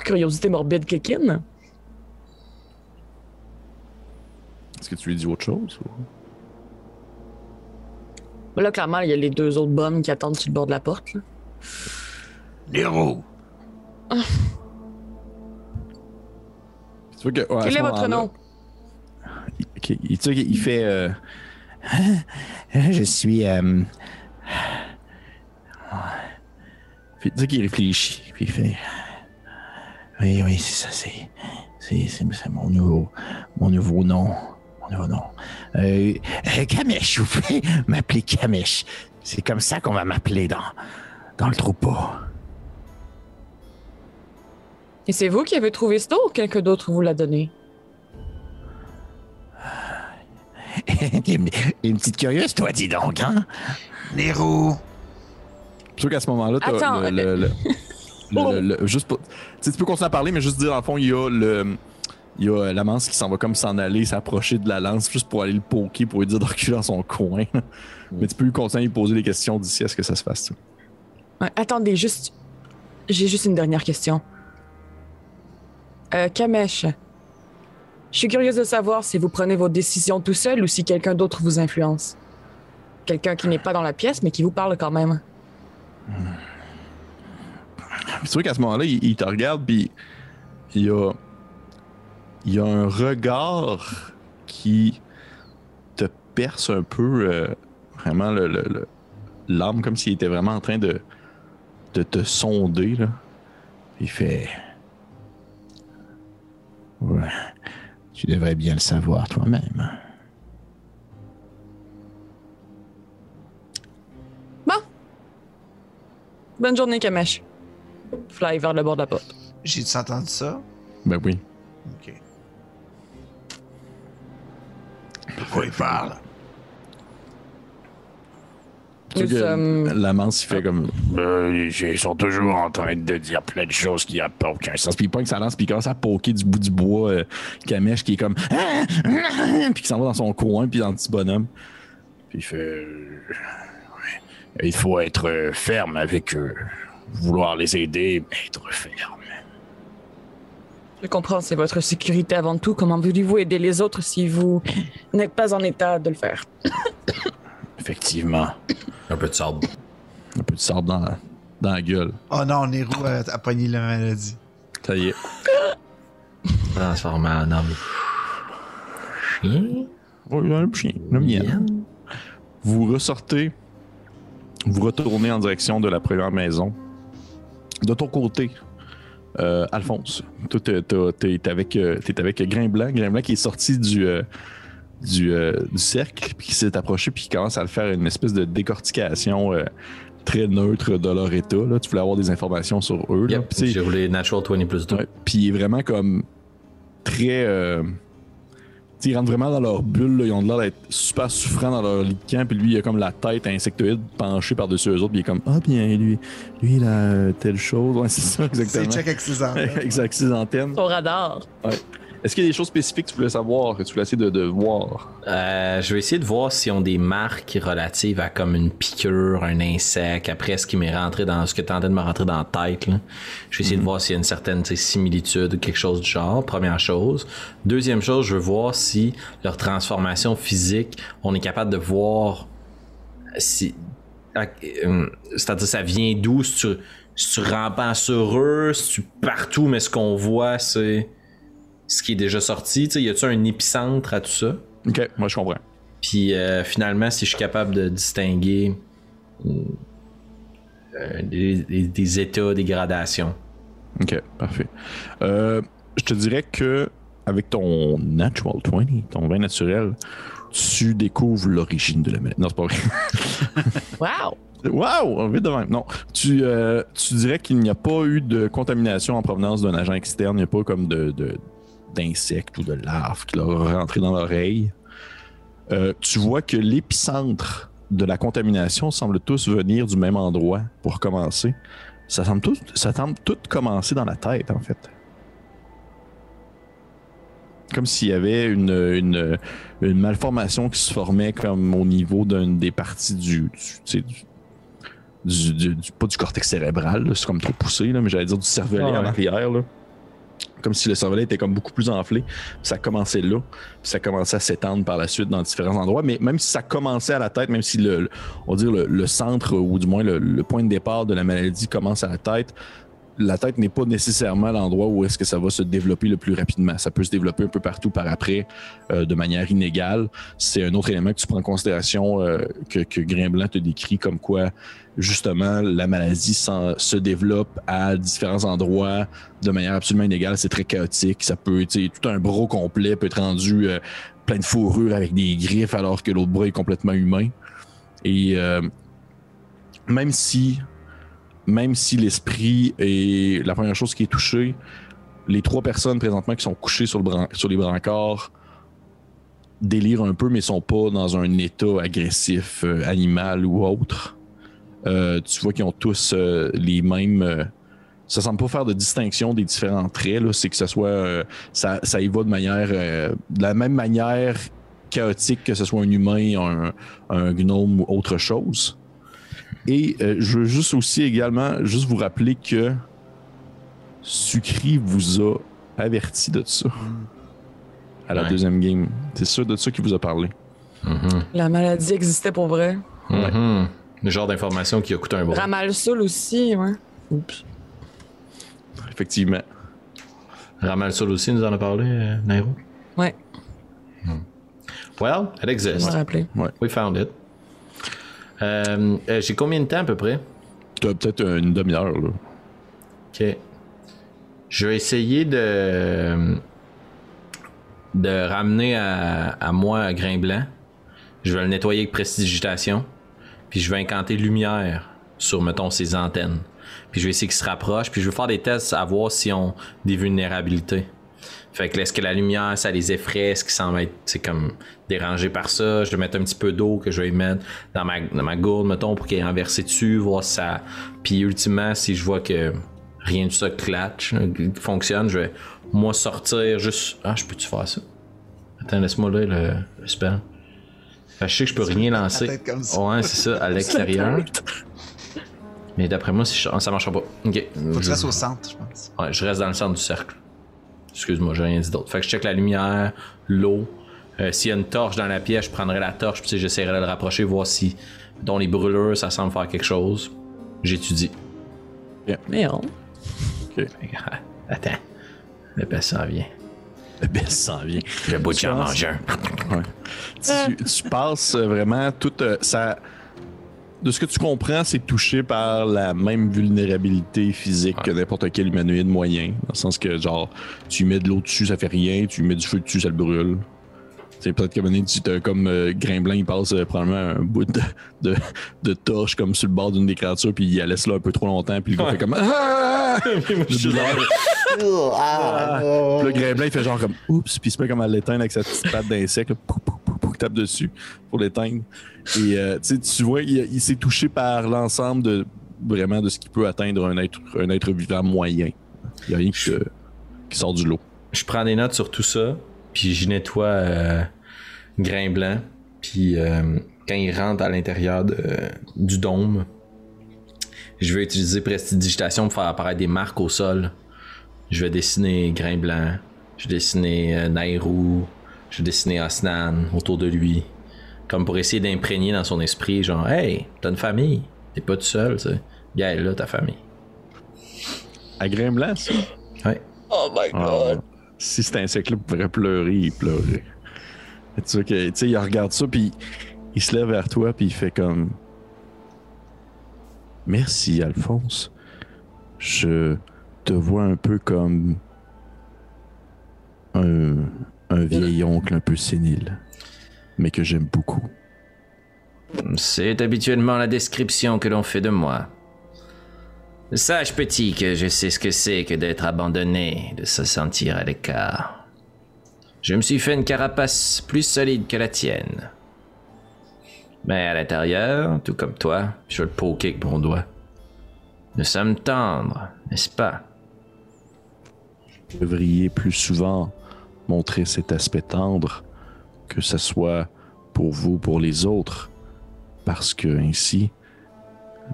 Curiosité morbide kékine. Est-ce que tu lui dis autre chose? ou- Là, clairement, il y a les deux autres bombes qui attendent sur le bord de la porte. là. Nero. Tu vois que, ouais, Quel est votre nom? Ok, il, tu sais qu'il fait. euh, (laughs) Je suis, euh, puis tu sais qu'il réfléchit, puis il fait. Oui, oui, c'est ça, c'est, c'est, c'est, c'est mon nouveau, mon nouveau nom, mon nouveau nom. Euh, euh, Kamesh, vous pouvez (laughs) m'appeler Kamesh. C'est comme ça qu'on va m'appeler dans, dans le troupeau. Et c'est vous qui avez trouvé ça ou quelqu'un d'autre vous l'a donné? T'es (laughs) une, une petite curieuse, toi, dis donc, hein? Nero. Trouve qu'à ce moment-là, t'as Attends, le, le- le- le- le- le- juste pour- tu peux continuer à parler, mais juste dire, dans le fond, il y a le. Il y a la lance qui s'en va comme s'en aller, s'approcher de la lance juste pour aller le poker, pour lui dire de reculer dans son coin. Mais tu peux lui continuer à lui poser des questions d'ici à ce que ça se fasse. Ouais, attendez, juste. J'ai juste une dernière question. Euh, Kamesh. Je suis curieuse de savoir si vous prenez vos décisions tout seul ou si quelqu'un d'autre vous influence. Quelqu'un qui n'est pas dans la pièce, mais qui vous parle quand même. Puis C'est vrai qu'à ce moment-là, il, te regarde, puis il y a, un regard qui te perce un peu, euh, vraiment le- le- l'âme, comme s'il était vraiment en train de, de te sonder. Là. Il fait. Ouais. Tu devrais bien le savoir toi-même. Bonne journée, Kamesh. Fly vers le bord de la porte. J'ai-tu entendu ça? Ben oui. Ok. De quoi il parle? Nous que sommes- La manse, il fait comme. Euh, ils sont toujours en train de dire plein de choses qui n'ont pas aucun sens. Puis il pogne sa lance, puis il commence à poker du bout du bois euh, qui est comme. Puis qui s'en va dans son coin, puis dans le petit bonhomme. Puis il fait. euh. Il faut être euh, ferme avec eux. Vouloir les aider, mais être ferme. Je comprends, c'est votre sécurité avant tout. Comment voulez-vous aider les autres si vous n'êtes pas en état de le faire? Effectivement. Un peu de sable. Un peu de sable dans la, dans la gueule. Oh non, Nero a, a pogné la maladie. Ça y est. (laughs) Transformé en homme. Chien? Oh, il y a un chien. Le mien. Vous ressortez, vous retournez en direction de la première maison. De ton côté, euh, Alphonse, toi, t'es, avec, euh, t'es avec Grimblanc. Grimblanc qui est sorti du, euh, du, euh, du cercle, puis qui s'est approché, puis qui commence à le faire une espèce de décortication euh, très neutre de leur état. Là. Tu voulais avoir des informations sur eux. Yep, j'ai roulé Natural 20 plus 2. Ouais, Puis il est vraiment comme très. Tu sais, ils rentrent vraiment dans leur bulle. là. Ils ont l'air d'être super souffrants dans leur lit de camp. Puis lui, il a comme la tête insectoïde penchée par-dessus eux autres. Puis il est comme Ah, bien, lui, lui, il a telle chose. Ouais, c'est ça, C'est exactement. check avec ses enfants. (laughs) exact, ses antennes. Son radar. Est-ce qu'il y a des choses spécifiques que tu voulais savoir, que tu voulais essayer de, de voir? Euh, je vais essayer de voir s'ils ont des marques relatives à comme une piqûre, un insecte, après ce qui m'est rentré dans ce que tu de me rentrer dans la tête. Là. Je vais essayer de voir s'il y a une certaine similitude ou quelque chose du genre, première chose. Deuxième chose, je veux voir si leur transformation physique, on est capable de voir si. euh, C'est-à-dire, ça vient d'où? Si tu, si tu rampant sur eux, si tu partout, mais ce qu'on voit, c'est ce qui est déjà sorti. Tu sais, y a-tu un épicentre à tout ça? Ok, moi je comprends. Puis euh, finalement, si je suis capable de distinguer euh, des, des- des états, des gradations. Ok, parfait. Euh, je te dirais que avec ton natural 20, ton vin naturel, tu découvres l'origine de la maladie. Non, c'est pas vrai. (laughs) Wow! Wow, vite de même. Non, tu, euh, tu dirais qu'il n'y a pas eu de contamination en provenance d'un agent externe. Il n'y a pas comme de, de- d'insectes ou de larves qui leur auraient rentré dans l'oreille. Euh, tu vois que l'épicentre de la contamination semble tous venir du même endroit pour commencer. Ça semble tout, ça semble tout commencer dans la tête, en fait. Comme s'il y avait une, une, une malformation qui se formait comme au niveau d'une des parties du, du, pas du cortex cérébral, c'est comme trop poussé, là, mais j'allais dire du cervelet Ah ouais. en arrière. Là. Comme si le cervelet était comme beaucoup plus enflé. Ça commençait là. Puis ça commençait à s'étendre par la suite dans différents endroits. Mais même si ça commençait à la tête, même si le, on le, centre, ou du moins le point de départ de la maladie commence à la tête, la tête n'est pas nécessairement l'endroit où est-ce que ça va se développer le plus rapidement. Ça peut se développer un peu partout par après euh, de manière inégale. C'est un autre élément que tu prends en considération euh, que, que te décrit comme quoi justement la maladie se développe à différents endroits de manière absolument inégale. C'est très chaotique. Ça peut, tu tout un bras complet peut être rendu euh, plein de fourrure avec des griffes alors que l'autre bras est complètement humain. Et euh, même si même si l'esprit est la première chose qui est touchée, les trois personnes présentement qui sont couchées sur, les brancards délirent un peu, mais sont pas dans un état agressif, euh, animal ou autre. Euh, tu vois qu'ils ont tous euh, les mêmes. ça semble pas faire de distinction des différents traits. C'est que ce soit. ça, ça y va de manière. de la même manière chaotique que ce soit un humain, un gnome ou autre chose. Et euh, je veux juste aussi également juste vous rappeler que Sucri vous a averti de ça à la Ouais. deuxième game. C'est sûr de ça qu'il vous a parlé. Mhm. La maladie existait pour vrai. Mhm. Le genre d'information qui a coûté un bras. Ramalsoul aussi, ouais. Oups. Effectivement. Ramal Sol aussi nous en a parlé, euh, Nairo? Ouais, Well, it je exists. me rappelais. We found it. Euh, euh, J'ai combien de temps à peu près? Peut-être une demi-heure. là. Ok. Je vais essayer de de ramener à, à moi un grain blanc. Je vais le nettoyer avec prestidigitation. Puis je vais incanter lumière sur, mettons, ses antennes. Puis je vais essayer qu'il se rapproche. Puis je vais faire des tests à voir s'ils ont des vulnérabilités. Fait que est-ce que la lumière, ça les effraie? Est-ce qu'ils semblent être, c'est comme dérangés par ça? Je vais mettre un petit peu d'eau que je vais mettre dans ma, dans ma gourde, mettons, pour qu'il ait renversé dessus, voir ça. Puis ultimement, si je vois que rien de ça clatch, euh, fonctionne, je vais, moi, sortir juste. Ah, je peux-tu faire ça? Attends, laisse-moi là le, le spell. Fait que je sais que je peux rien lancer. Ouais, c'est ça, à (laughs) l'extérieur. Mais d'après moi, si je- ça marchera pas. Ok. Faut que tu Je- restes au centre, je pense. Ouais, je reste dans le centre du cercle. Excuse-moi, j'ai rien dit d'autre. Fait que je check la lumière, l'eau. Euh, S'il y a une torche dans la pièce, je prendrai la torche, puis j'essaierai de le rapprocher, voir si, dans les brûlures, ça semble faire quelque chose. J'étudie. Mais on. Que, Attends. Le père s'en vient. Le best s'en vient. Le bout de mange un. tu, tu passes vraiment tout euh, ça. De ce que tu comprends, c'est touché par la même vulnérabilité physique que n'importe quel humanoïde moyen. Dans le sens que, genre, tu mets de l'eau dessus, ça fait rien. Tu mets du feu dessus, ça le brûle. C'est peut-être qu'à un moment donné, tu t'as comme euh, Grimblanc, il passe euh, probablement un bout de, de, de torche comme sur le bord d'une des créatures, puis il la laisse là un peu trop longtemps, puis le gars Ouais. fait comme Ah! (laughs) Je suis (laughs) là. Ah! Puis le Grimblanc, il fait genre comme oups, puis il se met comme à l'éteindre avec sa petite patte d'insecte, tape dessus pour l'éteindre. Et euh, tu vois, il, il s'est touché par l'ensemble de vraiment de ce qui peut atteindre un être, un être vivant moyen. Il n'y a rien qui sort du lot. je prends des notes sur tout ça, puis je nettoie euh, Grain Blanc. Puis euh, quand il rentre à l'intérieur de- du dôme, je vais utiliser prestidigitation pour faire apparaître des marques au sol. Je vais dessiner Grain Blanc, je vais dessiner euh, Nairou, je vais dessiner Osnan autour de lui. Comme pour essayer d'imprégner dans son esprit, genre, hey, t'as une famille, t'es pas tout seul, tu sais. Bien là, ta famille. À grain blanc, ça? Ouais. Oh my Ah, si cet insecte-là pouvait pleurer, il pleurait. Tu vois que, tu sais, il regarde ça, puis il se lève vers toi, puis il fait comme. Merci, Alphonse. Je te vois un peu comme un, un vieil oncle un peu sénile, mais que j'aime beaucoup. C'est habituellement la description que l'on fait de moi. Sache, petit, que je sais ce que c'est que d'être abandonné, de se sentir à l'écart. Je me suis fait une carapace plus solide que la tienne. Mais à l'intérieur, tout comme toi, je le poker avec mon doigt. Nous sommes tendres, n'est-ce pas? Vous devriez plus souvent montrer cet aspect tendre, que ce soit pour vous, pour les autres, parce que ainsi,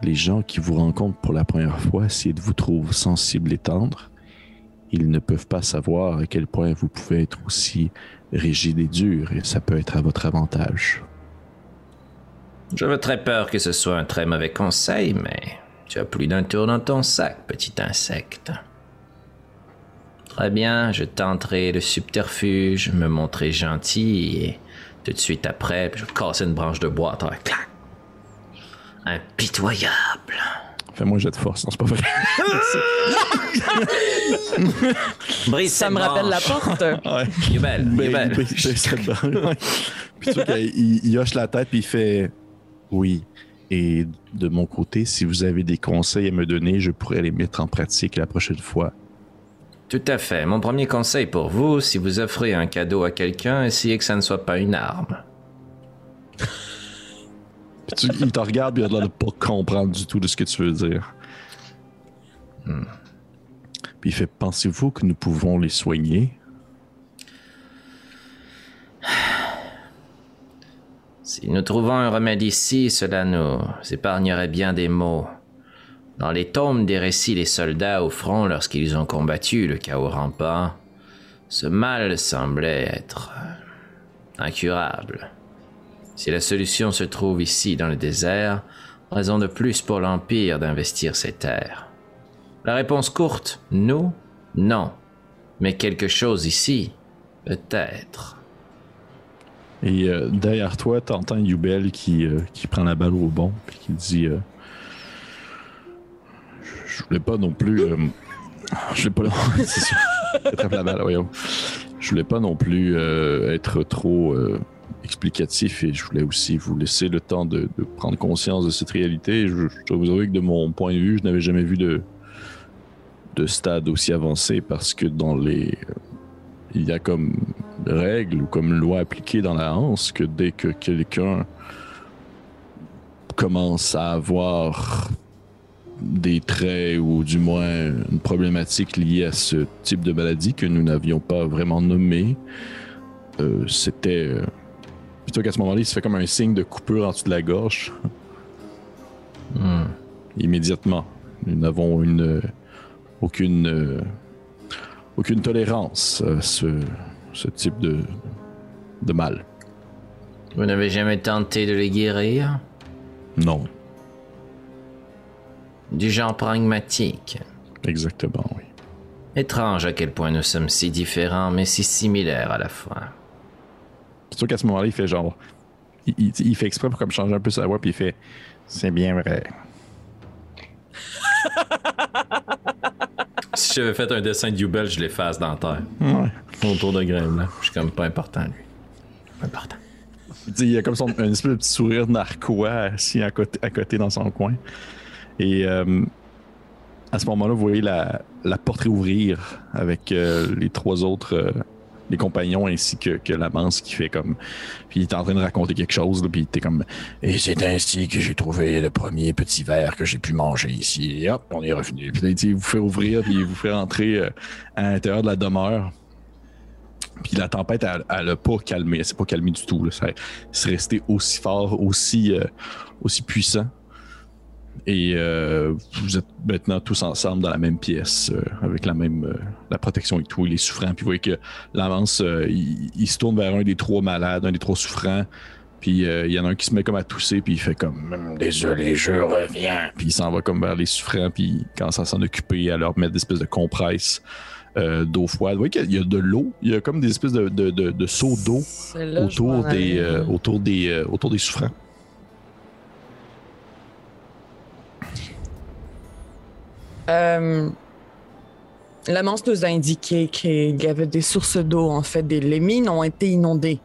les gens qui vous rencontrent pour la première fois, s'ils vous trouvent sensible et tendre, ils ne peuvent pas savoir à quel point vous pouvez être aussi rigide et dur, et ça peut être à votre avantage. J'avais très peur que ce soit un très mauvais conseil, mais tu as plus d'un tour dans ton sac, petit insecte. Très bien, je tenterai le subterfuge, me montrer gentil et tout de suite après, je casse une branche de bois. Clac! Impitoyable. Fais-moi un jet de force, non, c'est pas vrai. (laughs) Brise Ça me rappelle la porte. (laughs) ouais. Il est belle, il est belle. il- il- serait bon, ouais. Puis tu vois qu'il il- il hoche la tête puis il fait oui. Et de mon côté, si vous avez des conseils à me donner, je pourrais les mettre en pratique la prochaine fois. Tout à fait. Mon premier conseil pour vous, si vous offrez un cadeau à quelqu'un, essayez que ça ne soit pas une arme. (laughs) Puis tu- il te regarde puis il a l'air de pas comprendre du tout de ce que tu veux dire. Puis il fait pensez-vous que nous pouvons les soigner? Si nous trouvons un remède ici, cela nous épargnerait bien des maux. Dans les tomes des récits des soldats au front lorsqu'ils ont combattu le chaos rampant, ce mal semblait être incurable. Si la solution se trouve ici dans le désert, raison de plus pour l'Empire d'investir ces terres. La réponse courte, nous, non. Mais quelque chose ici, peut-être. Et euh, derrière toi, t'entends Yubel qui, euh, qui prend la balle au bon puis qui dit euh, je, voulais pas non plus je. Je voulais pas non plus (laughs) être trop explicatif et je voulais aussi vous laisser le temps de, prendre conscience de cette réalité. Je, dois vous avouer que de mon point de vue, je n'avais jamais vu de de stade aussi avancé parce que dans les il y a comme règle ou comme loi appliquée dans la Hanse que dès que quelqu'un commence à avoir des traits ou du moins une problématique liée à ce type de maladie que nous n'avions pas vraiment nommé, euh, c'était euh, plutôt qu'à ce moment-là, il se fait comme un signe de coupure en dessous de la gorge. Hmm. Immédiatement, nous n'avons une euh, aucune euh, aucune tolérance à ce, ce type de, de mal. Vous n'avez jamais tenté de les guérir? Non, Du genre pragmatique. exactement, oui. Étrange à quel point nous sommes si différents mais si similaires à la fois. C'est sûr qu'à ce moment-là, il fait genre. Il, il- il fait exprès pour comme changer un peu sa voix, puis il fait C'est bien vrai. (laughs) Si j'avais fait un dessin de Yubel, je l'efface dans la terre. Ouais. Autour de Grain Blanc. Je suis comme pas important, lui. Pas important. Il a comme son, un espèce de petit sourire narquois assis à côté, à côté dans son coin. Et euh, à ce moment-là, vous voyez la, la porte réouvrir avec euh, les trois autres, euh, les compagnons ainsi que, que la manse qui fait comme. Puis il est en train de raconter quelque chose, là, puis était comme. Et c'est ainsi que j'ai trouvé le premier petit verre que j'ai pu manger ici. Et hop, on est revenu. Puis là, il vous fait ouvrir, puis il vous fait rentrer euh, à l'intérieur de la demeure. Puis la tempête, elle, elle pas calmé. Elle s'est pas calmée du tout. Ça- C'est resté aussi fort, aussi, euh, aussi puissant. Et euh, vous êtes maintenant tous ensemble dans la même pièce, euh, avec la même euh, la protection et tout, et les souffrants. Puis vous voyez que l'avance, il, il se tourne vers un des trois malades, un des trois souffrants. Puis il y en a un qui se met comme à tousser, puis il fait comme Hum, Désolé, je reviens. puis il s'en va comme vers les souffrants, puis il commence à s'en occuper, à leur mettre des espèces de compresses d'eau froide. Vous voyez qu'il y a de l'eau, il y a comme des espèces de, de, de- de seaux d'eau autour, des, autour, des, autour des souffrants. Euh, L'annonce nous a indiqué qu'il y avait des sources d'eau. En fait, des, les mines ont été inondées.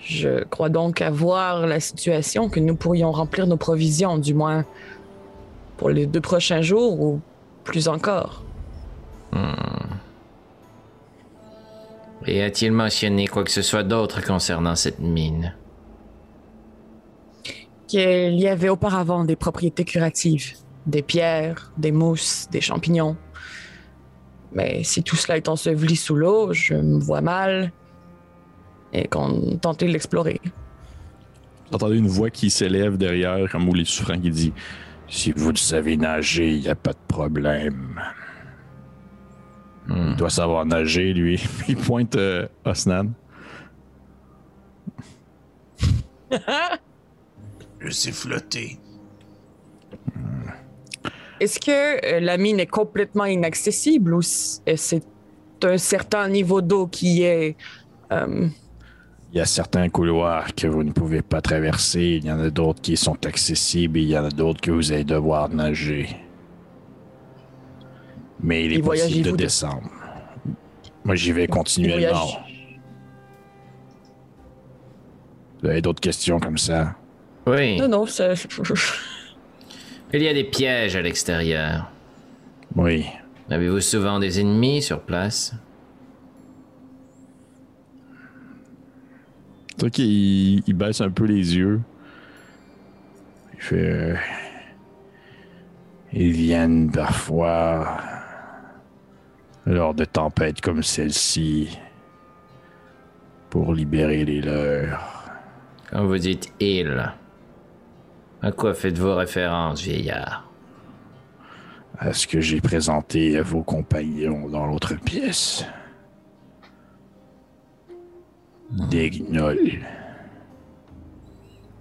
Je crois donc avoir la situation que nous pourrions remplir nos provisions, du moins pour les deux prochains jours ou plus encore. Et a-t-il mentionné quoi que ce soit d'autre concernant cette mine? Qu'il y avait auparavant des propriétés curatives, des pierres, des mousses, des champignons. Mais si tout cela est enseveli sous l'eau, je me vois mal et qu'on tentait de l'explorer. Vous entendez une voix qui s'élève derrière, comme où les souffrants qui dit Si vous le savez nager, il n'y a pas de problème. Hmm. Il doit savoir nager, lui. (laughs) Il pointe euh, Osnan. Je sais flotter. Est-ce que euh, la mine est complètement inaccessible ou est- c'est un certain niveau d'eau qui est... euh, Il y a certains couloirs que vous ne pouvez pas traverser. Il y en a d'autres qui sont accessibles et il y en a d'autres que vous allez devoir nager. Mais il est Et possible de de- descendre. Moi, j'y vais continuellement. voyage- Vous avez d'autres questions comme ça? Oui. Non, non, ça... Il y a des pièges à l'extérieur. Oui. Avez-vous souvent des ennemis sur place? Vrai qu'il il baisse un peu les yeux. Il fait. euh, Ils viennent parfois lors de tempêtes comme celle-ci pour libérer les leurs. Quand vous dites il, à quoi faites-vous référence, vieillard? À ce que j'ai présenté à vos compagnons dans l'autre pièce. Des gnolls.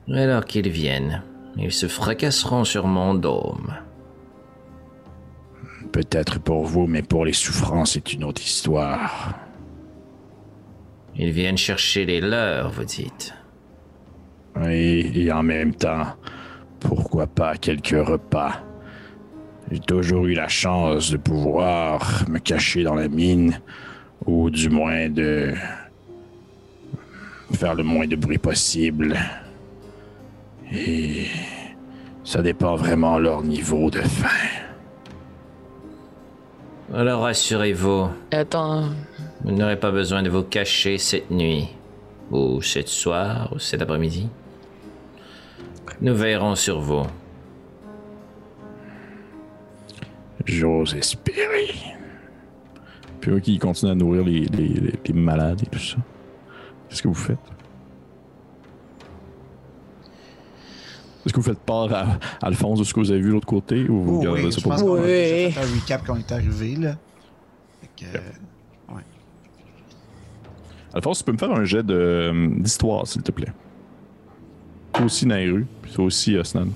Alors qu'ils viennent, ils se fracasseront sur mon dôme. Peut-être pour vous, mais pour les souffrants, c'est une autre histoire. Ils viennent chercher les leurs, vous dites. Oui, et en même temps, pourquoi pas quelques repas J'ai toujours eu la chance de pouvoir me cacher dans la mine, ou du moins de faire le moins de bruit possible. Et ça dépend vraiment leur niveau de faim. Alors rassurez-vous, Attends, vous n'aurez pas besoin de vous cacher cette nuit, ou cet soir, ou cet après-midi. Nous veillerons sur vous. J'ose espérer. Puis eux qui continuent à nourrir les, les- les- les malades et tout ça. Qu'est-ce que vous faites? Est-ce que vous faites part à, à Alphonse de ce que vous avez vu de l'autre côté ou vous Oh, gardez oui, ça je pour pense Oui. fait un recap quand on est arrivé, là. Fait que, euh, ouais. Alphonse, tu peux me faire un jet euh, d'histoire, s'il te plaît? Toi aussi, Nairu, toi aussi, Osnan.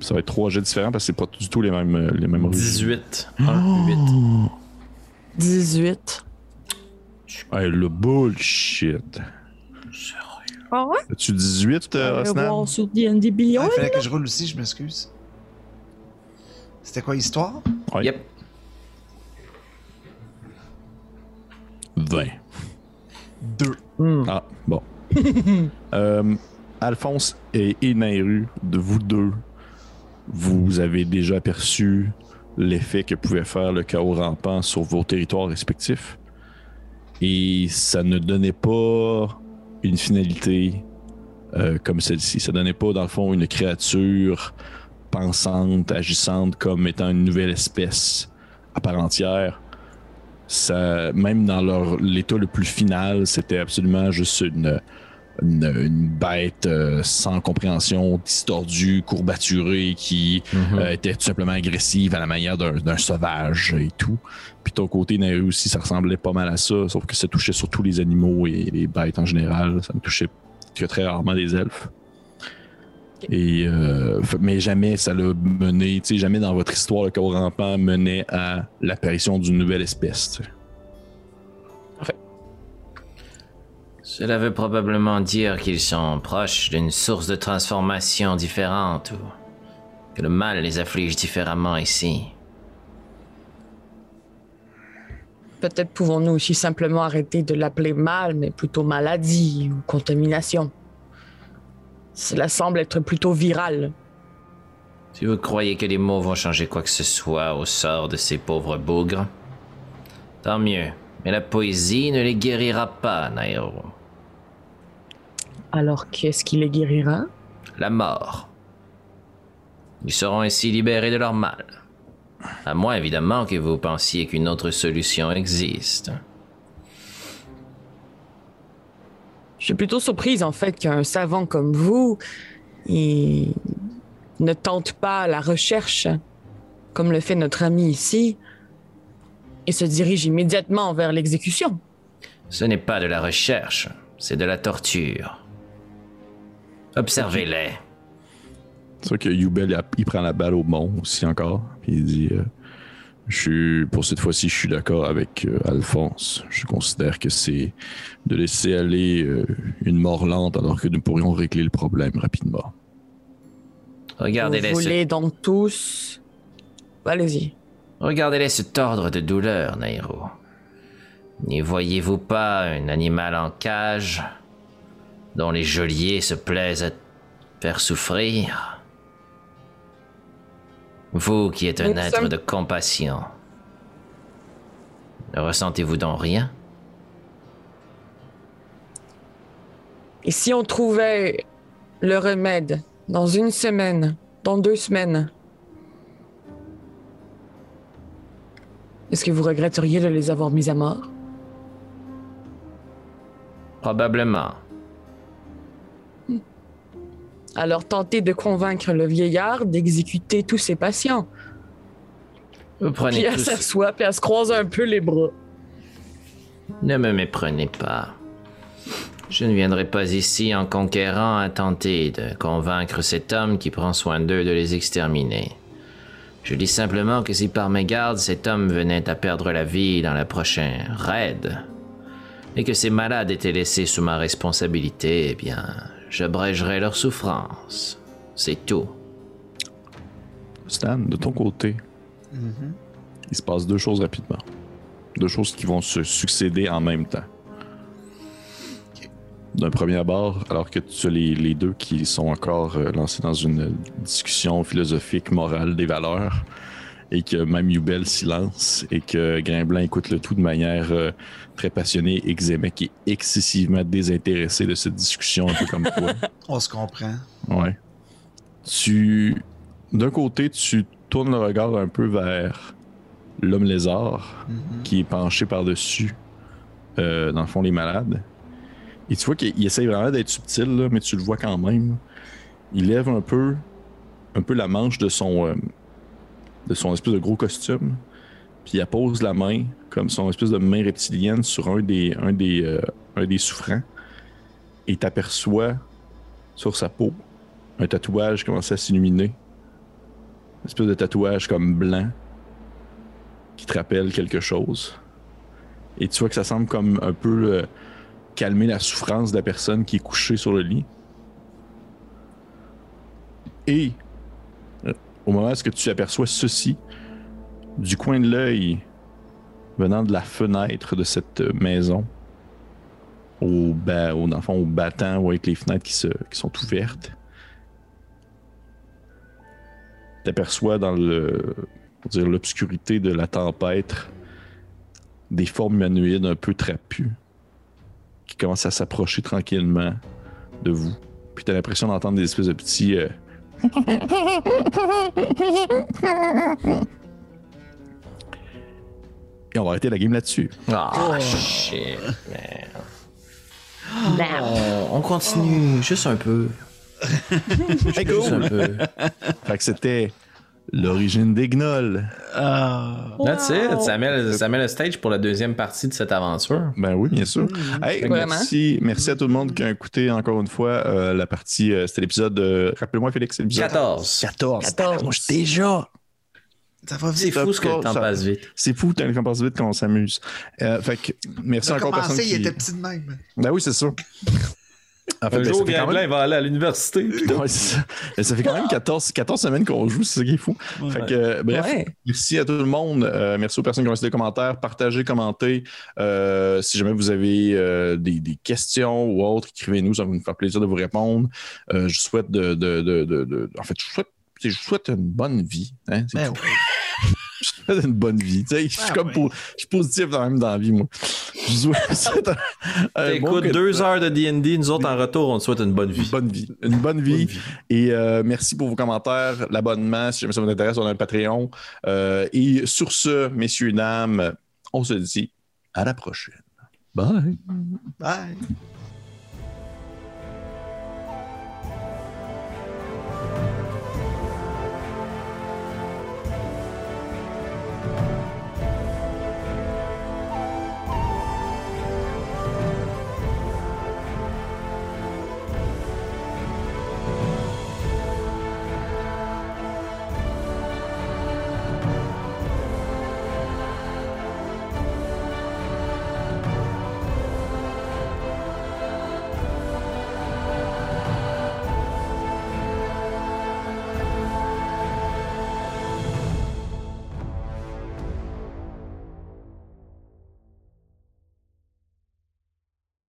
Ça va être trois jets différents parce que c'est pas du tout les mêmes, euh, les mêmes rues. 18. 1, 8. 18. Hey, le bullshit. Ah ouais? As-tu 18, euh, voir sur D&D Beyond. Ah, il fallait que je roule aussi, je m'excuse. C'était quoi l'histoire? Ouais. Yep. 20. Deux. Ah, bon. (laughs) Euh, Alphonse et, et Nairu, de vous deux, vous avez déjà aperçu l'effet que pouvait faire le chaos rampant sur vos territoires respectifs. Et ça ne donnait pas une finalité euh, comme celle-ci. Ça donnait pas, dans le fond, une créature pensante, agissante comme étant une nouvelle espèce à part entière. ça, même dans leur l'état le plus final, c'était absolument juste une, une, une bête euh, sans compréhension, distordue, courbaturée, qui Mhm. euh, était tout simplement agressive à la manière d'un d'un sauvage et tout. Puis ton côté Nairu aussi, ça ressemblait pas mal à ça, sauf que ça touchait surtout les animaux et les bêtes en général. Ça ne touchait que très rarement les elfes. Et euh, mais jamais ça l'a mené, tu sais, jamais dans votre histoire le chaos rampant menait à l'apparition d'une nouvelle espèce. Cela veut probablement dire qu'ils sont proches d'une source de transformation différente ou que le mal les afflige différemment ici. Peut-être pouvons-nous aussi simplement arrêter de l'appeler mal, mais plutôt maladie ou contamination. Cela semble être plutôt viral. Si vous croyez que les mots vont changer quoi que ce soit au sort de ces pauvres bougres, tant mieux. Mais la poésie ne les guérira pas, Nairo. Alors qu'est-ce qui les guérira? La mort. Ils seront ainsi libérés de leur mal. À moins évidemment que vous pensiez qu'une autre solution existe. Je suis plutôt surprise en fait qu'un savant comme vous il ne tente pas la recherche comme le fait notre ami ici et se dirige immédiatement vers l'exécution. Ce n'est pas de la recherche, c'est de la torture. Observez-les. C'est sûr que Yubel, il, prend la balle au bon aussi encore. Puis il dit euh, je suis, Pour cette fois-ci, je suis d'accord avec euh, Alphonse. Je considère que c'est de laisser aller euh, une mort lente alors que nous pourrions régler le problème rapidement. Regardez-les vous voulez donc tous... Allez-y. Regardez-les se tordre de douleur, Nairo. N'y voyez-vous pas un animal en cage? Dont les geôliers se plaisent à faire souffrir Vous qui êtes un Nous être sommes- de compassion, ne ressentez-vous donc rien? Et si on trouvait le remède dans une semaine, dans deux semaines, est-ce que vous regretteriez de les avoir mis à mort? Probablement. Alors tentez de convaincre le vieillard d'exécuter tous ses patients. Vous Puis prenez elle tous... s'assoit, puis elle se croise un peu les bras. Ne me méprenez pas. Je ne viendrai pas ici en conquérant à tenter de convaincre cet homme qui prend soin d'eux de les exterminer. Je dis simplement que si par mégarde cet homme venait à perdre la vie dans la prochaine raid, et que ces malades étaient laissés sous ma responsabilité, eh bien, j'abrégerai leur souffrance. C'est tout. Stan, de ton côté, il se passe deux choses rapidement. Deux choses qui vont se succéder en même temps. D'un premier abord, alors que tu as les, les deux qui sont encore euh, lancés dans une discussion philosophique, morale des valeurs, et que même Yubel s'y lance, et que Grimblin écoute le tout de manière euh, très passionnée, et Xemek est excessivement désintéressé de cette discussion, un peu comme toi. (laughs) On se comprend. Ouais. Tu. D'un côté, tu tournes le regard un peu vers l'homme lézard Mhm. qui est penché par-dessus, euh, dans le fond, les malades. Et tu vois qu'il essaie vraiment d'être subtil, là, mais tu le vois quand même. Il lève un peu, un peu la manche de son, euh, de son espèce de gros costume, puis il appose la main, comme son espèce de main reptilienne, sur un des, un des, euh, un des souffrants. Et t'aperçois sur sa peau un tatouage commence à s'illuminer. Une espèce de tatouage comme blanc qui te rappelle quelque chose. Et tu vois que ça semble comme un peu euh, calmer la souffrance de la personne qui est couchée sur le lit. Et au moment où tu aperçois ceci, du coin de l'œil venant de la fenêtre de cette maison, au, bas, au, dans le fond, au battant ou avec les fenêtres qui, sont ouvertes, t'aperçois dans l'obscurité de la tempête des formes humanoïdes un peu trapues qui commencent à s'approcher tranquillement de vous. Puis t'as l'impression d'entendre des espèces de petits euh, Et on va arrêter la game là-dessus. Ah, shit, man. On, on continue juste un peu. Juste un peu. Fait que c'était l'origine des gnolls. Ah. That's it. Ça met, le- ça met le stage pour la deuxième partie de cette aventure. Ben oui, bien sûr. Hey, Vraiment. merci, merci à tout le monde qui a écouté encore une fois euh, la partie. euh, c'était l'épisode. euh, Rappelle-moi, Félix, c'est l'épisode 14. 14. 14. Moi, je déjà. Ça va C'est fou ce que le temps passe vite. C'est fou, t'as qu'on passe vite quand on s'amuse. Euh, fait que merci encore personnes commencé, il qui... était petit de même. Ben oui, c'est ça. En fait, Un ben, jour, même... va aller à l'université. Ouais, ça. Ben, ça fait quand même 14, 14 semaines qu'on joue, c'est ça qui est fou. Fait que, euh, bref, Ouais. merci à tout le monde. Euh, merci aux personnes qui ont laissé des commentaires. Partagez, commentez. Euh, si jamais vous avez euh, des, des questions ou autres, écrivez-nous. Ça va nous faire plaisir de vous répondre. Euh, je souhaite de, de, de, de- de- En fait, je souhaite, je souhaite une bonne vie. hein une bonne vie. Tu sais, je, suis ah, comme ouais. pour, je suis positif dans, même dans la vie, moi. Je souhaite (laughs) un, un bon deux heures de DD. Nous autres, en retour, on te souhaite une bonne vie. Une bonne vie. Une bonne vie. Et euh, merci pour vos commentaires, l'abonnement. Si jamais ça vous intéresse, on a un Patreon. Euh, et sur ce, messieurs, et dames, on se dit à la prochaine. Bye. Bye.